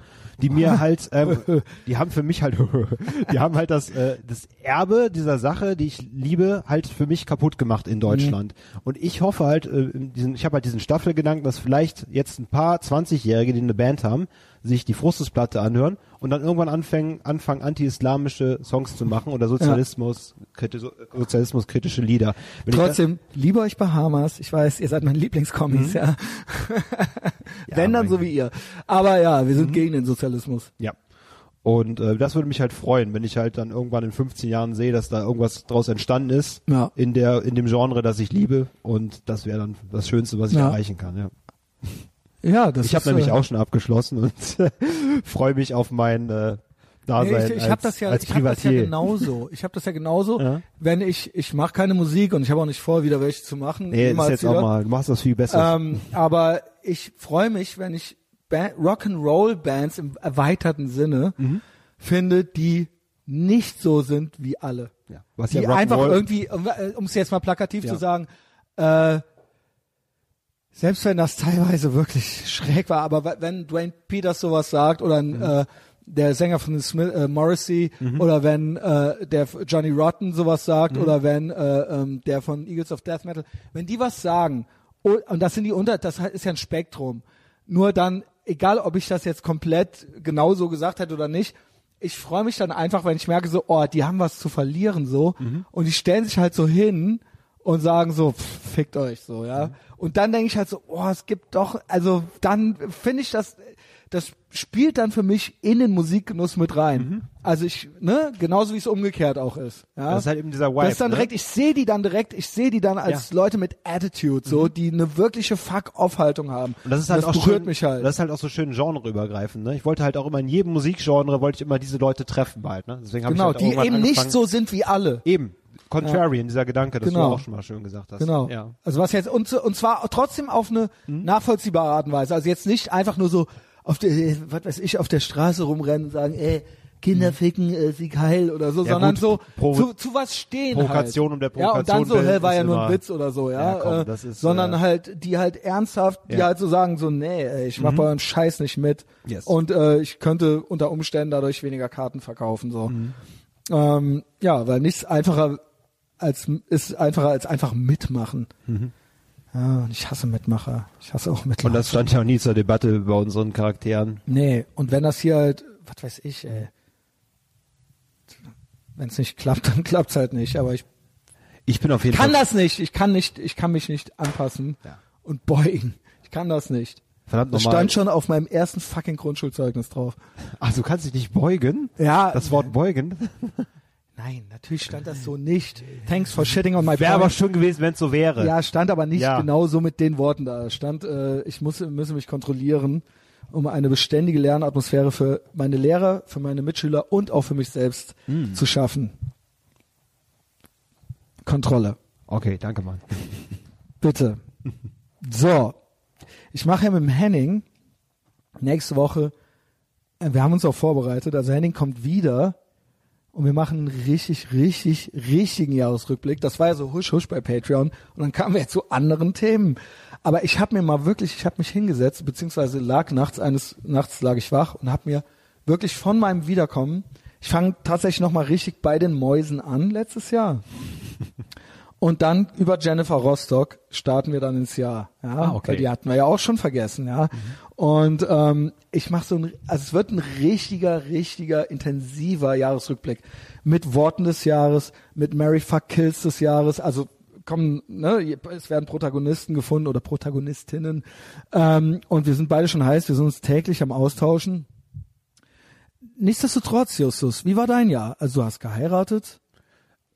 die mir <laughs> halt, ähm, die haben für mich halt, <laughs> die haben halt das, äh, das Erbe dieser Sache, die ich liebe, halt für mich kaputt gemacht in Deutschland. Und ich hoffe halt, äh, diesen, ich habe halt diesen Staffelgedanken, dass vielleicht jetzt ein paar 20-Jährige, die eine Band haben, sich die Frustusplatte anhören und dann irgendwann anfangen, anfangen anti-islamische Songs zu machen oder Sozialismus, kriti Sozialismus kritische Lieder. Wenn Trotzdem, liebe euch Bahamas. Ich weiß, ihr seid meine Lieblingskommis, ja. Wenn dann mein so wie ihr. Aber ja, wir sind gegen den Sozialismus. Ja. Und äh, das würde mich halt freuen, wenn ich halt dann irgendwann in 15 Jahren sehe, dass da irgendwas draus entstanden ist Ja. in der in dem Genre, das ich liebe und das wäre dann das Schönste, was ich Ja. erreichen kann. Ja. Ja, das Ich habe nämlich äh, auch schon abgeschlossen und <laughs> freue mich auf mein äh, Dasein Nee, ich ich habe das ja, als ich hab das ja genauso. Ich habe das ja genauso, Ja. wenn ich ich mache keine Musik und ich habe auch nicht vor, wieder welche zu machen. Nee, ist jetzt wieder. auch mal, du machst das viel besser. Ähm, aber ich freue mich, wenn ich ba Rock'n'Roll Bands im erweiterten Sinne Mhm. finde, die nicht so sind wie alle. ja. Was die ja einfach irgendwie, um es jetzt mal plakativ Ja. zu sagen, äh, selbst wenn das teilweise wirklich schräg war, aber wenn Dwayne Peters sowas sagt oder ein, Mhm. äh, der Sänger von Smith, äh, Morrissey oder wenn äh, der Johnny Rotten sowas sagt Mhm. oder wenn äh, ähm, der von Eagles of Death Metal, wenn die was sagen und, und das sind die unter, das ist ja ein Spektrum. Nur dann, egal ob ich das jetzt komplett genauso gesagt hätte oder nicht, ich freue mich dann einfach, wenn ich merke so, oh, die haben was zu verlieren so Mhm. und die stellen sich halt so hin und sagen so, pff, fickt euch so, ja. Mhm. Und dann denke ich halt so, oh, es gibt doch, also dann finde ich das, das spielt dann für mich in den Musikgenuss mit rein. Also ich, ne, genauso wie es umgekehrt auch ist. Ja? Mhm. Das ist halt eben dieser Vibe, Das ist dann ne? direkt, ich sehe die dann direkt, ich sehe die dann als Leute mit Attitude, so, die eine wirkliche Fuck-Off-Haltung haben. Mhm. Und das ist halt auch berührt schön, mich halt. Das ist halt auch so schön genreübergreifend. Ne? Ich wollte halt auch immer in jedem Musikgenre wollte ich immer diese Leute treffen bald. Ne? Deswegen habe genau, ich halt die eben nicht so sind wie alle. eben Contrarian, dieser Gedanke, das Genau. du auch schon mal schön gesagt hast. Genau. Ja. Also was jetzt und, und zwar trotzdem auf eine Mhm. nachvollziehbare Art und Weise. Also jetzt nicht einfach nur so auf der, was weiß ich, auf der Straße rumrennen und sagen, ey, Kinder ficken, äh, sie geil oder so, Mhm. Ja, sondern gut, so zu, zu was stehen Provokation halt. um der Ja, und dann so, Provokation hä, war ja nur ein Witz oder so, ja. Ja, komm, äh, das ist, sondern äh, halt, die halt ernsthaft, die Ja. halt so sagen, so, nee, ey, ich mach bei eurem Scheiß nicht mit. Yes. Und äh, ich könnte unter Umständen dadurch weniger Karten verkaufen. so. Mhm. Ähm, ja, weil nichts einfacher als ist einfacher als einfach mitmachen. Ja, und ich hasse Mitmacher. Ich hasse auch Mitmacher. Und das stand ja auch nie zur Debatte bei unseren Charakteren. nee, und wenn das hier halt, was weiß ich, ey. Wenn es nicht klappt, <laughs> dann klappt's halt nicht. Aber ich Ich bin auf jeden kann Fall das nicht. Ich kann nicht, ich kann mich nicht anpassen Ja. und beugen. Ich kann das nicht. verdammt Das stand schon auf meinem ersten fucking Grundschulzeugnis drauf. Ach, du kannst dich nicht beugen? Ja. Das Wort beugen? Nein, natürlich stand das so nicht. Thanks for shitting on my Wäre aber schön gewesen, wenn es so wäre. Ja, stand aber nicht Ja. genau so mit den Worten da. Stand, äh, ich muss, müsse mich kontrollieren, um eine beständige Lernatmosphäre für meine Lehrer, für meine Mitschüler und auch für mich selbst Hm. zu schaffen. Kontrolle. Okay, danke, Mann. <laughs> Bitte. So. Ich mache ja mit dem Henning nächste Woche, äh, wir haben uns auch vorbereitet, also Henning kommt wieder und wir machen einen richtig, richtig, richtigen Jahresrückblick. Das war ja so husch husch bei Patreon und dann kamen wir zu anderen Themen. Aber ich habe mir mal wirklich, ich habe mich hingesetzt, beziehungsweise lag nachts eines, nachts lag ich wach und habe mir wirklich von meinem Wiederkommen Ich fange tatsächlich nochmal richtig bei den Mäusen an letztes Jahr. Und dann über Jennifer Rostock starten wir dann ins Jahr. Ja, Ah, okay. Weil die hatten wir ja auch schon vergessen, ja. Und ähm, ich mache so ein, also es wird ein richtiger, richtiger, intensiver Jahresrückblick mit Worten des Jahres, mit Mary Fuck Kills des Jahres. Also kommen, ne, es werden Protagonisten gefunden oder Protagonistinnen. Ähm, und wir sind beide schon heiß, wir sind uns täglich am Austauschen. Nichtsdestotrotz, Justus, wie war dein Jahr? Also du hast geheiratet,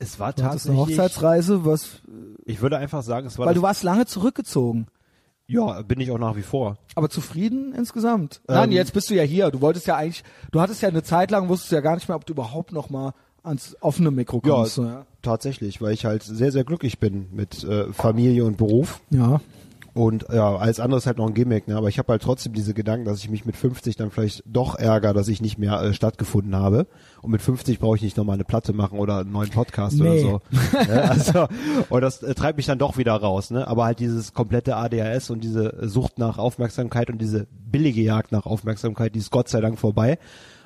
Es war du hattest eine tatsächlich, Hochzeitsreise, was, ich würde einfach sagen, es war weil du warst lange zurückgezogen. ja, bin ich auch nach wie vor. Aber zufrieden insgesamt? Nein, Ähm, jetzt bist du ja hier. Du wolltest ja eigentlich, du hattest ja eine Zeit lang, wusstest ja gar nicht mehr, ob du überhaupt noch mal ans offene Mikro Ja, kommst. so, ja. tatsächlich, weil ich halt sehr, sehr glücklich bin mit äh, Familie und Beruf. ja. Und ja, alles andere ist halt noch ein Gimmick, ne? aber ich habe halt trotzdem diese Gedanken, dass ich mich mit 50 dann vielleicht doch ärgere, dass ich nicht mehr äh, stattgefunden habe. Und mit 50 brauche ich nicht nochmal eine Platte machen oder einen neuen Podcast Nee. oder so. <laughs> ne? Also, und das äh, treibt mich dann doch wieder raus. Ne? Aber halt dieses komplette ADHS und diese Sucht nach Aufmerksamkeit und diese billige Jagd nach Aufmerksamkeit, die ist Gott sei Dank vorbei.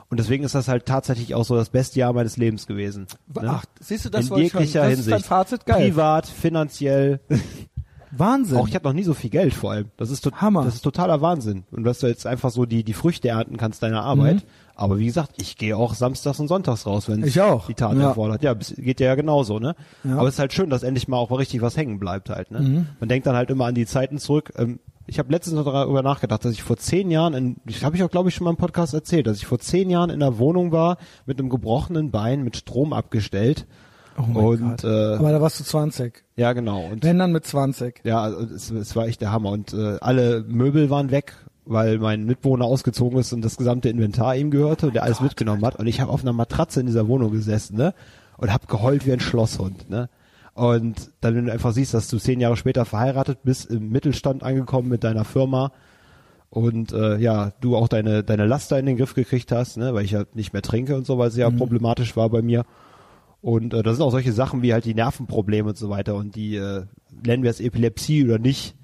Und deswegen ist das halt tatsächlich auch so das beste Jahr meines Lebens gewesen. Ne? Ach, siehst du, das In jeglicher das Hinsicht. Fazit, geil. Privat, finanziell, Wahnsinn. auch ich habe noch nie so viel Geld vor allem. Das ist to Hammer. Das ist totaler Wahnsinn. Und dass du jetzt einfach so die die Früchte ernten kannst deiner Arbeit. Aber wie gesagt, ich gehe auch samstags und sonntags raus, wenn Ich auch. die Tat Ja. erfordert. Ja, geht ja genauso, ne? Ja. Mhm. Aber es ist halt schön, dass endlich mal auch richtig was hängen bleibt halt, ne? Man denkt dann halt immer an die Zeiten zurück. Ähm, ich habe letztens noch darüber nachgedacht, dass ich vor zehn Jahren, in, ich habe ich auch glaube ich schon mal im Podcast erzählt, dass ich vor zehn Jahren in einer Wohnung war mit einem gebrochenen Bein mit Strom abgestellt. Oh mein und Gott. äh, Aber da warst du 20. ja genau. Und Wenn dann mit 20. ja, also es, es war echt der Hammer und äh, alle Möbel waren weg, weil mein Mitbewohner ausgezogen ist und das gesamte Inventar ihm gehörte und der alles mitgenommen hat und ich habe auf einer Matratze in dieser Wohnung gesessen, ne? Und habe geheult wie ein Schlosshund, ne? Und dann wenn du einfach siehst, dass du zehn Jahre später verheiratet bist, im Mittelstand angekommen mit deiner Firma und äh, ja, du auch deine deine Laster in den Griff gekriegt hast, ne, weil ich ja nicht mehr trinke und so, weil es ja problematisch war bei mir. Und äh, das sind auch solche Sachen wie halt die Nervenprobleme und so weiter und die äh, nennen wir es Epilepsie oder nicht.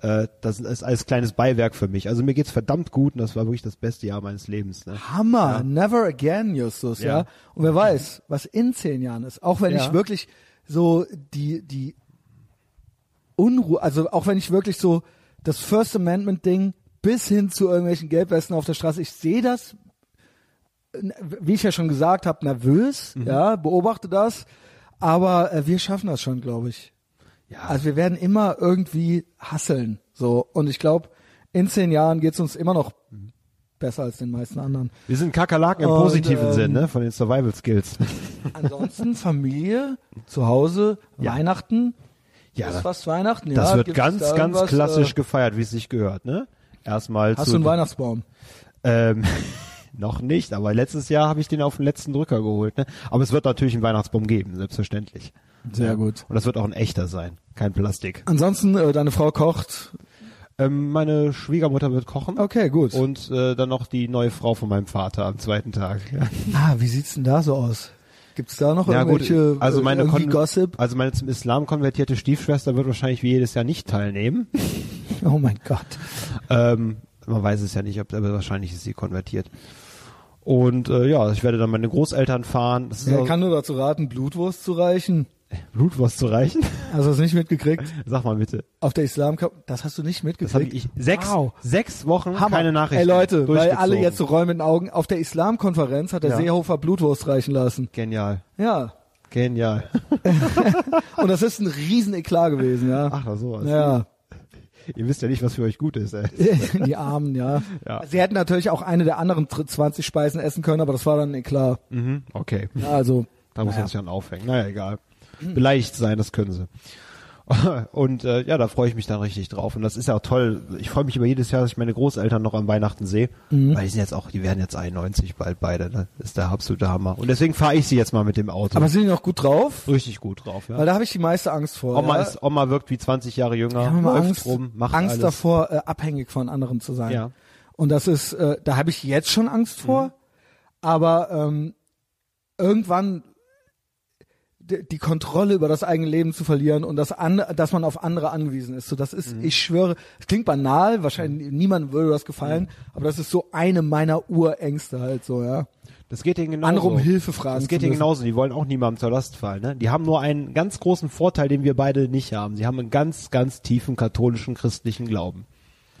Äh, das ist alles kleines Beiwerk für mich. Also mir geht's verdammt gut und das war wirklich das beste Jahr meines Lebens. Ne? Hammer, never again, Justus, ja. Ja. Und wer weiß, was in zehn Jahren ist. Auch wenn Ja. ich wirklich so die, die Unruhe, also auch wenn ich wirklich so das First Amendment Ding bis hin zu irgendwelchen Gelbwesten auf der Straße, ich sehe das, wie ich ja schon gesagt habe, nervös, Mhm. ja, beobachte das, aber äh, wir schaffen das schon, glaube ich. Ja. Also wir werden immer irgendwie hasseln, so. Und ich glaube, in zehn Jahren geht's uns immer noch besser als den meisten anderen. Wir sind Kakerlaken im positiven ähm, Sinn, ne? Von den Survival Skills. <laughs> Ansonsten Familie, zu Hause, Ja. Weihnachten. Ja, ist fast Weihnachten. Das ja, wird ganz, da ganz irgendwas, klassisch Äh, gefeiert, wie es sich gehört, ne? Erstmal hast du einen Weihnachtsbaum? Ähm, <laughs> noch nicht, aber letztes Jahr habe ich den auf den letzten Drücker geholt. Ne? Aber es wird natürlich einen Weihnachtsbaum geben, selbstverständlich. Sehr gut. Und das wird auch ein echter sein, kein Plastik. Ansonsten, äh, deine Frau kocht. Ähm, meine Schwiegermutter wird kochen. Okay, gut. Und äh, dann noch die neue Frau von meinem Vater am zweiten Tag. Ja, ah, wie sieht's denn da so aus? Gibt's da noch ja gut, irgendwelche also meine äh, irgendwie Kon Gossip? also meine zum Islam konvertierte Stiefschwester wird wahrscheinlich wie jedes Jahr nicht teilnehmen. <laughs> Oh mein Gott. Ähm, man weiß es ja nicht, ob, aber wahrscheinlich ist sie konvertiert. Und äh, ja, ich werde dann meine Großeltern fahren. Das Er auch kann nur dazu raten, Blutwurst zu reichen. Blutwurst zu reichen. Hast du das nicht mitgekriegt? <laughs> Sag mal bitte. Auf der Islam das hast du nicht Das habe mitgekriegt. ich sechs, Wow. sechs Wochen Hammer. keine Nachrichten. Ey Leute, weil alle jetzt so räumen in den Augen. Auf der Islamkonferenz hat der Ja. Seehofer Blutwurst reichen lassen. Genial. Ja. Genial. <laughs> Und das ist ein riesen Eklat gewesen, ja. Ach, na sowas. Ja. Ihr wisst ja nicht, was für euch gut ist, ey. <laughs> Die Armen, ja. Ja. Sie hätten natürlich auch eine der anderen tr- 20 Speisen essen können, aber das war dann eklar. Mhm, okay. Ja, also, Da muss Naja. man sich dann aufhängen. Naja, egal. Beleidigt sein, das können sie. <laughs> Und äh, ja, da freue ich mich dann richtig drauf. Und das ist ja auch toll. Ich freue mich über jedes Jahr, dass ich meine Großeltern noch an Weihnachten sehe. Mhm. Weil die sind jetzt auch, die werden jetzt 91 bald beide. Ne? Das ist der absolute Hammer. Und deswegen fahre ich sie jetzt mal mit dem Auto. aber sind die noch gut drauf? richtig gut drauf. Ja. Weil da habe ich die meiste Angst vor. Oma, ja. ist, Oma wirkt wie 20 Jahre jünger, Ich habe immer läuft Angst, rum, macht Angst alles. davor, äh, abhängig von anderen zu sein. Ja. Und das ist, äh, da habe ich jetzt schon Angst vor, Mhm. aber ähm, irgendwann die, Kontrolle über das eigene Leben zu verlieren und das an, dass man auf andere angewiesen ist. So, das ist, ich schwöre, es klingt banal, wahrscheinlich niemandem würde das gefallen, aber das ist so eine meiner Urängste halt so, ja. Das geht denen genauso. Andere um Hilfe fragen Das geht denen genauso. Die wollen auch niemandem zur Last fallen. Ne? Die haben nur einen ganz großen Vorteil, den wir beide nicht haben. Sie haben einen ganz, ganz tiefen katholischen christlichen Glauben.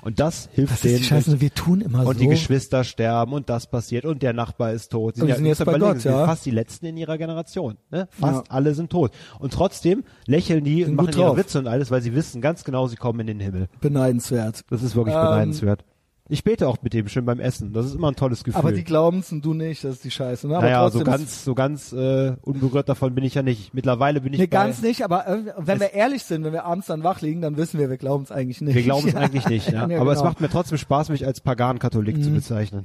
Und das hilft Das denen. ist die Scheiße, wir tun immer und so. die Geschwister sterben und das passiert und der Nachbar ist tot. Und die sind ihr jetzt bei überlegen, Gott, sie sind ja. fast die letzten in ihrer Generation. Ne? Fast Ja. alle sind tot. Und trotzdem lächeln die und Sind machen gut ihre. Witze und alles, weil sie wissen ganz genau, sie kommen in den Himmel. beneidenswert. Das ist wirklich Ähm, beneidenswert. Ich bete auch mit dem schön beim Essen. Das ist immer ein tolles Gefühl. Aber die glauben's und du nicht, das ist die Scheiße. Ne? Aber naja, so ganz, so ganz äh, unberührt davon bin ich ja nicht. Mittlerweile bin ich Nee, ganz nicht, aber äh, wenn wir ehrlich sind, wenn wir abends dann wach liegen, dann wissen wir, wir glauben es eigentlich nicht. Wir glauben es <laughs> Ja. eigentlich nicht, ja. <laughs> Ja, Aber es genau. macht mir trotzdem Spaß, mich als Pagan-Katholik zu bezeichnen.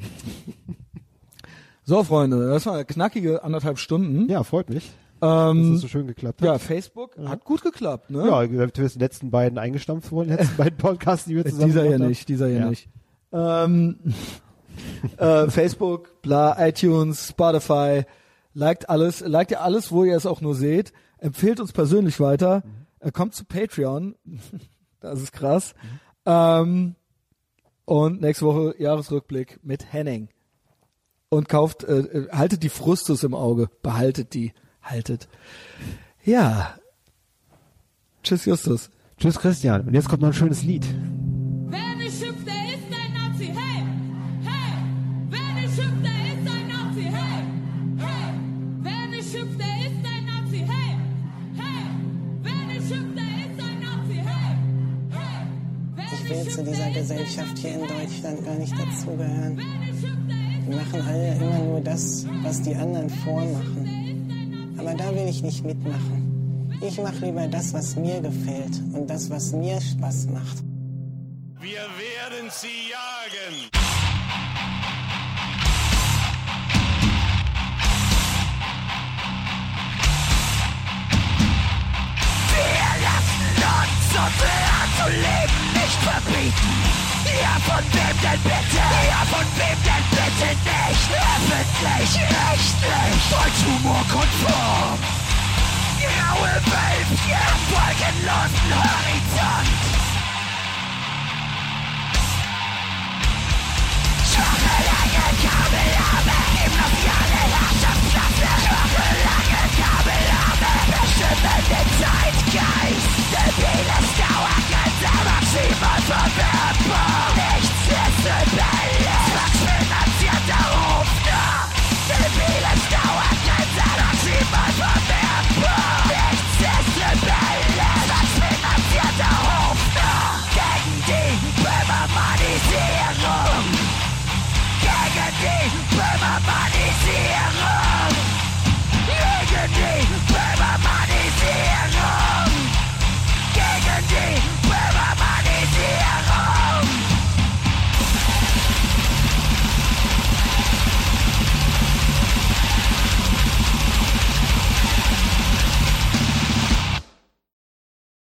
So, Freunde, das war eine knackige anderthalb Stunden. Ja, freut mich, dass ähm, es so schön geklappt ja hat. Facebook hat gut geklappt, ne? Ja, du bist die letzten beiden eingestampft worden, die letzten beiden Podcasts, die wir zusammen dieser hier gemacht haben. nicht, dieser hier Ja. nicht. Ähm, <laughs> äh, Facebook, bla, iTunes, Spotify, liked alles, liked ihr alles, wo ihr es auch nur seht, empfehlt uns persönlich weiter, äh, kommt zu Patreon, <laughs> das ist krass, ähm, und nächste Woche Jahresrückblick mit Henning. Und kauft, äh, äh, haltet die Frustus im Auge, behaltet die, haltet. Ja. Tschüss Justus. Tschüss Christian. Und jetzt kommt noch ein schönes Lied. Will zu dieser Gesellschaft hier in Deutschland gar nicht dazugehören. Wir machen alle immer nur das, was die anderen vormachen. Aber da will ich nicht mitmachen. Ich mache lieber das, was mir gefällt und das, was mir Spaß macht. Wir werden sie jagen. So viel zu leben, nicht verbieten. Ja, von wem denn bitte? Ja, von wem denn bitte nicht? Öffentlich, rechtlich, Volkshumor konform. Graue Wölfchen am wolkenlosen Horizont. Jahrelange Kabelarme, hypnotiale Herrschaftsklasse. Jahrelange Kabelarme, bestimmende Zeitgeist. Nichts ist